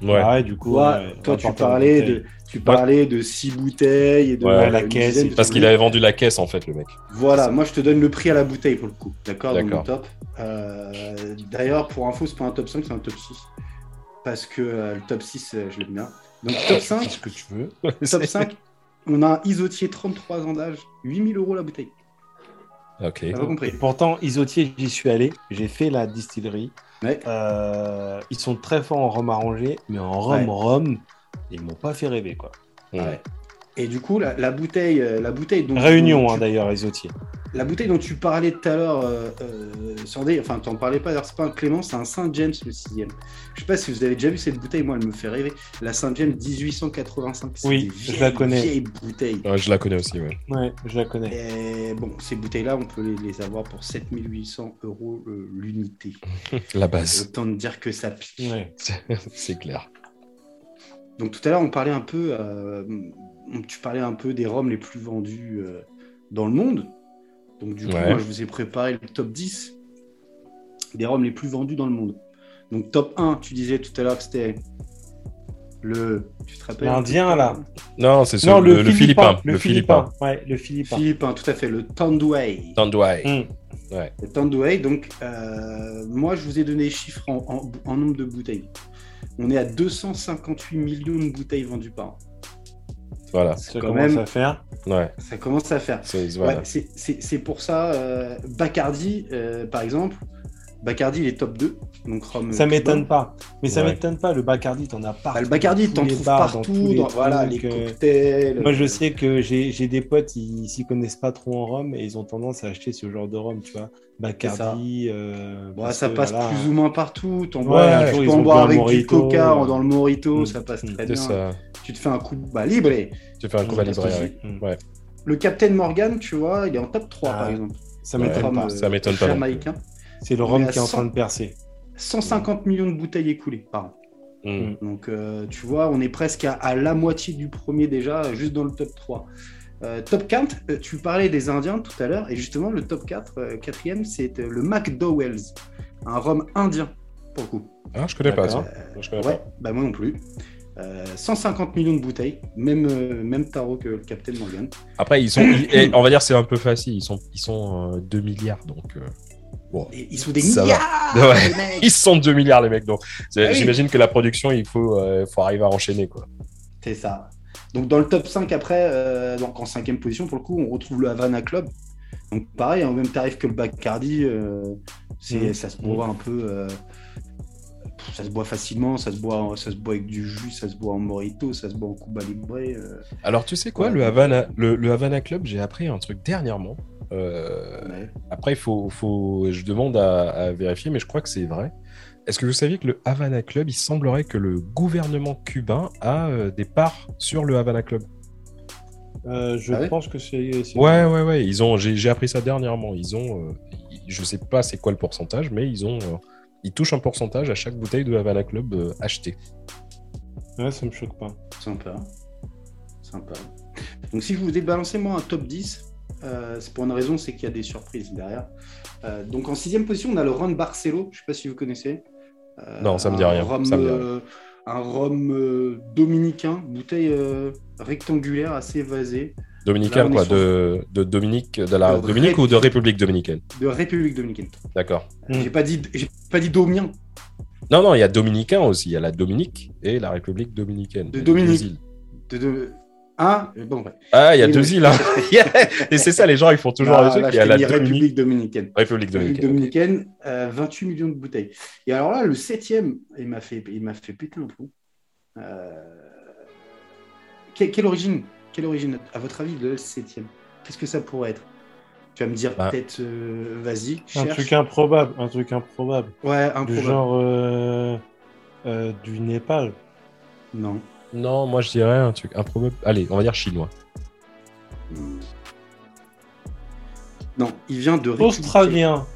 Speaker 3: Ouais, ah du coup.
Speaker 2: toi, tu parlais, de, tu parlais de 6 bouteilles et de
Speaker 3: la caisse.
Speaker 1: Parce qu'il avait vendu la caisse en fait, le mec.
Speaker 2: Voilà, moi je te donne le prix à la bouteille pour le coup. D'accord D'accord. top. Euh, d'ailleurs, pour info, c'est pas un top 5, c'est un top 6. Parce que euh, le top 6, euh, je l'aime bien. Donc top 5. <laughs>
Speaker 3: ce que tu veux.
Speaker 2: top 5, on a un isotier 33 ans d'âge, 8000 euros la bouteille.
Speaker 3: Ok. compris. pourtant, Isotier, j'y suis allé. J'ai fait la distillerie. Euh, ils sont très forts en rhum arrangé, mais en rhum, rhum, ils m'ont pas fait rêver, quoi.
Speaker 2: Ouais. Et du coup, la, bouteille, euh, la bouteille
Speaker 3: dont Réunion, hein, d'ailleurs, Isotier.
Speaker 2: La bouteille dont tu parlais tout à l'heure, euh, euh enfin, tu n'en parlais pas, c'est pas un Clément, c'est un Saint James le sixième. Je sais pas si vous avez déjà vu cette bouteille, moi, elle me fait rêver. La Saint James 1885.
Speaker 3: Oui, je la connais.
Speaker 2: Vieille bouteille.
Speaker 1: je la connais aussi, ouais.
Speaker 3: Ouais, je la connais.
Speaker 2: Et bon, ces bouteilles-là, on peut les, avoir pour 7800 euros l'unité. <laughs>
Speaker 1: la base.
Speaker 2: Autant de dire que ça pique.
Speaker 3: Ouais. <laughs>
Speaker 1: c'est clair.
Speaker 2: Donc tout à l'heure, on parlait un peu, euh, tu parlais un peu des roms les plus vendus euh, dans le monde. Donc du coup, moi, je vous ai préparé le top 10 des roms les plus vendus dans le monde. Donc top 1, tu disais tout à l'heure que c'était le. Tu te rappelles?
Speaker 3: L'Indien là
Speaker 1: Non, c'est le, le, le, Philippin.
Speaker 3: Le, Philippin. Ouais, le Philippin.
Speaker 2: Philippin, tout à fait. Le. Tanduay. Hmm. Ouais. Le Tanduay. Donc, euh, moi, je vous ai donné les chiffres en, en nombre de bouteilles. On est à 258 millions de bouteilles vendues par an.
Speaker 1: Voilà.
Speaker 3: Ça commence à faire.
Speaker 1: Ouais.
Speaker 2: Ça commence à faire. C'est pour ça, euh, Bacardi, euh, par exemple, Bacardi, il est top 2. Donc
Speaker 3: ça m'étonne pas. Mais ça m'étonne pas. Le Bacardi, t'en as partout.
Speaker 2: Bah, le Bacardi, t'en trouves partout. Dans, voilà, les euh. cocktails.
Speaker 3: Moi, je sais que j'ai des potes, ils s'y connaissent pas trop en rhum et ils ont tendance à acheter ce genre de rhum, tu vois. Bacardi.
Speaker 2: Euh, ça passe plus ou moins partout. tu peux en boire avec du coca dans le morito, mm. ça passe très bien. Tu te fais un coup bah, libre.
Speaker 1: Tu fais un coup libre, ouais.
Speaker 2: Le Captain Morgan, tu vois, il est en top 3 par ah, exemple.
Speaker 3: Ça m'étonne pas.
Speaker 1: Ça m'étonne pas.
Speaker 3: C'est le rhum qui est en train de percer.
Speaker 2: 150 millions de bouteilles écoulées par an. Mm. Donc, euh, tu vois, on est presque à, la moitié du premier déjà, juste dans le top 3. Euh, top 4, euh, tu parlais des Indiens tout à l'heure, et justement, le top 4, quatrième, c'est le McDowell's, un rhum indien, pour le coup.
Speaker 1: Ah, je connais pas ça.
Speaker 2: ouais, Bah, moi non plus. 150 millions de bouteilles, même, même tarot que le Captain Morgan.
Speaker 1: Après, ils sont, on va dire c'est un peu facile, ils sont, ils sont 2 milliards, donc
Speaker 2: ils sont des milliards <laughs>
Speaker 1: Ils sont 2 milliards les mecs. Donc ah j'imagine que la production, il faut, euh, faut arriver à enchaîner. quoi.
Speaker 2: C'est ça. Donc dans le top 5 après, euh, donc en cinquième position pour le coup, on retrouve le Havana Club. Donc pareil, au même tarif que le Bacardi, euh, c'est, mmh. ça se boit un peu ça se boit facilement, ça se boit, ça se boit avec du jus, ça se boit en morito, ça se boit en Cuba Libre.
Speaker 1: Alors tu sais quoi, le, Havana, le, le Havana Club, j'ai appris un truc dernièrement. Euh, après, il faut, faut, je demande à, vérifier, mais je crois que c'est vrai. Est-ce que vous saviez que le Havana Club, il semblerait que le gouvernement cubain a euh, des parts sur le Havana Club?
Speaker 3: Euh, Je ah pense que c'est.
Speaker 1: Ouais, ouais, ouais. Ils ont. J'ai appris ça dernièrement. Ils ont. je sais pas c'est quoi le pourcentage, mais ils ont. Ils touchent un pourcentage à chaque bouteille de Havana Club achetée.
Speaker 3: Ouais, ça me choque pas.
Speaker 2: Sympa. Sympa. Donc si je vous ai balancé moi un top 10, euh, c'est pour une raison, c'est qu'il y a des surprises derrière. Euh, donc en sixième position, on a le Ron Barcelo. Je ne sais pas si vous connaissez.
Speaker 1: Euh, non, ça me dit rien.
Speaker 2: un rhum dominicain, bouteille rectangulaire, assez évasée.
Speaker 1: Dominicain, quoi de, de, Dominique, de la Dominique ou de République dominicaine
Speaker 2: De République dominicaine.
Speaker 1: D'accord.
Speaker 2: J'ai pas dit, j'ai pas dit domien.
Speaker 1: Non, non, il y a dominicain aussi. Il y a la Dominique et la République dominicaine.
Speaker 2: De Dominique. De, ah, bon,
Speaker 1: Ah, il y a deux îles. Hein. <laughs> <laughs> et c'est ça, les gens, ils font toujours
Speaker 2: ah, il y a la République dominicaine.
Speaker 1: République dominicaine.
Speaker 2: dominicaine 28 euh, millions de bouteilles. Et alors là, le septième, il m'a fait, il m'a fait péter le trou. Euh... quelle, origine, quelle origine, à votre avis, le septième Qu'est-ce que ça pourrait être? Tu vas me dire bah. peut-être, euh, vas-y.
Speaker 3: Un truc improbable, un truc improbable.
Speaker 2: Ouais, improbable.
Speaker 3: genre. Euh, du Népal.
Speaker 2: Non.
Speaker 1: Non, moi je dirais un truc improbable. Allez, on va dire chinois.
Speaker 2: Non, il vient de
Speaker 3: Australien.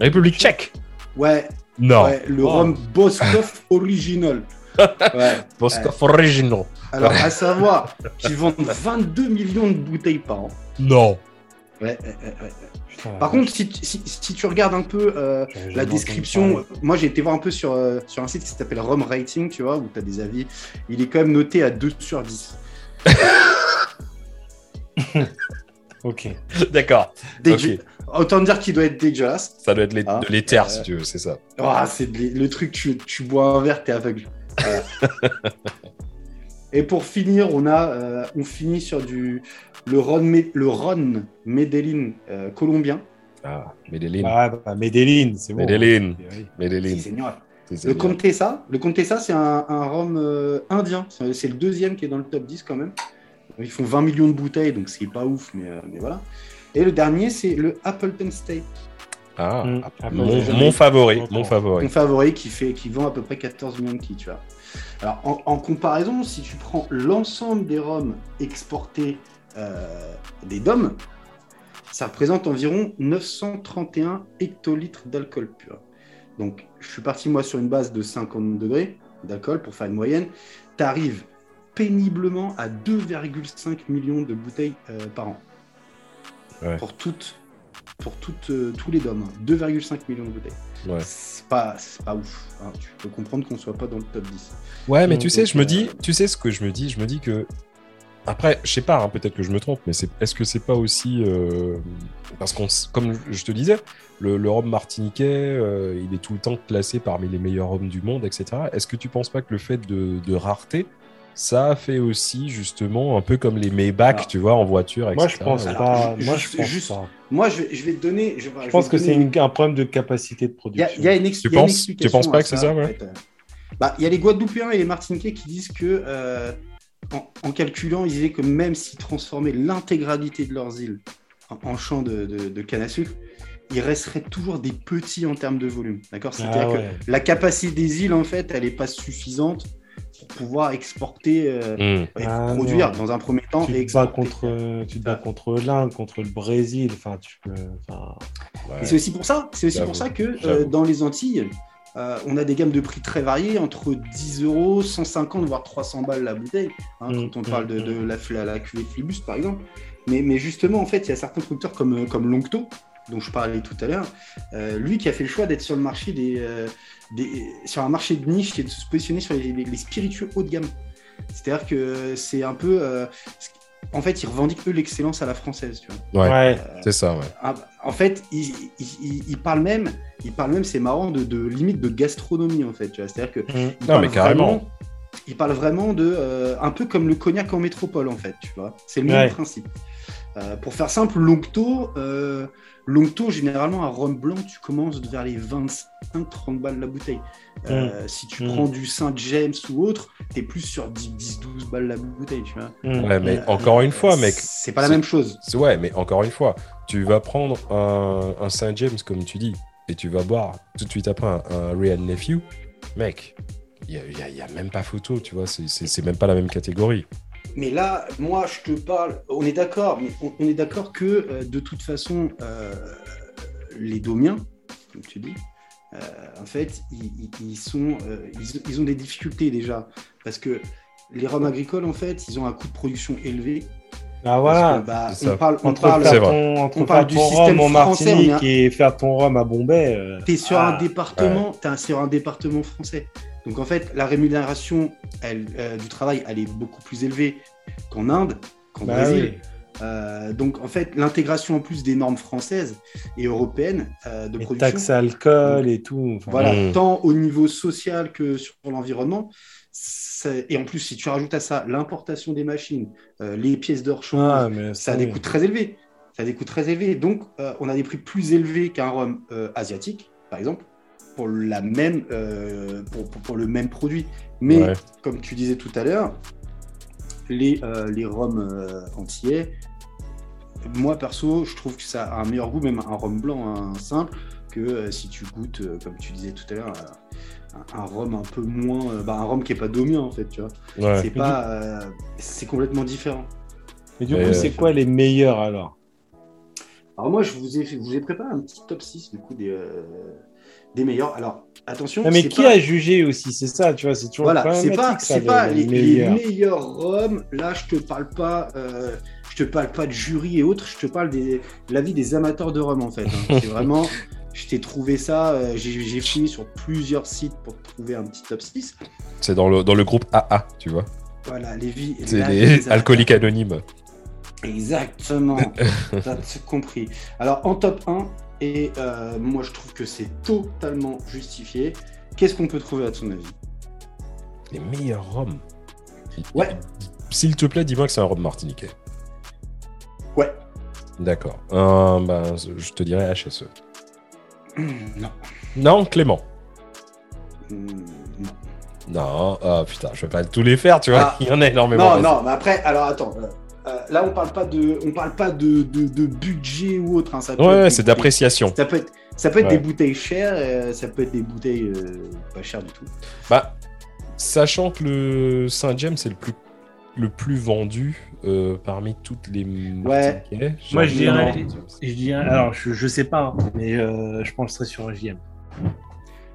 Speaker 1: République tchèque.
Speaker 2: Ouais.
Speaker 1: Non.
Speaker 2: le oh. rhum Boskov Original. <laughs>
Speaker 1: Ouais. Boskov Original.
Speaker 2: Alors, à savoir qu'ils vendent 22 millions de bouteilles par an.
Speaker 1: Non.
Speaker 2: Ouais, ouais, ouais. Par contre, si, tu regardes un peu euh, la description, moi j'ai été voir un peu sur, euh, sur un site qui s'appelle Rum Rating, tu vois, où tu as des avis. Il est quand même noté à 2 sur 10. <laughs>
Speaker 3: ok.
Speaker 1: D'accord.
Speaker 2: Autant dire qu'il doit être dégueulasse.
Speaker 1: Ça doit être hein, de l'éther, si tu veux, c'est ça.
Speaker 2: Oh, c'est le truc, tu, tu bois un verre, t'es aveugle. <laughs> Et pour finir, on a, euh, on finit sur du le Ron, le Ron Medellin euh, colombien.
Speaker 1: Ah, Medellin.
Speaker 3: Ah, bah, Medellin, c'est bon.
Speaker 1: Medellin. Medellin.
Speaker 2: Le Contessa, le Contessa, c'est un, un rhum euh, indien. C'est le deuxième qui est dans le top 10 quand même. Ils font 20 millions de bouteilles, donc c'est pas ouf, mais, mais, voilà. Et le dernier, c'est le Appleton State.
Speaker 1: Ah, mm. mon, favori, mon favori.
Speaker 2: Mon favori qui, fait, qui vend à peu près 14 millions de kits, tu vois. Alors, en, comparaison, si tu prends l'ensemble des rhums exportés euh, des DOM, ça représente environ 931 hectolitres d'alcool pur. Donc, je suis parti, moi, sur une base de 50 degrés d'alcool pour faire une moyenne. Tu arrives péniblement à 2,5 millions de bouteilles euh, par an. Pour toutes pour toutes, euh, tous les DOM. 2,5 millions de bouteilles. Ouais. C'est pas, pas ouf. Hein. Tu peux comprendre qu'on soit pas dans le top 10.
Speaker 1: Ouais, mais tu sais, je me dis, tu sais ce que je me dis? Je me dis que. Après, je sais pas, hein, peut-être que je me trompe, mais est-ce que c'est pas aussi. Euh, parce qu'on, comme je te disais, le, le rhum martiniquais, euh, il est tout le temps classé parmi les meilleurs rhums du monde, etc. Est-ce que tu penses pas que le fait de, de rareté, ça fait aussi justement un peu comme les Maybach, tu vois, en voiture, etc.
Speaker 3: Moi, je pense pas. moi, je pense
Speaker 2: juste, Moi, je, vais te donner.
Speaker 3: Je, pense que c'est un problème de capacité de production.
Speaker 2: Il y, a une,
Speaker 1: tu penses, Tu penses pas que c'est ça, ouais
Speaker 2: bah, Il y a les Guadeloupéens et les Martiniquais qui disent que, euh, en, calculant, ils disaient que même s'ils transformaient l'intégralité de leurs îles en, champs de, canne à sucre, il resterait toujours des petits en termes de volume. D'accord? C'est-à-dire ah que la capacité des îles, en fait, elle n'est pas suffisante pouvoir exporter euh, hmm. et ah produire dans un premier temps.
Speaker 3: Tu te bats contre, tu te bats contre l'Inde, contre le Brésil. Enfin, tu peux.
Speaker 2: C'est aussi pour ça. C'est aussi pour ça que euh, dans les Antilles, euh, on a des gammes de prix très variées, entre 10 euros, 150 voire 300 balles la bouteille. Hein, hmm. quand on parle de, hmm. la, la, cuvée Flibus par exemple. Mais, mais, justement, en fait, il y a certains producteurs comme, comme Longto, dont je parlais tout à l'heure, lui qui a fait le choix d'être sur le marché des, sur un marché de niche et de se positionner sur les, spiritueux haut de gamme. C'est-à-dire que c'est un peu. Euh, en fait, ils revendiquent eux l'excellence à la française, tu
Speaker 1: vois. Ouais, euh, c'est ça, ouais.
Speaker 2: Ah, en fait, ils, parlent même, ils parlent même, c'est marrant, de, de, limite de gastronomie, en fait. C'est-à-dire que.
Speaker 1: Mmh. Non, mais carrément.
Speaker 2: ils parlent vraiment de. Euh, un peu comme le cognac en métropole, en fait, tu vois. C'est le même principe. pour faire simple, Longto, Longto, généralement, à rhum blanc, tu commences vers les 25-30 balles la bouteille. Euh, mm. Si tu mm. prends du Saint James ou autre, t'es plus sur 10-12 balles la bouteille, tu vois.
Speaker 1: Mm. Ouais, mais encore une fois, mec.
Speaker 2: C'est pas la même chose.
Speaker 1: Ouais, mais encore une fois, tu vas prendre un, Saint James, comme tu dis, et tu vas boire tout de suite après un, Real Nephew, mec. Il n'y a, même pas photo, tu vois, c'est même pas la même catégorie.
Speaker 2: Mais là, moi, je te parle, on est d'accord, mais on, est d'accord que euh, de toute façon, euh, les Domiens, comme tu dis, euh, en fait, ils, sont, ils, ont des difficultés déjà. Parce que les rhums agricoles, en fait, ils ont un coût de production élevé.
Speaker 3: Ah voilà,
Speaker 2: bah, on parle, on
Speaker 3: entre parle, on parle du système en Martinique et faire ton rhum à Bombay.
Speaker 2: Tu es sur un ah, département, es sur un département français. Donc en fait, la rémunération euh, du travail, elle est beaucoup plus élevée qu'en Inde, qu'en bah Brésil. Euh, donc en fait, l'intégration en plus des normes françaises et européennes euh, de production.
Speaker 3: Taxes alcool et tout.
Speaker 2: Voilà, hmm. tant au niveau social que sur l'environnement. Et en plus, si tu rajoutes à ça l'importation des machines, les pièces d'or ah, ça a des coûts très élevés. Ça a des coûts très élevés. Donc, on a des prix plus élevés qu'un rhum asiatique, par exemple pour, la même, euh, pour, le même produit. Mais comme tu disais tout à l'heure, les, euh, les rhums euh, entiers, moi perso, je trouve que ça a un meilleur goût, même un rhum blanc, un simple, que si tu goûtes, comme tu disais tout à l'heure, un, rhum un peu moins. Bah, un rhum qui est pas dominant en fait, tu vois. C'est pas. c'est complètement différent.
Speaker 3: Mais du coup, c'est quoi les meilleurs alors?
Speaker 2: Alors, moi, je vous ai, vous ai préparé un petit top 6 du coup des, des meilleurs. Alors, attention.
Speaker 3: mais qui a jugé aussi? C'est ça, tu vois, c'est toujours.
Speaker 2: Voilà, c'est pas, c'est pas les, meilleurs. les, meilleurs roms. Là, je te parle pas. Euh, je te parle pas de jury et autres. Je te parle de l'avis des amateurs de rhum en fait. Hein. c'est vraiment. Je t'ai trouvé ça. Euh, j'ai fini sur plusieurs sites pour trouver un petit top 6.
Speaker 1: C'est dans le, dans le groupe AA, tu vois.
Speaker 2: Voilà, les vies.
Speaker 1: C'est les <laughs> alcooliques anonymes.
Speaker 2: Exactement. <laughs> T'as compris. Alors, en top 1, et euh, moi, je trouve que c'est totalement justifié. Qu'est-ce qu'on peut trouver à ton avis?
Speaker 1: Les meilleurs rhums.
Speaker 2: Ouais.
Speaker 1: S'il te plaît, dis-moi que c'est un rhum martiniquais.
Speaker 2: Ouais.
Speaker 1: D'accord. Euh, bah, je te dirais HSE. <clears throat>
Speaker 2: non.
Speaker 1: Non, Clément.
Speaker 2: Hmm, non.
Speaker 1: Non, oh, putain, je vais pas tous les faire, tu vois. Ah. Il y en a énormément.
Speaker 2: Non, non, mais après, alors attends. Euh, là, on parle pas de, on parle pas de, de, budget ou autre. Hein.
Speaker 1: Ça ouais, c'est d'appréciation.
Speaker 2: Ça peut être, ça peut être des bouteilles chères, euh, ça peut être des bouteilles euh, pas chères du tout.
Speaker 1: Bah, sachant que le Saint James c'est le plus, le plus vendu parmi toutes les.
Speaker 2: Ouais.
Speaker 3: Moi, je dirais, je dirais, alors je, je sais pas, hein, mais je penserais sur un JM.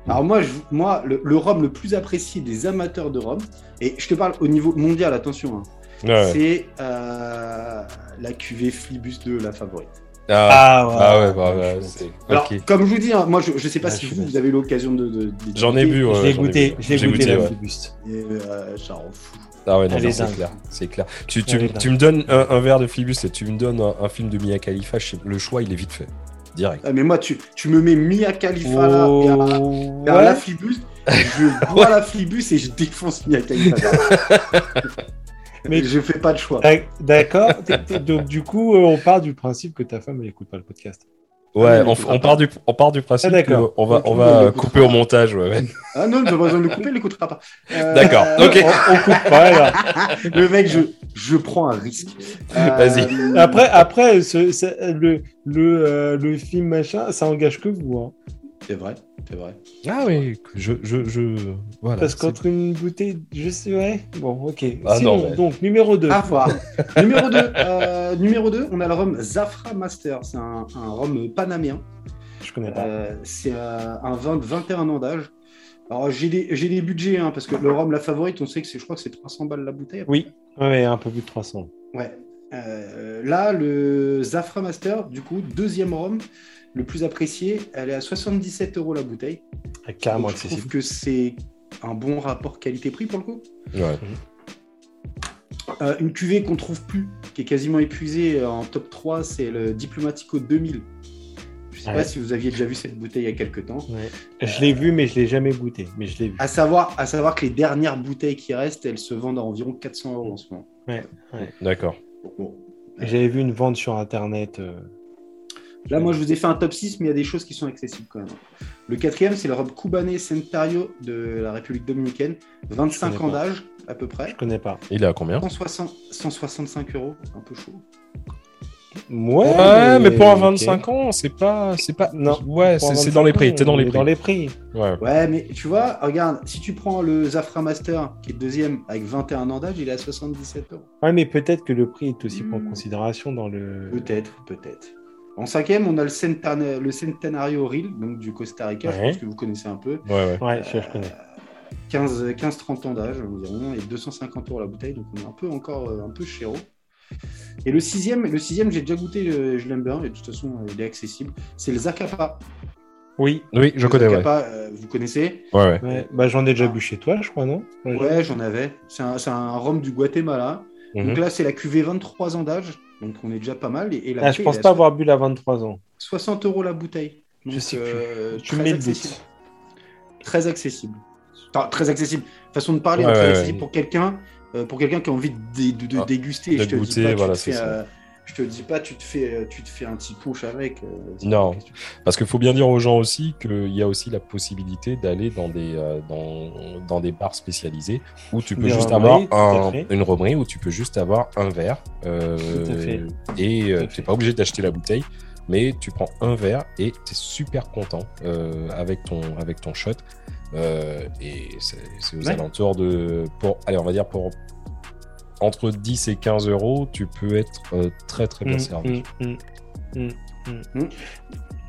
Speaker 2: Alors moi, je, moi le, le, rhum le plus apprécié des amateurs de rhum, et je te parle au niveau mondial, attention, hein, c'est euh, la cuvée Flibus 2, la favorite.
Speaker 1: Ah, ah ouais, ah ouais,
Speaker 2: bah, Alors, comme je vous dis, hein, moi je, je sais pas si vous, vous, avez eu l'occasion de. de,
Speaker 1: J'en ai bu,
Speaker 3: ouais, J'ai goûté, j'ai goûté, la Flibus.
Speaker 2: Et euh, ça rend fou.
Speaker 1: Ah ouais, c'est clair. C'est clair. Tu, tu, tu me donnes un, un, verre de Flibus et tu me donnes un, un film de Mia Khalifa, le choix il est vite fait. Direct.
Speaker 2: Ah, mais moi, tu, tu me mets Mia Khalifa là, et, à, et à la Flibus, je bois la Flibus et je défonce Mia Khalifa. <laughs> Mais je fais pas de choix.
Speaker 3: D'accord. Donc du coup, euh, on part du principe que ta femme elle écoute pas le podcast.
Speaker 1: Ouais, on, part du, on part du principe ah, qu'on va, on va couper au montage. Ouais, <laughs>
Speaker 2: Ah non, pas besoin de le couper, il l'écoutera pas.
Speaker 1: Euh, D'accord, ok.
Speaker 3: On, coupe pas, là. <laughs>
Speaker 2: Le mec, je, je prends un risque.
Speaker 1: Vas-y.
Speaker 3: Euh, après, après ce, le, le, le film machin, ça engage que vous. Hein.
Speaker 2: C'est vrai, c'est vrai.
Speaker 1: Ah oui, je, je, je...
Speaker 3: Voilà, Parce qu'entre une bouteille, je sais, ouais. Bon, ok. Ah non, donc, numéro 2.
Speaker 2: À voir. <laughs> numéro 2, euh, numéro 2, on a le rhum Zafra Master. C'est un, un rhum panamien.
Speaker 3: Je connais pas.
Speaker 2: Euh, c'est euh, un vin de 21 ans d'âge. Alors, j'ai des, des, budgets, hein, parce que le rhum, la favorite, on sait que c'est, je crois que c'est 300 balles la bouteille.
Speaker 3: Oui, ouais, un peu plus de 300.
Speaker 2: Ouais. là, le Zafra Master, du coup, deuxième rhum, le plus apprécié, elle est à 77 euros la bouteille.
Speaker 3: Ah, carrément
Speaker 2: je trouve que c'est un bon rapport qualité-prix pour le coup.
Speaker 1: Ouais.
Speaker 2: Euh, une cuvée qu'on trouve plus, qui est quasiment épuisée en top 3, c'est le Diplomatico 2000. Je sais pas si vous aviez déjà vu cette bouteille il y a quelques temps.
Speaker 3: Je l'ai vu, mais je l'ai jamais goûté. Mais je l'ai vu.
Speaker 2: À savoir, à savoir que les dernières bouteilles qui restent, elles se vendent à environ 400 euros en ce moment.
Speaker 3: Ouais.
Speaker 1: D'accord.
Speaker 3: J'avais vu une vente sur Internet. Euh,
Speaker 2: Là, moi, je vous ai fait un top 6, mais il y a des choses qui sont accessibles quand même. Le quatrième, c'est le robe Cubané Centario de la République dominicaine. 25 ans d'âge, à peu près.
Speaker 3: Je connais pas.
Speaker 1: Il est à combien
Speaker 2: 165 euros, un peu chaud.
Speaker 1: Ouais, mais, pour un 25 ans, c'est pas, c'est pas, non, ouais, c'est dans les prix, t'es dans les prix.
Speaker 3: Dans les prix.
Speaker 1: Ouais.
Speaker 2: ouais. mais tu vois, regarde, si tu prends le Zafra Master, qui est deuxième avec 21 ans d'âge, il est à 77 euros.
Speaker 3: Ouais, mais peut-être que le prix est aussi pris en hmm. considération dans le.
Speaker 2: Peut-être, peut-être. En cinquième, on a le, le Centenario Reel, donc du Costa Rica, je pense que vous connaissez un peu.
Speaker 1: Ouais,
Speaker 3: ouais. je, connais.
Speaker 2: 15-30 ans d'âge environ, et 250 euros la bouteille, donc on est un peu encore euh, un peu chéro. Et le sixième, le sixième j'ai déjà goûté, euh, je l'aime bien, et de toute façon, il est accessible. C'est le Zacapa.
Speaker 1: Oui, oui, je connais.
Speaker 2: Zacapa, euh, vous connaissez?
Speaker 1: Ouais, ouais.
Speaker 3: Bah, j'en ai déjà bu chez toi, je crois, non?
Speaker 2: Ouais, j'en avais. C'est un, un rhum du Guatemala. Donc mhm. là, c'est la cuvée 23 ans d'âge. Donc on est déjà pas mal. Et,
Speaker 3: ah, je pense pas avoir bu la 23 ans.
Speaker 2: 60 euros la bouteille.
Speaker 3: je sais euh, Tu mets le
Speaker 2: Très accessible. très accessible. Façon de parler, très accessible pour quelqu'un euh, pour quelqu'un qui a envie de, ah, déguster.
Speaker 1: je te goûter, dis voilà, c'est
Speaker 2: ça. Je te dis pas, tu te fais, tu te fais un petit punch avec. Euh,
Speaker 1: non, parce qu'il faut bien dire aux gens aussi qu'il y a aussi la possibilité d'aller dans des euh, dans, dans, des bars spécialisés où tu peux juste avoir une romerie où tu peux juste avoir un verre euh, et tu n'es pas obligé d'acheter la bouteille, mais tu prends un verre et tu es super content avec ton avec ton shot. et c'est aux alentours de. Pour, allez, on va dire pour entre 10 et 15 euros, tu peux être très très bien mmh, servi.
Speaker 3: Mmh, mmh,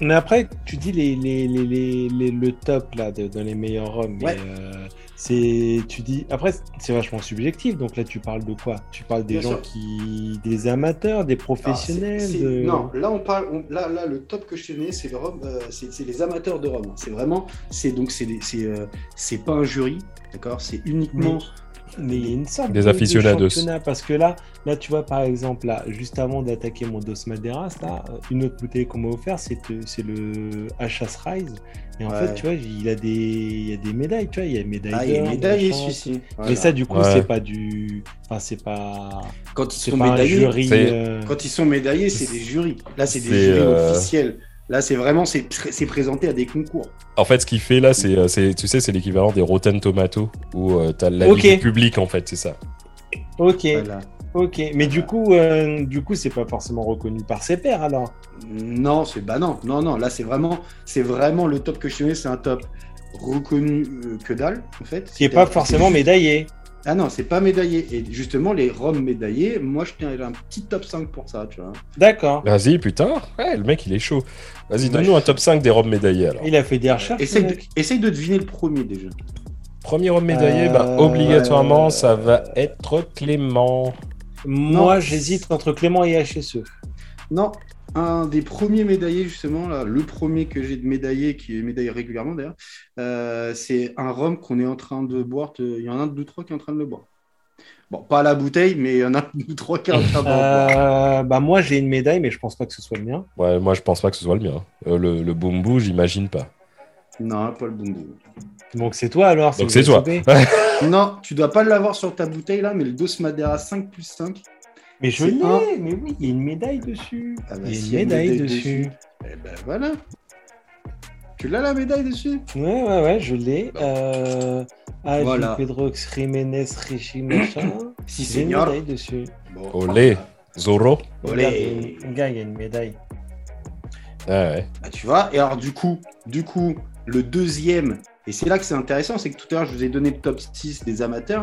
Speaker 3: mais après, tu dis les, les, les, les le top là, dans les meilleurs hommes. Euh, c'est, tu dis, après, c'est vachement subjectif. Donc là, tu parles de quoi? Tu parles des gens qui, des amateurs, des professionnels.
Speaker 2: Non, là on parle, là, là, le top que je c'est le euh, c'est les amateurs de Rome. C'est vraiment, c'est donc c'est, c'est, euh, c'est pas un jury, d'accord? C'est uniquement
Speaker 3: mais il y a une sorte
Speaker 1: des aficionados.
Speaker 3: parce que là, là, tu vois, par exemple, là, juste avant d'attaquer mon Dos Maderas, là, une autre bouteille qu'on m'a offert, c'est le HS Rise. Et en fait, tu vois, il a des, il y a des médailles, tu vois, il y a une médaille.
Speaker 2: Ah, il y a une médaille celui-ci.
Speaker 3: Mais ça, du coup, c'est pas du, enfin, c'est pas.
Speaker 2: Quand ils sont médaillés, euh, quand ils sont médaillés, c'est des jurys. Là, c'est des jurys euh, officiels. Là, c'est vraiment, c'est présenté à des concours.
Speaker 1: En fait, ce qu'il fait là, c'est, euh, tu sais, c'est l'équivalent des Rotten Tomatoes, où euh, tu as l'avis public, en fait, c'est ça.
Speaker 3: Ok. Ok, mais du coup, euh, du coup, c'est pas forcément reconnu par ses pairs alors.
Speaker 2: Non, c'est bah non, non, non. Là, c'est vraiment, c'est vraiment le top que je connais, c'est un top reconnu que dalle en fait.
Speaker 3: Qui est pas forcément médaillé.
Speaker 2: Ah non, c'est pas médaillé. Et justement, les roms médaillés, moi, je tiens un petit top 5 pour ça, tu vois.
Speaker 3: D'accord.
Speaker 1: Vas-y, putain. Ouais, le mec, il est chaud. Vas-y, donne-nous un top 5 des roms médaillés, alors.
Speaker 3: Il a fait des recherches.
Speaker 2: Essaye de, deviner le premier, déjà.
Speaker 1: Premier rhum médaillé, bah, euh, obligatoirement, ça va être Clément.
Speaker 3: Moi, j'hésite entre Clément et HSE.
Speaker 2: Non, un des premiers médaillés, justement, là, le premier que j'ai de médaillé, qui est médaillé régulièrement d'ailleurs, euh, c'est un rhum qu'on est en train de boire. Il y en a un, deux, trois qui est en train de le boire. Bon, pas à la bouteille, mais il y en a deux, trois boire.
Speaker 3: Euh, bah, moi, j'ai une médaille, mais je pense pas que ce soit le mien.
Speaker 1: Ouais, moi, je pense pas que ce soit le mien. Euh, le, le Bumbu, j'imagine pas.
Speaker 2: Non, pas le Bumbu.
Speaker 3: Donc c'est toi alors
Speaker 1: Donc c'est toi. <laughs>
Speaker 2: non, tu dois pas l'avoir sur ta bouteille là, mais le Dos Madeira 5 plus 5,
Speaker 3: mais je l'ai, mais oui, il y a une médaille dessus. Ah bah, il y a une médaille, dessus.
Speaker 2: Eh ben voilà. Tu l'as la médaille dessus?
Speaker 3: Ouais, ouais, ouais, je l'ai. Euh... Ah, voilà. Pedrox Jiménez Richi machin. <coughs>
Speaker 2: si, c'est une médaille
Speaker 1: dessus. Bon, Olé, Zoro.
Speaker 3: Olé. Gars, il y a une médaille.
Speaker 1: Ah ouais.
Speaker 2: Ah, tu vois, et alors du coup, du coup, le deuxième et c'est là que c'est intéressant, c'est que tout à l'heure, je vous ai donné le top 6 des amateurs,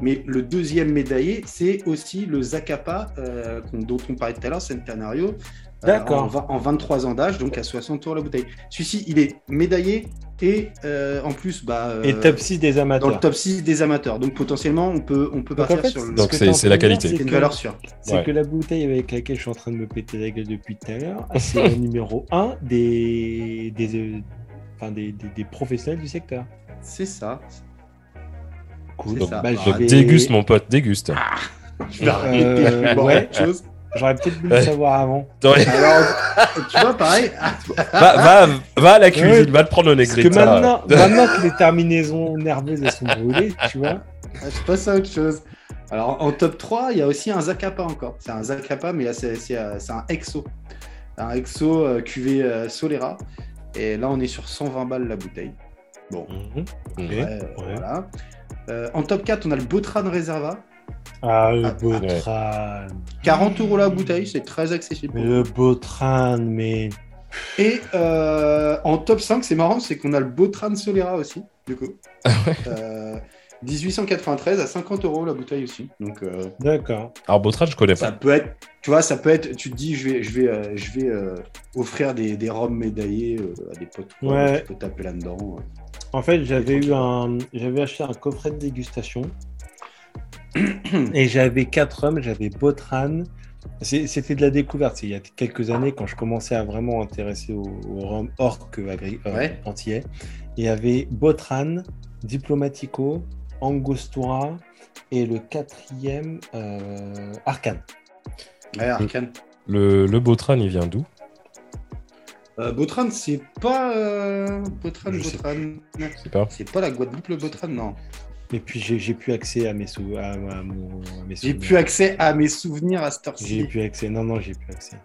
Speaker 2: mais le deuxième médaillé, c'est aussi le Zacapa, euh, dont on parlait tout à l'heure, Centenario, D'accord. en, 23 ans d'âge, donc à 60 euros la bouteille. Celui-ci, il est médaillé et euh, en plus, bah,
Speaker 3: et top 6 des amateurs.
Speaker 2: Dans le top 6 des amateurs. Donc potentiellement, on peut, on peut partir sur le.
Speaker 1: Donc c'est la qualité.
Speaker 2: C'est une valeur sûre.
Speaker 3: C'est que la bouteille avec laquelle je suis en train de me péter la gueule depuis tout à l'heure, <laughs> c'est le numéro 1 des, des des, professionnels du secteur.
Speaker 2: C'est ça.
Speaker 1: Cool. Donc, bah, déguste, mon pote, déguste. Ah,
Speaker 3: euh, ouais. J'aurais peut-être voulu le savoir avant.
Speaker 2: Alors, tu vois, pareil.
Speaker 1: va, va, à la cuisine, va te prendre au Negrita.
Speaker 3: Parce que maintenant, maintenant que les terminaisons nerveuses sont brûlées, tu vois.
Speaker 2: Ah, je passe à autre chose. Alors, en top 3, il y a aussi un Zacapa encore. C'est un Zacapa, mais là, c'est un Exo. Un Exo euh, QV euh, Solera. Et là, on est sur 120 balles la bouteille. Bon. Mhm. Voilà. Euh, en top 4, on a le Botran Reserva.
Speaker 3: Ah, le ah, Botran.
Speaker 2: 40 euros la bouteille, c'est très accessible.
Speaker 3: le Botran, mais.
Speaker 2: Et euh, en top 5, c'est marrant, c'est qu'on a le Botran Solera aussi, du coup. euh, 1893 à 50 euros la bouteille aussi. Donc, euh,
Speaker 3: D'accord.
Speaker 1: Alors Botran, je connais pas.
Speaker 2: Ça peut être, tu vois, ça peut être. Tu te dis, je vais, je vais, euh, je vais euh, offrir des, des roms médaillés à des potes.
Speaker 3: Ouais.
Speaker 2: Tu peux taper là-dedans.
Speaker 3: En fait, j'avais eu un, j'avais acheté un coffret de dégustation <clears throat> et j'avais quatre hommes. J'avais Botran. C'était de la découverte. Il y a quelques années, quand je commençais à vraiment intéresser au, rhum orc ouais. antillais, il y avait Botran, Diplomatico, Angostura et le quatrième euh, Arcane.
Speaker 2: Ouais, Arcane.
Speaker 1: Le, le Botran, il vient d'où?
Speaker 2: Euh, Botran, c'est pas. Euh... Botran, Botran. C'est pas. C'est pas la Guadeloupe, le Botran, non.
Speaker 3: Et puis j'ai plus accès à mes, sou... à,
Speaker 2: J'ai plus accès à mes souvenirs à cette heure
Speaker 3: J'ai plus accès. Non, non, j'ai plus accès.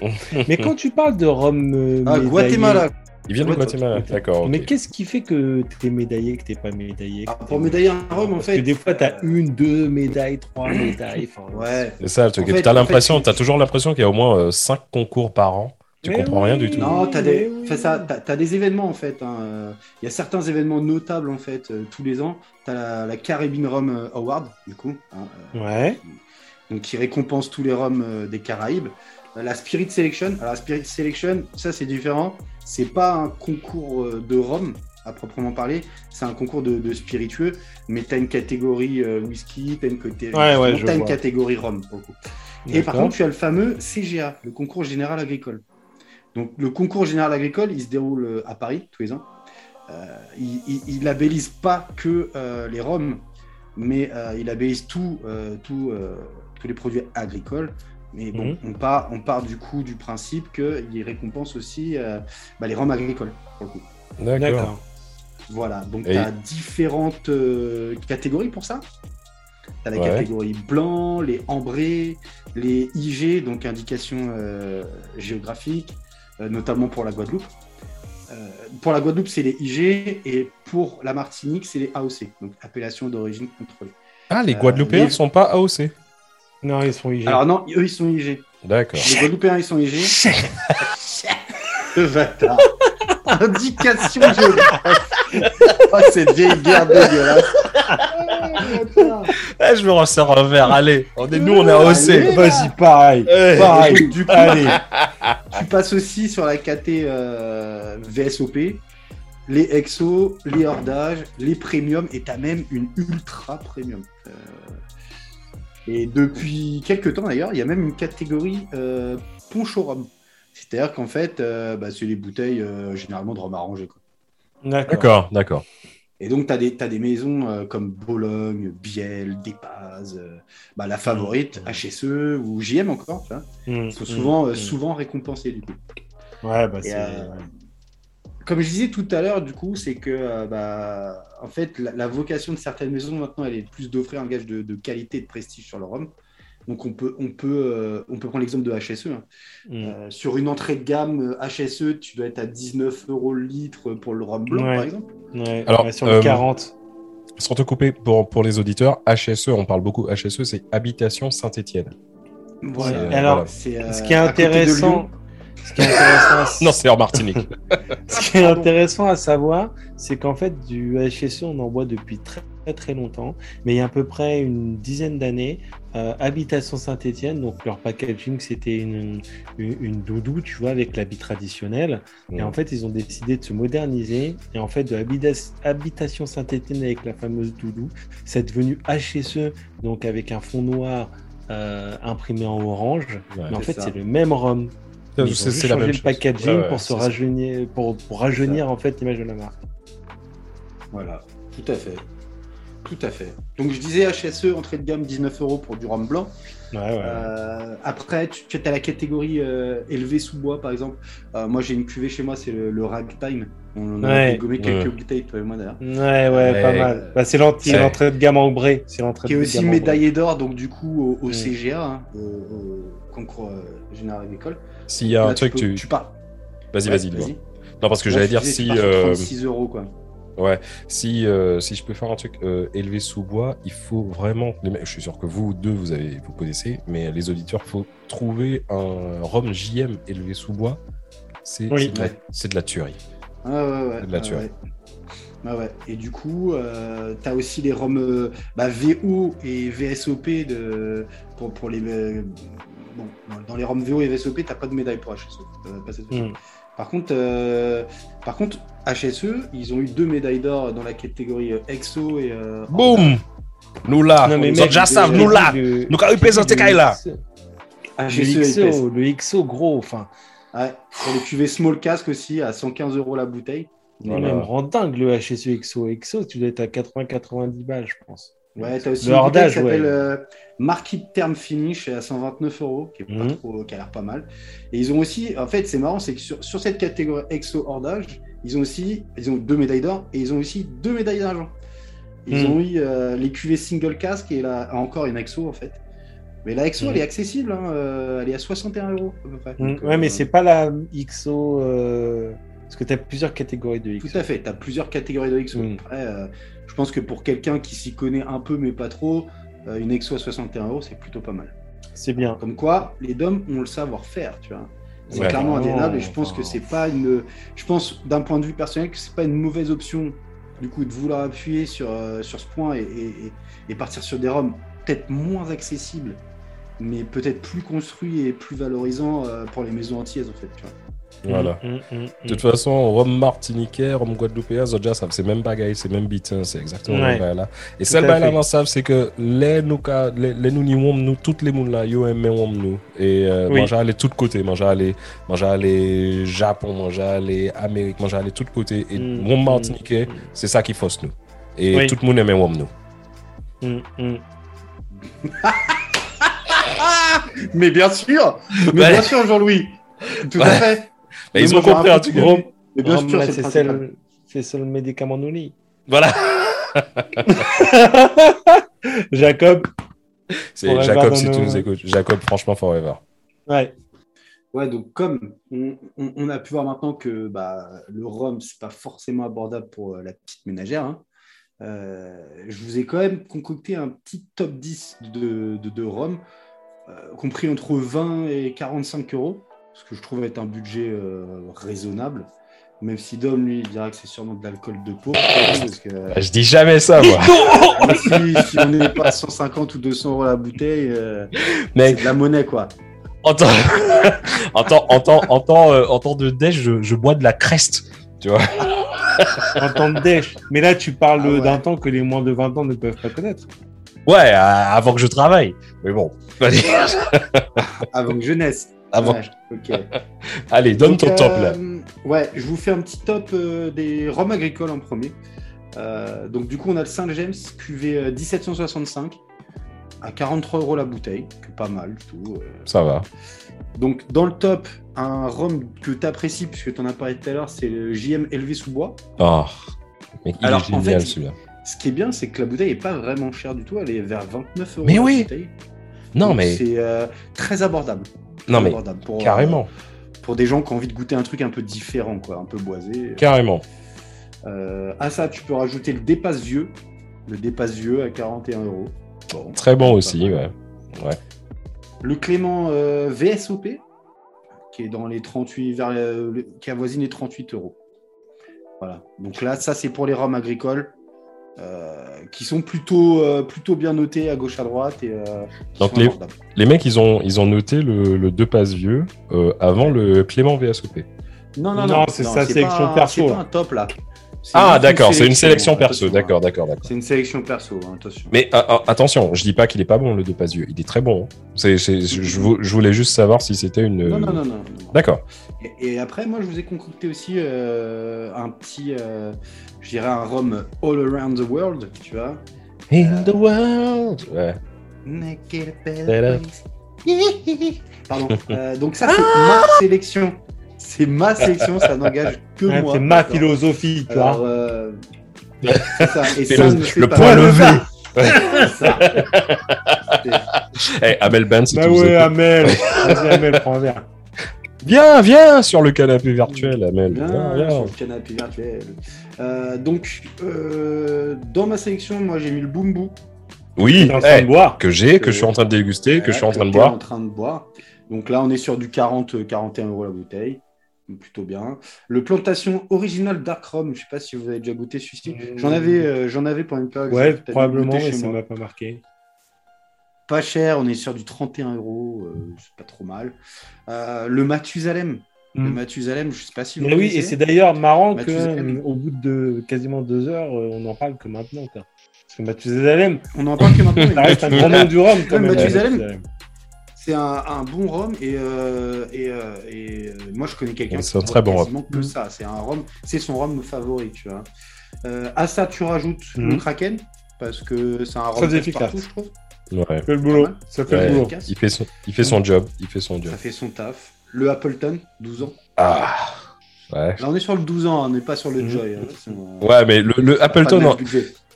Speaker 3: <laughs> Mais quand tu parles de Rome. Euh,
Speaker 2: ah, Guatemala.
Speaker 1: Il vient de Guatemala, d'accord.
Speaker 3: Mais qu'est-ce qui fait que tu es médaillé, que tu pas médaillé
Speaker 2: ah, Pour médailler un Rome, en fait. Parce
Speaker 3: que des fois, tu as une, deux médailles, trois médailles.
Speaker 2: ouais.
Speaker 1: C'est ça, tu as l'impression, tu as toujours l'impression qu'il y a au moins 5 euh, concours par an. Tu comprends rien du tout.
Speaker 2: Non, tu as, as, des événements en fait. Hein. Il y a certains événements notables en fait tous les ans. Tu as la, Caribbean Rum Award, du coup.
Speaker 3: Hein, ouais.
Speaker 2: donc, qui récompense tous les rums des Caraïbes. La Spirit Selection. Alors, la Spirit Selection, ça c'est différent. C'est pas un concours de rhum à proprement parler. C'est un concours de, spiritueux, mais tu as une catégorie euh, whisky, tu as une, catégorie rhum. Et par contre, tu as le fameux CGA, le concours général agricole. Donc, le concours général agricole, il se déroule euh, à Paris tous les ans. Euh, il, ne labellise pas que les rhums, mais il labellise tout, tout tous les produits agricoles. Mais bon, mhm. on, part, on part du coup du principe qu'il récompense aussi bah, les rhums agricoles,
Speaker 3: D'accord.
Speaker 2: Voilà, donc tu as différentes euh, catégories pour ça. Tu as la catégorie blanc, les ambrés, les IG, donc indications euh, géographiques, euh, notamment pour la Guadeloupe. pour la Guadeloupe, c'est les IG, et pour la Martinique, c'est les AOC, donc appellation d'origine contrôlée.
Speaker 1: Ah, les Guadeloupéens ne sont pas AOC
Speaker 3: Non, ils sont IG.
Speaker 2: Alors non, eux, ils sont IG.
Speaker 1: D'accord.
Speaker 2: Les Guadeloupéens, ils sont IG. <laughs> Le bâtard. Indication géographique. oh, cette vieille guerre dégueulasse.
Speaker 1: Eh, je me ressors un verre, allez. On est, nous, on est AOC.
Speaker 3: Vas-y, pareil. pareil.
Speaker 2: Du coup, allez. <laughs> Tu passes aussi sur la KT euh, VSOP, les EXO, les hordages, les premium, et t'as même une ultra premium. Euh, et depuis quelques temps d'ailleurs, il y a même une catégorie euh, ponchorum. C'est-à-dire qu'en fait, euh, bah, c'est les bouteilles euh, généralement de rhum arrangé.
Speaker 1: D'accord, d'accord.
Speaker 2: Et donc, tu as, des maisons euh, comme Bologne, Biel, Dépaz, bah, la favorite, HSE ou JM encore, vois, mmh, sont souvent, mmh, mmh. souvent récompensés du coup.
Speaker 3: Ouais, bah c'est.
Speaker 2: comme je disais tout à l'heure, du coup, c'est que bah, en fait, la, vocation de certaines maisons maintenant, elle est plus d'offrir un gage de, de, qualité et de prestige sur le rhum. Donc on peut, on peut, euh, on peut prendre l'exemple de HSE. Hein. Mm. Euh, sur une entrée de gamme HSE, euh, tu dois être à 19 euros le litre pour le rhum blanc, par exemple.
Speaker 3: Alors, sur le 40.
Speaker 1: Sans te couper, pour, pour les auditeurs, HSE, on parle beaucoup HSE, c'est Habitation Saint-Étienne.
Speaker 3: Voilà. Alors, ce qui est intéressant... Ce qui est
Speaker 1: intéressant non, c'est en Martinique. <laughs>
Speaker 3: ce qui est intéressant à savoir, c'est qu'en fait, du HSE, on en boit depuis très très longtemps, mais il y a à peu près une dizaine d'années, euh, Habitation Saint-Etienne, donc leur packaging c'était une, une, doudou, tu vois, avec l'habit traditionnel. Et en fait, ils ont décidé de se moderniser. Et en fait, de Habitation Saint-Etienne avec la fameuse doudou, c'est devenu HSE, donc avec un fond noir euh, imprimé en orange. mais en fait, c'est le même rhum. C'est la même le packaging pour se rajeunir, pour, pour rajeunir en fait l'image de la marque.
Speaker 2: Voilà, tout à fait. Tout à fait. Donc je disais HSE, entrée de gamme 19 euros pour du rhum blanc. Euh, après, tu, as la catégorie euh, élevé sous bois, par exemple. Euh, moi, j'ai une cuvée chez moi, c'est le, ragtime. On a gommé quelques bouteilles, toi et moi d'ailleurs.
Speaker 3: Ouais, ouais, pas mal. Bah, c'est l'entrée de gamme ambrée.
Speaker 2: C'est l'entrée Qui est aussi médaillé d'or, donc du coup, au, CGA, hein, au, concours général agricole.
Speaker 1: S'il y a un truc, tu.
Speaker 2: tu pars.
Speaker 1: Vas-y, vas-y, Non, parce que j'allais dire si.
Speaker 2: 36 euros, quoi.
Speaker 1: Ouais, si, euh, si je peux faire un truc euh, élevé sous bois, il faut vraiment. Je suis sûr que vous deux, vous, avez, vous connaissez, mais les auditeurs, il faut trouver un rhum JM élevé sous bois. C'est de, de, la tuerie.
Speaker 2: Ah ouais, ouais.
Speaker 1: de la tuerie.
Speaker 2: Ah ouais. Et du coup, euh, tu as aussi les ROM bah, VO et VSOP de, pour, pour les. bon, dans les ROM VO et VSOP, tu pas de médaille pour HSO. Par contre, euh, par contre, HSE, ils ont eu deux médailles d'or dans la catégorie euh, EXO et. Euh,
Speaker 1: Boum Nous là non, mais déjà savent, nous là Nous avons représenté là
Speaker 3: HSE le XO, gros, enfin.
Speaker 2: Ouais, pour le QV Small Cask aussi, à 115 euros la bouteille.
Speaker 3: Voilà. Même rend dingue le HSE XO. XO, tu dois être à 80-90 balles, je pense.
Speaker 2: Ouais, t'as aussi le une qui s'appelle euh, Market Term Finish à 129 euros, qui, est pas mhm. trop, qui a l'air pas mal. Et ils ont aussi, en fait, c'est marrant, c'est que sur, sur, cette catégorie exo hordage, ils ont aussi, ils ont deux médailles d'or et ils ont aussi deux médailles d'argent. Ils mhm. ont eu euh, les QV single casque et là encore une exo en fait. Mais la exo, elle est mhm. accessible, hein, euh, elle est à 61 euros à peu près.
Speaker 3: ouais, mais c'est pas la XO. Parce que tu as plusieurs catégories de XO.
Speaker 2: Tout à fait, tu as plusieurs catégories de XO. Après, je pense que pour quelqu'un qui s'y connaît un peu mais pas trop, euh, une Exo à 61 euros, c'est plutôt pas mal.
Speaker 3: C'est bien.
Speaker 2: Comme quoi, les DOM ont le savoir-faire, tu vois. C'est clairement indéniable et je pense que c'est pas une. Je pense d'un point de vue personnel que c'est pas une mauvaise option du coup de vouloir appuyer sur, euh, sur ce point et, et, partir sur des ROM peut-être moins accessibles, mais peut-être plus construits et plus valorisants euh, pour les maisons antillaises en fait. Tu vois.
Speaker 1: Voilà. Mm, mm, mm, de toute façon, Rome martiniquais, Rome guadeloupéen, Zodja, c'est même bagaille, c'est même beat, c'est exactement ouais. là. Et celle là, là, savent, c'est que les nous, les, les nous, nous, nous, toutes les mouns là, yo aiment nous. Et euh, oui. manger aller de tous côtés, manger aller, manger aller Japon, manger aller Amérique, manger aller de tous côtés. Et mm, Rome martiniquais, c'est ça qui fausse nous. Et oui. tout le monde aime Rome nous. <laughs>
Speaker 2: mais bien sûr, mais bien sûr, Jean-Louis. Tout à fait
Speaker 1: ils ont compris un truc.
Speaker 3: Mais bien sûr, c'est seul, c'est le médicament lit.
Speaker 1: Voilà. <laughs>
Speaker 3: Jacob.
Speaker 1: C'est Jacob si tu nous écoutes. Jacob, franchement, forever.
Speaker 2: Ouais. Ouais, donc comme on, a pu voir maintenant que bah, le rhum, c'est pas forcément abordable pour euh, la petite ménagère, hein, euh, je vous ai quand même concocté un petit top 10 de, de, de rhum, euh, compris entre 20 et 45 euros ce que je trouve être un budget euh, raisonnable. Même si Dom, lui, il dirait que c'est sûrement de l'alcool de peau.
Speaker 1: Bah, je dis jamais ça, moi. <laughs> <laughs>
Speaker 2: si, on n'est pas à 150 ou 200 euros la bouteille, euh, c'est de la monnaie, quoi.
Speaker 1: En temps, <laughs> en temps, en temps, en temps, euh, en temps de déj, je, je, bois de la creste, tu vois.
Speaker 3: en temps de déj. Mais là, tu parles ah d'un temps que les moins de 20 ans ne peuvent pas connaître.
Speaker 1: Ouais, avant que je travaille. Mais bon.
Speaker 2: avant que je
Speaker 1: Avant. <laughs> Allez, donne ton top là.
Speaker 2: Euh, ouais, je vous fais un petit top euh, des rhums agricoles en premier. Euh, donc du coup, on a le Saint James QV 1765 à 43 euros la bouteille, que pas mal tout.
Speaker 1: Ça va.
Speaker 2: Donc dans le top, un rhum que tu apprécies puisque tu en as parlé tout à l'heure, c'est le JM élevé sous bois.
Speaker 1: Oh, mais il Alors, est génial celui-là.
Speaker 2: Ce qui est bien, c'est que la bouteille est pas vraiment chère du tout, elle est vers 29 euros.
Speaker 1: Mais oui. Non, mais
Speaker 2: c'est très abordable.
Speaker 1: Non, mais pour, carrément.
Speaker 2: Euh, pour des gens qui ont envie de goûter un truc un peu différent, quoi, un peu boisé.
Speaker 1: Carrément.
Speaker 2: Euh, à ça, tu peux rajouter le dépasse vieux. Le dépasse vieux à 41 euros.
Speaker 1: Très bon aussi, ouais. ouais.
Speaker 2: Le Clément euh, VSOP, qui est dans les 38, vers, qui avoisine les 38 euros. Voilà. Donc là, ça, c'est pour les rhums agricoles. Euh, qui sont plutôt, euh, plutôt bien notés à gauche à droite. Et, euh,
Speaker 1: Donc les, les, mecs, ils ont, ils ont noté le, le deux passes vieux avant le Clément VSOP.
Speaker 2: Non, non, non,
Speaker 3: c'est sa sélection perso.
Speaker 2: C'est pas un top là.
Speaker 1: Ah, d'accord, c'est une sélection perso. D'accord, d'accord, d'accord.
Speaker 2: C'est une sélection perso, hein, attention.
Speaker 1: Mais attention, je dis pas qu'il est pas bon le vieux. Il est très bon. C'est, je, voulais juste savoir si c'était une.
Speaker 2: Non, non, non, non.
Speaker 1: D'accord.
Speaker 2: Et, après, moi, je vous ai concocté aussi un petit, je dirais un rhum all around the world, tu vois.
Speaker 1: In the world.
Speaker 2: Ouais. <laughs> Pardon. Euh, donc ça, c'est ma sélection. C'est ma sélection, ça n'engage <laughs> que moi.
Speaker 3: C'est ma philosophie, tu vois.
Speaker 2: Euh... c'est ça. Et ça
Speaker 1: le, le point levé. ça. hey, Amel Ben, si
Speaker 3: bah ouais, Amel. Vas-y, Amel, prends un verre.
Speaker 1: Viens, viens sur le canapé virtuel, Amel.
Speaker 2: Viens, viens. sur le canapé virtuel. Euh, donc, euh, dans ma sélection, moi j'ai mis le Boombo.
Speaker 1: Oui, hey, boire. que j'ai, que je suis en train de déguster, que je suis en train de boire.
Speaker 2: en train de boire. Donc là, on est sur du 40-41 euros la bouteille. Plutôt bien. Le plantation original Dark Rum, je sais pas si vous avez déjà goûté celui-ci. J'en avais, euh, j'en avais pour une période.
Speaker 3: Ouais, probablement, mais ça m'a pas marqué.
Speaker 2: Pas cher, on est sur du 31 euros, c'est pas trop mal. le Mathusalem, le hmm. Mathusalem, je sais pas si
Speaker 3: vous Oui, et c'est d'ailleurs marrant qu'au bout de quasiment deux heures, euh, on n'en parle que maintenant. Parce que Mathusalem.
Speaker 2: On n'en parle que maintenant. <laughs>
Speaker 3: ça reste un grand nom du rhum. Quand même,
Speaker 2: Mathusalem, c'est un, bon rhum et, euh, et, euh, et moi je connais quelqu'un
Speaker 1: qui très bon rhum.
Speaker 2: que ça. C'est un rhum, c'est son rhum favori, tu vois. à ça, tu rajoutes le hmm. Kraken parce que c'est un rhum
Speaker 3: très efficace, partout, je trouve.
Speaker 1: Ouais.
Speaker 3: Ça fait le boulot. Ça fait le boulot.
Speaker 1: Il fait son, il fait son job. Il fait son job.
Speaker 2: Ça fait son taf. Le Appleton, 12 ans.
Speaker 1: Ah. Ouais.
Speaker 2: Là, on est sur le 12 ans, on n'est pas sur le mhm. Joy. Hein,
Speaker 1: ouais, mais le, Appleton,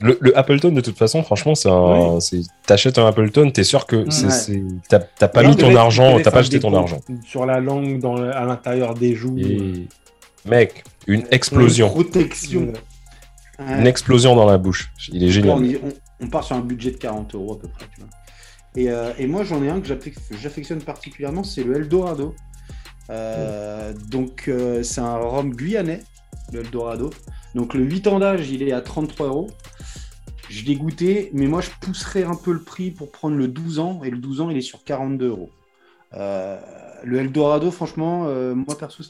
Speaker 1: le, Appleton, de toute façon, franchement, c'est un. T'achètes un Appleton, t'es sûr que c'est, t'as pas mis ton argent, t'as pas acheté ton argent.
Speaker 3: Sur la langue, dans, à l'intérieur des joues.
Speaker 1: Mec, une explosion.
Speaker 2: Une protection.
Speaker 1: Une explosion dans la bouche. Il est génial.
Speaker 2: On, part sur un budget de 40 euros à peu près. Tu vois. Et, euh, et moi, j'en ai un que j'affectionne particulièrement, c'est le Eldorado. Donc c'est un rhum guyanais, le Eldorado. Donc le 8 ans d'âge, il est à 33 euros. Je l'ai goûté, mais moi je pousserais un peu le prix pour prendre le 12 ans, et le 12 ans il est sur 42 euros. Euh, le Eldorado, franchement, euh, moi perso,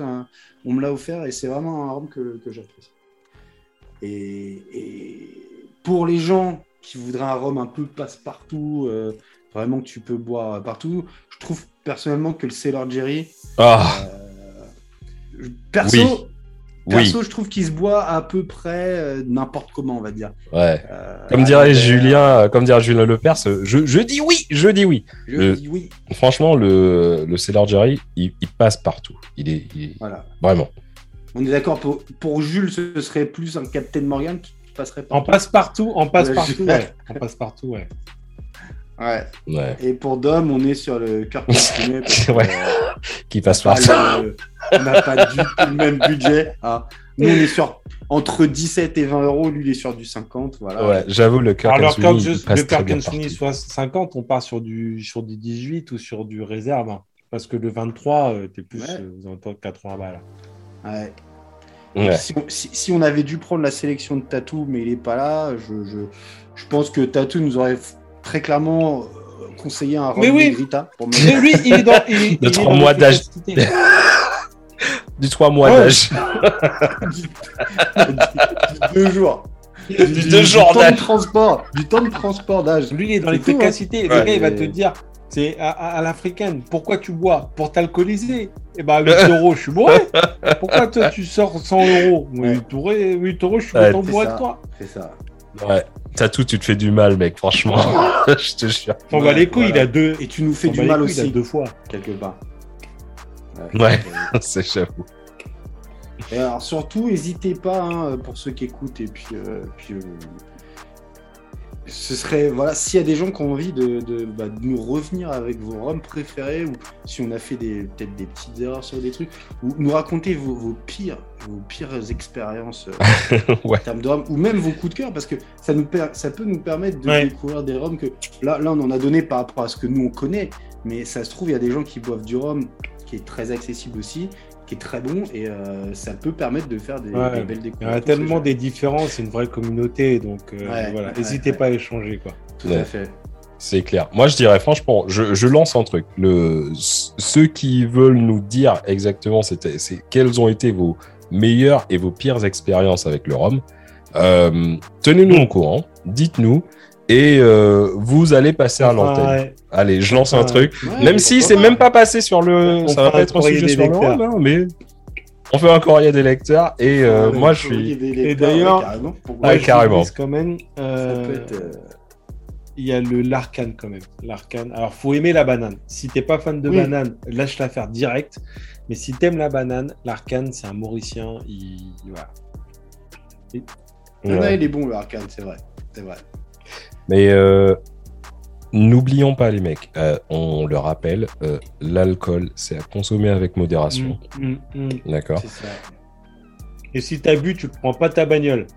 Speaker 2: on me l'a offert et c'est vraiment un rhum que, j'apprécie. Et, pour les gens qui voudraient un rhum un peu passe-partout, euh, vraiment que tu peux boire partout, je trouve personnellement que le Sailor Jerry. Ah. perso, Perso, je trouve qu'il se boit à peu près n'importe comment, on va dire.
Speaker 1: Ouais. comme dirait Julien, comme dirait Julien Lepers, je, je dis oui, je dis oui.
Speaker 2: Je dis oui.
Speaker 1: Franchement, le, le Cellar Jerry, il, passe partout. Il est, voilà. vraiment.
Speaker 2: On est d'accord pour, pour Jules, ce serait plus un Captain Morgan qui passerait
Speaker 3: partout. En passe partout, en passe partout, ouais. En passe partout, ouais.
Speaker 2: Ouais. ouais. Et pour Dom, on est sur le cœur <laughs>
Speaker 1: ouais. qui passe partout.
Speaker 2: on n'a pas du tout le même budget. Hein. Nous, on est sur entre 17 et 20 euros. Lui, il est sur du 50. Voilà.
Speaker 1: Ouais, j'avoue, le cœur
Speaker 3: Alors, quand le cœur soit 50, on part sur du, sur du 18 ou sur du réserve. Hein. Parce que le 23, euh, t'es plus ouais. euh, 80 balles.
Speaker 2: Ouais. Ouais. Si, on, si, on, avait dû prendre la sélection de Tatou, mais il n'est pas là, je, je, je pense que Tatou nous aurait très clairement euh, conseiller un
Speaker 3: mais oui.
Speaker 2: Grita.
Speaker 3: Pour <laughs> mais lui, il est dans. Il,
Speaker 1: de 3 <laughs> mois d'âge. du 3 mois d'âge.
Speaker 2: du 2 jours.
Speaker 1: Du, du, deux jours
Speaker 2: d'âge. transport. Du temps de transport d'âge.
Speaker 3: Lui, il est dans l'efficacité. Hein. Gars, il va te dire. C'est à, à, l'africaine. Pourquoi tu bois? Pour t'alcooliser. Et eh bah, ben, 8 <laughs> euros, je suis bourré. Pourquoi toi, tu sors 100 euros? 8 euros, 8 euros, je suis content de boire de toi.
Speaker 2: C'est ça.
Speaker 1: Ouais. Tatou, tu te fais du mal, mec, franchement. <laughs> je te jure.
Speaker 3: On va les couilles, il a deux.
Speaker 2: Et tu nous fais du mal aussi. deux fois. Quelque part.
Speaker 1: Ouais, <laughs> c'est j'avoue.
Speaker 2: Et alors surtout, n'hésitez pas, hein, pour ceux qui écoutent, et puis, euh, puis euh, ce serait, voilà, s'il y a des gens qui ont envie de, de, bah, nous revenir avec vos roms préférés, ou si on a fait peut-être des petites erreurs sur des trucs, ou nous raconter vos, pires, vos pires expériences euh, <laughs> en termes de ou même vos coups de cœur, parce que ça, nous ça peut nous permettre de découvrir des roms que, là, là, on en a donné par rapport à ce que nous, on connaît, mais ça se trouve, il y a des gens qui boivent du rhum qui est très accessible aussi, qui est très bon et euh, ça peut permettre de faire des, belles découvertes.
Speaker 3: Il y a tellement des différences, c'est une vraie communauté, donc euh, voilà, n'hésitez pas à échanger. Quoi.
Speaker 2: Tout à fait.
Speaker 1: C'est clair. Moi, je dirais franchement, je, je, lance un truc. Le, ceux qui veulent nous dire exactement c'est quelles ont été vos meilleures et vos pires expériences avec le rhum, euh, tenez-nous au courant, dites-nous et euh, vous allez passer à l'antenne. Allez, je lance un truc. même si c'est même pas passé sur le. ça va pas être un sujet sur le hein, mais on fait un courrier des lecteurs et euh, moi je suis.
Speaker 3: Et d'ailleurs,
Speaker 1: ouais, carrément.
Speaker 3: quand même. Euh, il y a le l'arcane quand même. L'arcane. Alors, faut aimer la banane. Si t'es pas fan de banane, lâche la faire direct. Mais si t'aimes la banane, l'arcane, c'est un Mauricien. Il, voilà.
Speaker 2: il est bon le arcane, c'est vrai. C'est vrai.
Speaker 1: Mais euh, n'oublions pas, les mecs, euh, on le rappelle, euh, l'alcool, c'est à consommer avec modération. Mm, mm, mm. D'accord
Speaker 3: Et si t'as bu, tu prends pas ta bagnole.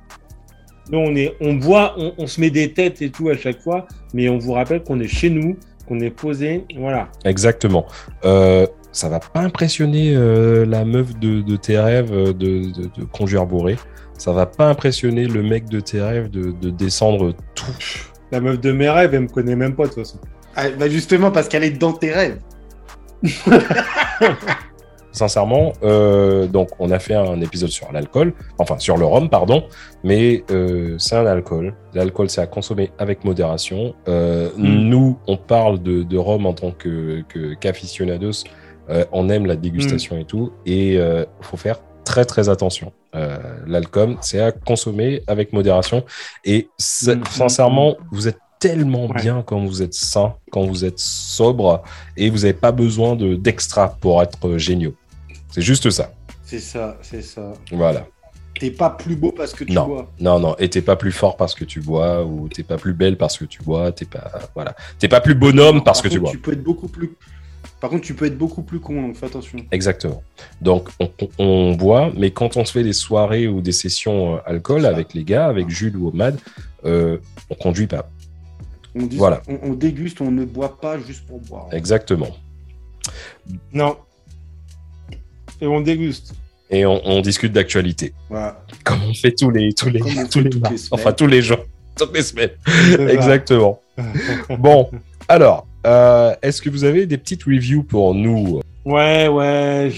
Speaker 3: Nous, on, est, on boit, on, se met des têtes et tout à chaque fois, mais on vous rappelle qu'on est chez nous, qu'on est posé, voilà.
Speaker 1: Exactement. ça va pas impressionner la meuf de, tes rêves de, de, conduire bourré. Ça va pas impressionner le mec de tes rêves de, descendre tout
Speaker 3: la meuf de mes rêves, elle me connaît même pas de toute façon.
Speaker 2: Ah, bah justement, parce qu'elle est dans tes rêves. <laughs>
Speaker 1: Sincèrement, euh, donc on a fait un épisode sur l'alcool, enfin sur le rhum, pardon, mais euh, c'est un alcool. L'alcool, c'est à consommer avec modération. Euh, mm. Nous, on parle de, rhum en tant que qu'aficionados. on aime la dégustation mm. et tout, et il faut faire très très attention. Euh, l'alcool, c'est à consommer avec modération. Et mm, sincèrement, vous êtes tellement bien quand vous êtes sain, quand vous êtes sobre, et vous n'avez pas besoin de d'extra pour être géniaux. C'est juste ça.
Speaker 2: C'est ça, c'est ça.
Speaker 1: Voilà.
Speaker 2: T'es pas plus beau parce que tu bois.
Speaker 1: Non, non, et t'es pas plus fort parce que tu bois, ou t'es pas plus belle parce que tu bois, t'es pas, voilà, t'es pas plus bonhomme parce que tu bois.
Speaker 2: Tu peux être beaucoup plus par contre, tu peux être beaucoup plus con, donc fais attention.
Speaker 1: Exactement. Donc, on, boit, mais quand on se fait des soirées ou des sessions euh, alcool avec les gars, avec Jules ou Omad, euh, on conduit pas.
Speaker 2: On, voilà. on, déguste, on ne boit pas juste pour boire.
Speaker 1: Exactement.
Speaker 3: Non. et on déguste.
Speaker 1: Et on, discute d'actualité. Comme on fait tous les, tous les, <laughs> tous les, enfin tous les <laughs> jours, toutes les semaines. Exactement. bon, alors, euh, est-ce que vous avez des petites reviews pour nous?
Speaker 3: Ouais, ouais,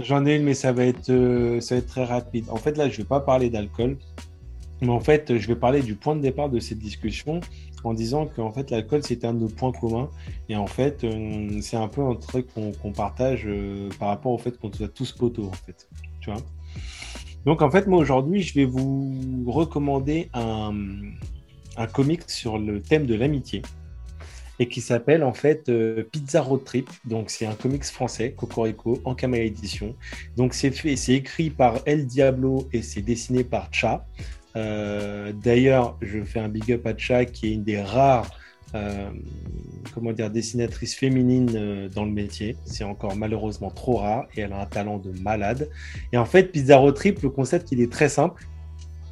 Speaker 3: j'en ai une, mais ça va, être, euh, ça va être très rapide. En fait, là, je ne vais pas parler d'alcool, mais en fait, je vais parler du point de départ de cette discussion en disant qu'en fait, l'alcool, c'est un de nos points communs. Et en fait, euh, c'est un peu un truc qu'on partage par rapport au fait qu'on soit tous poteaux, en fait. Tu vois? Donc, en fait, moi, aujourd'hui, je vais vous recommander un, un comic sur le thème de l'amitié et qui s'appelle en fait euh, Pizza Road Trip. Donc c'est un comics français, Cocorico, en caméra édition. Donc c'est fait, c'est écrit par El Diablo et c'est dessiné par Cha. Euh, d'ailleurs, je fais un big up à Cha qui est une des rares euh, comment dire, dessinatrices féminines dans le métier. C'est encore malheureusement trop rare et elle a un talent de malade. Et en fait, Pizza Road Trip, le concept, il est très simple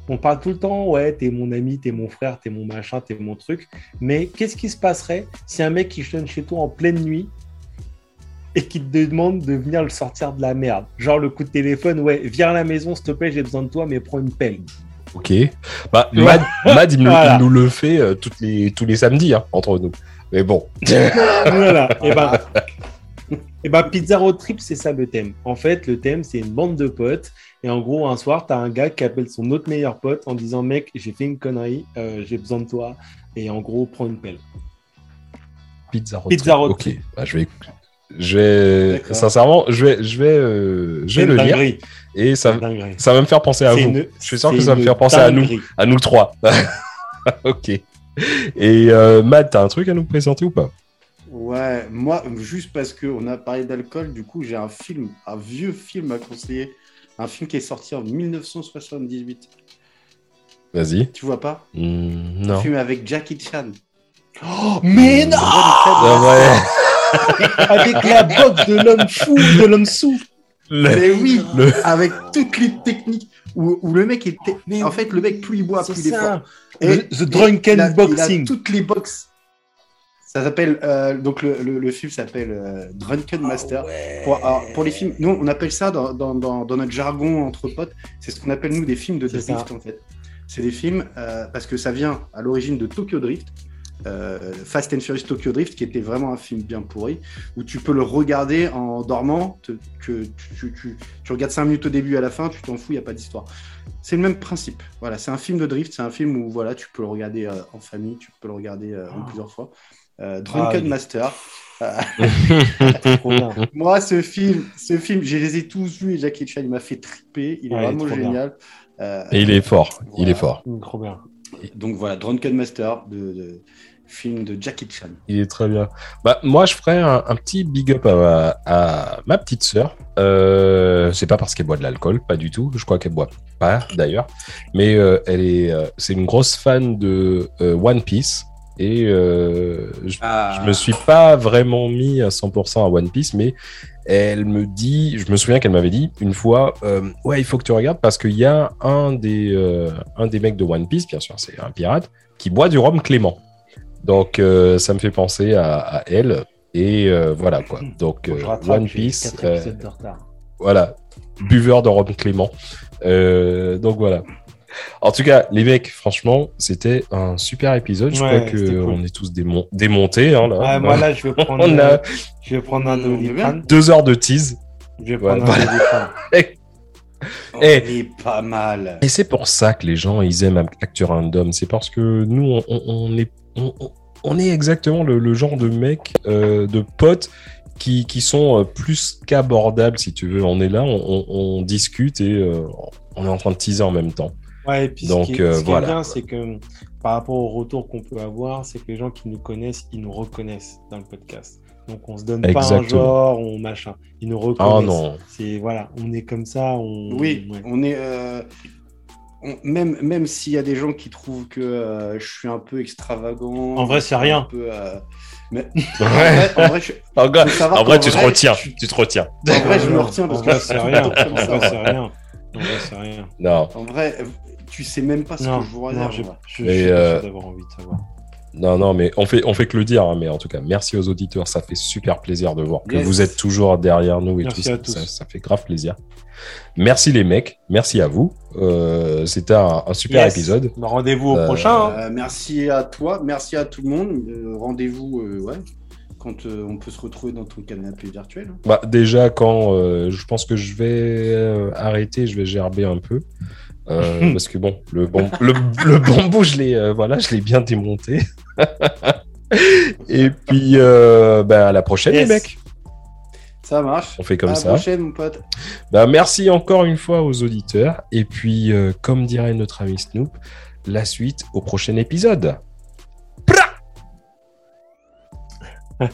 Speaker 3: on parle tout le temps, ouais, t'es mon ami, t'es mon frère, t'es mon machin, t'es mon truc. Mais qu'est-ce qui se passerait si un mec qui sonne chez toi en pleine nuit et qui te demande de venir le sortir de la merde? Genre le coup de téléphone, ouais, viens à la maison, s'il te plaît, j'ai besoin de toi, mais prends une pelle.
Speaker 1: Ok. Bah, Mad, <laughs> il, nous, le fait euh, toutes les, tous les samedis, hein, entre nous. Mais bon. <laughs>
Speaker 3: voilà. Et ben, et bah, Pizza Road Trip, c'est ça le thème. En fait, le thème, c'est une bande de potes et en gros, un soir, tu as un gars qui appelle son autre meilleur pote en disant Mec, j'ai fait une connerie, euh, j'ai besoin de toi. Et en gros, prends une pelle.
Speaker 1: Pizza Road Pizza Road Ok, bah, je vais. Je vais sincèrement, je vais, je vais, euh, je vais le lire et ça, ça va me faire penser à vous. je suis sûr que ça va me faire penser à nous, à nous trois. <laughs> ok. Et euh, Matt, t'as un truc à nous présenter ou pas?
Speaker 2: Ouais, moi, juste parce qu'on a parlé d'alcool, du coup, j'ai un film, un vieux film à conseiller un film qui est sorti en 1978.
Speaker 1: Vas-y.
Speaker 2: Tu vois pas?
Speaker 1: Hmm, Non.
Speaker 2: Un film avec Jackie Chan.
Speaker 3: Oh, mais non <laughs> Avec la boxe de l'homme fou, de l'homme sous.
Speaker 2: Mais oui, avec toutes les techniques où, le mec était. Mais en fait, le mec, plus il boit, plus il est fort.
Speaker 3: Et, The Drunken Boxing.
Speaker 2: toutes les boxes ça s'appelle euh, donc le, le, film s'appelle euh, Drunken ah Master. pour, pour, les films, nous on appelle ça dans, dans, dans, notre jargon entre potes, c'est ce qu'on appelle nous des films de drift en fait. C'est des films euh, parce que ça vient à l'origine de Tokyo Drift, Fast and Furious Tokyo Drift, qui était vraiment un film bien pourri, où tu peux le regarder en dormant, que tu, tu, tu, regardes 5 minutes au début et à la fin, tu t'en fous, il n'y a pas d'histoire. C'est le même principe. Voilà, c'est un film de drift, c'est un film où voilà, tu peux le regarder en famille, tu peux le regarder en ah. plusieurs fois. Euh, Drunken ah, Master. <laughs> Moi, ce film, ce film, je les ai tous vus et Jackie Chan, il m'a fait triper. Il est vraiment génial.
Speaker 1: Euh, et il est fort. Il est fort.
Speaker 3: Trop bien.
Speaker 2: Donc voilà, Drunken Master de, film de Jackie Chan.
Speaker 1: Il est très bien. Bah, moi, je ferais un, petit big up à, ma petite sœur. Euh, c'est pas parce qu'elle boit de l'alcool, pas du tout. Je crois qu'elle boit pas d'ailleurs. Mais euh, elle est, c'est une grosse fan de One Piece. Et euh, je, ah. me suis pas vraiment mis à 100% à One Piece, mais elle me dit, je me souviens qu'elle m'avait dit une fois, euh, ouais, il faut que tu regardes parce qu'il y a un des, euh, un des mecs de One Piece, bien sûr, c'est un pirate, qui boit du rhum Clément. Donc ça me fait penser à, elle. Et voilà quoi. Donc One Piece. voilà, buveur de rhum Clément. donc voilà. En tout cas, les mecs, franchement, c'était un super épisode. Je crois qu'on est tous démontés. Hein,
Speaker 3: là. moi, là, je vais prendre, <laughs> a... je vais prendre un
Speaker 1: doliprane. Deux heures de tease.
Speaker 3: Je vais prendre un doliprane. <laughs>
Speaker 2: On est pas mal.
Speaker 1: Et c'est pour ça que les gens, ils aiment Actu Random. C'est parce que nous, on, est, on, est exactement le, genre de mecs, euh, de potes qui, qui, sont euh, plus qu'abordables, si tu veux. On est là, on, discute et euh, on est en train de teaser en même temps.
Speaker 3: Ouais, et puis Donc, ce qui est, euh, voilà. bien, c'est que par rapport au retour qu'on peut avoir, c'est que les gens qui nous connaissent, ils nous reconnaissent dans le podcast. Donc on se donne pas un genre, on machin. Ils nous reconnaissent. Ah non. C'est voilà, on est comme ça. On...
Speaker 2: Oui, on est. Euh, même même s'il y a des gens qui trouvent que euh, je suis un peu extravagant.
Speaker 3: En vrai, c'est rien.
Speaker 2: peu, mais
Speaker 1: en vrai, en vrai, je... en vrai, tu te retiens. Tu te retiens.
Speaker 2: En vrai, je me retiens parce que
Speaker 3: c'est rien. En vrai, c'est rien. En vrai, c'est rien.
Speaker 1: Non.
Speaker 2: En vrai, tu sais même pas ce que je vois.
Speaker 3: Non, je, je, je, euh... d'avoir envie de savoir.
Speaker 1: Non, non, mais on fait, on fait que le dire. Hein, mais en tout cas, merci aux auditeurs. Ça fait super plaisir de voir que vous êtes toujours derrière nous et tout. Ça, ça, fait grave plaisir. Merci les mecs. Merci à vous. Euh, c'était un, super épisode.
Speaker 3: Bah, rendez-vous au euh, prochain. Hein.
Speaker 2: Euh, merci à toi. Merci à tout le monde. Rendez-vous ouais, quand on peut se retrouver dans ton canapé virtuel. Hein.
Speaker 1: Bah, déjà, quand je pense que je vais arrêter, je vais gerber un peu. <laughs> parce que bon, le, le, bambou, je l'ai voilà, je l'ai bien démonté. <laughs> Et puis, euh, bah, à la prochaine, les mecs.
Speaker 2: Ça marche.
Speaker 1: On fait comme ça.
Speaker 2: À la prochaine, mon pote.
Speaker 1: Bah, merci encore une fois aux auditeurs. Et puis, euh, comme dirait notre ami Snoop, la suite au prochain épisode. <laughs>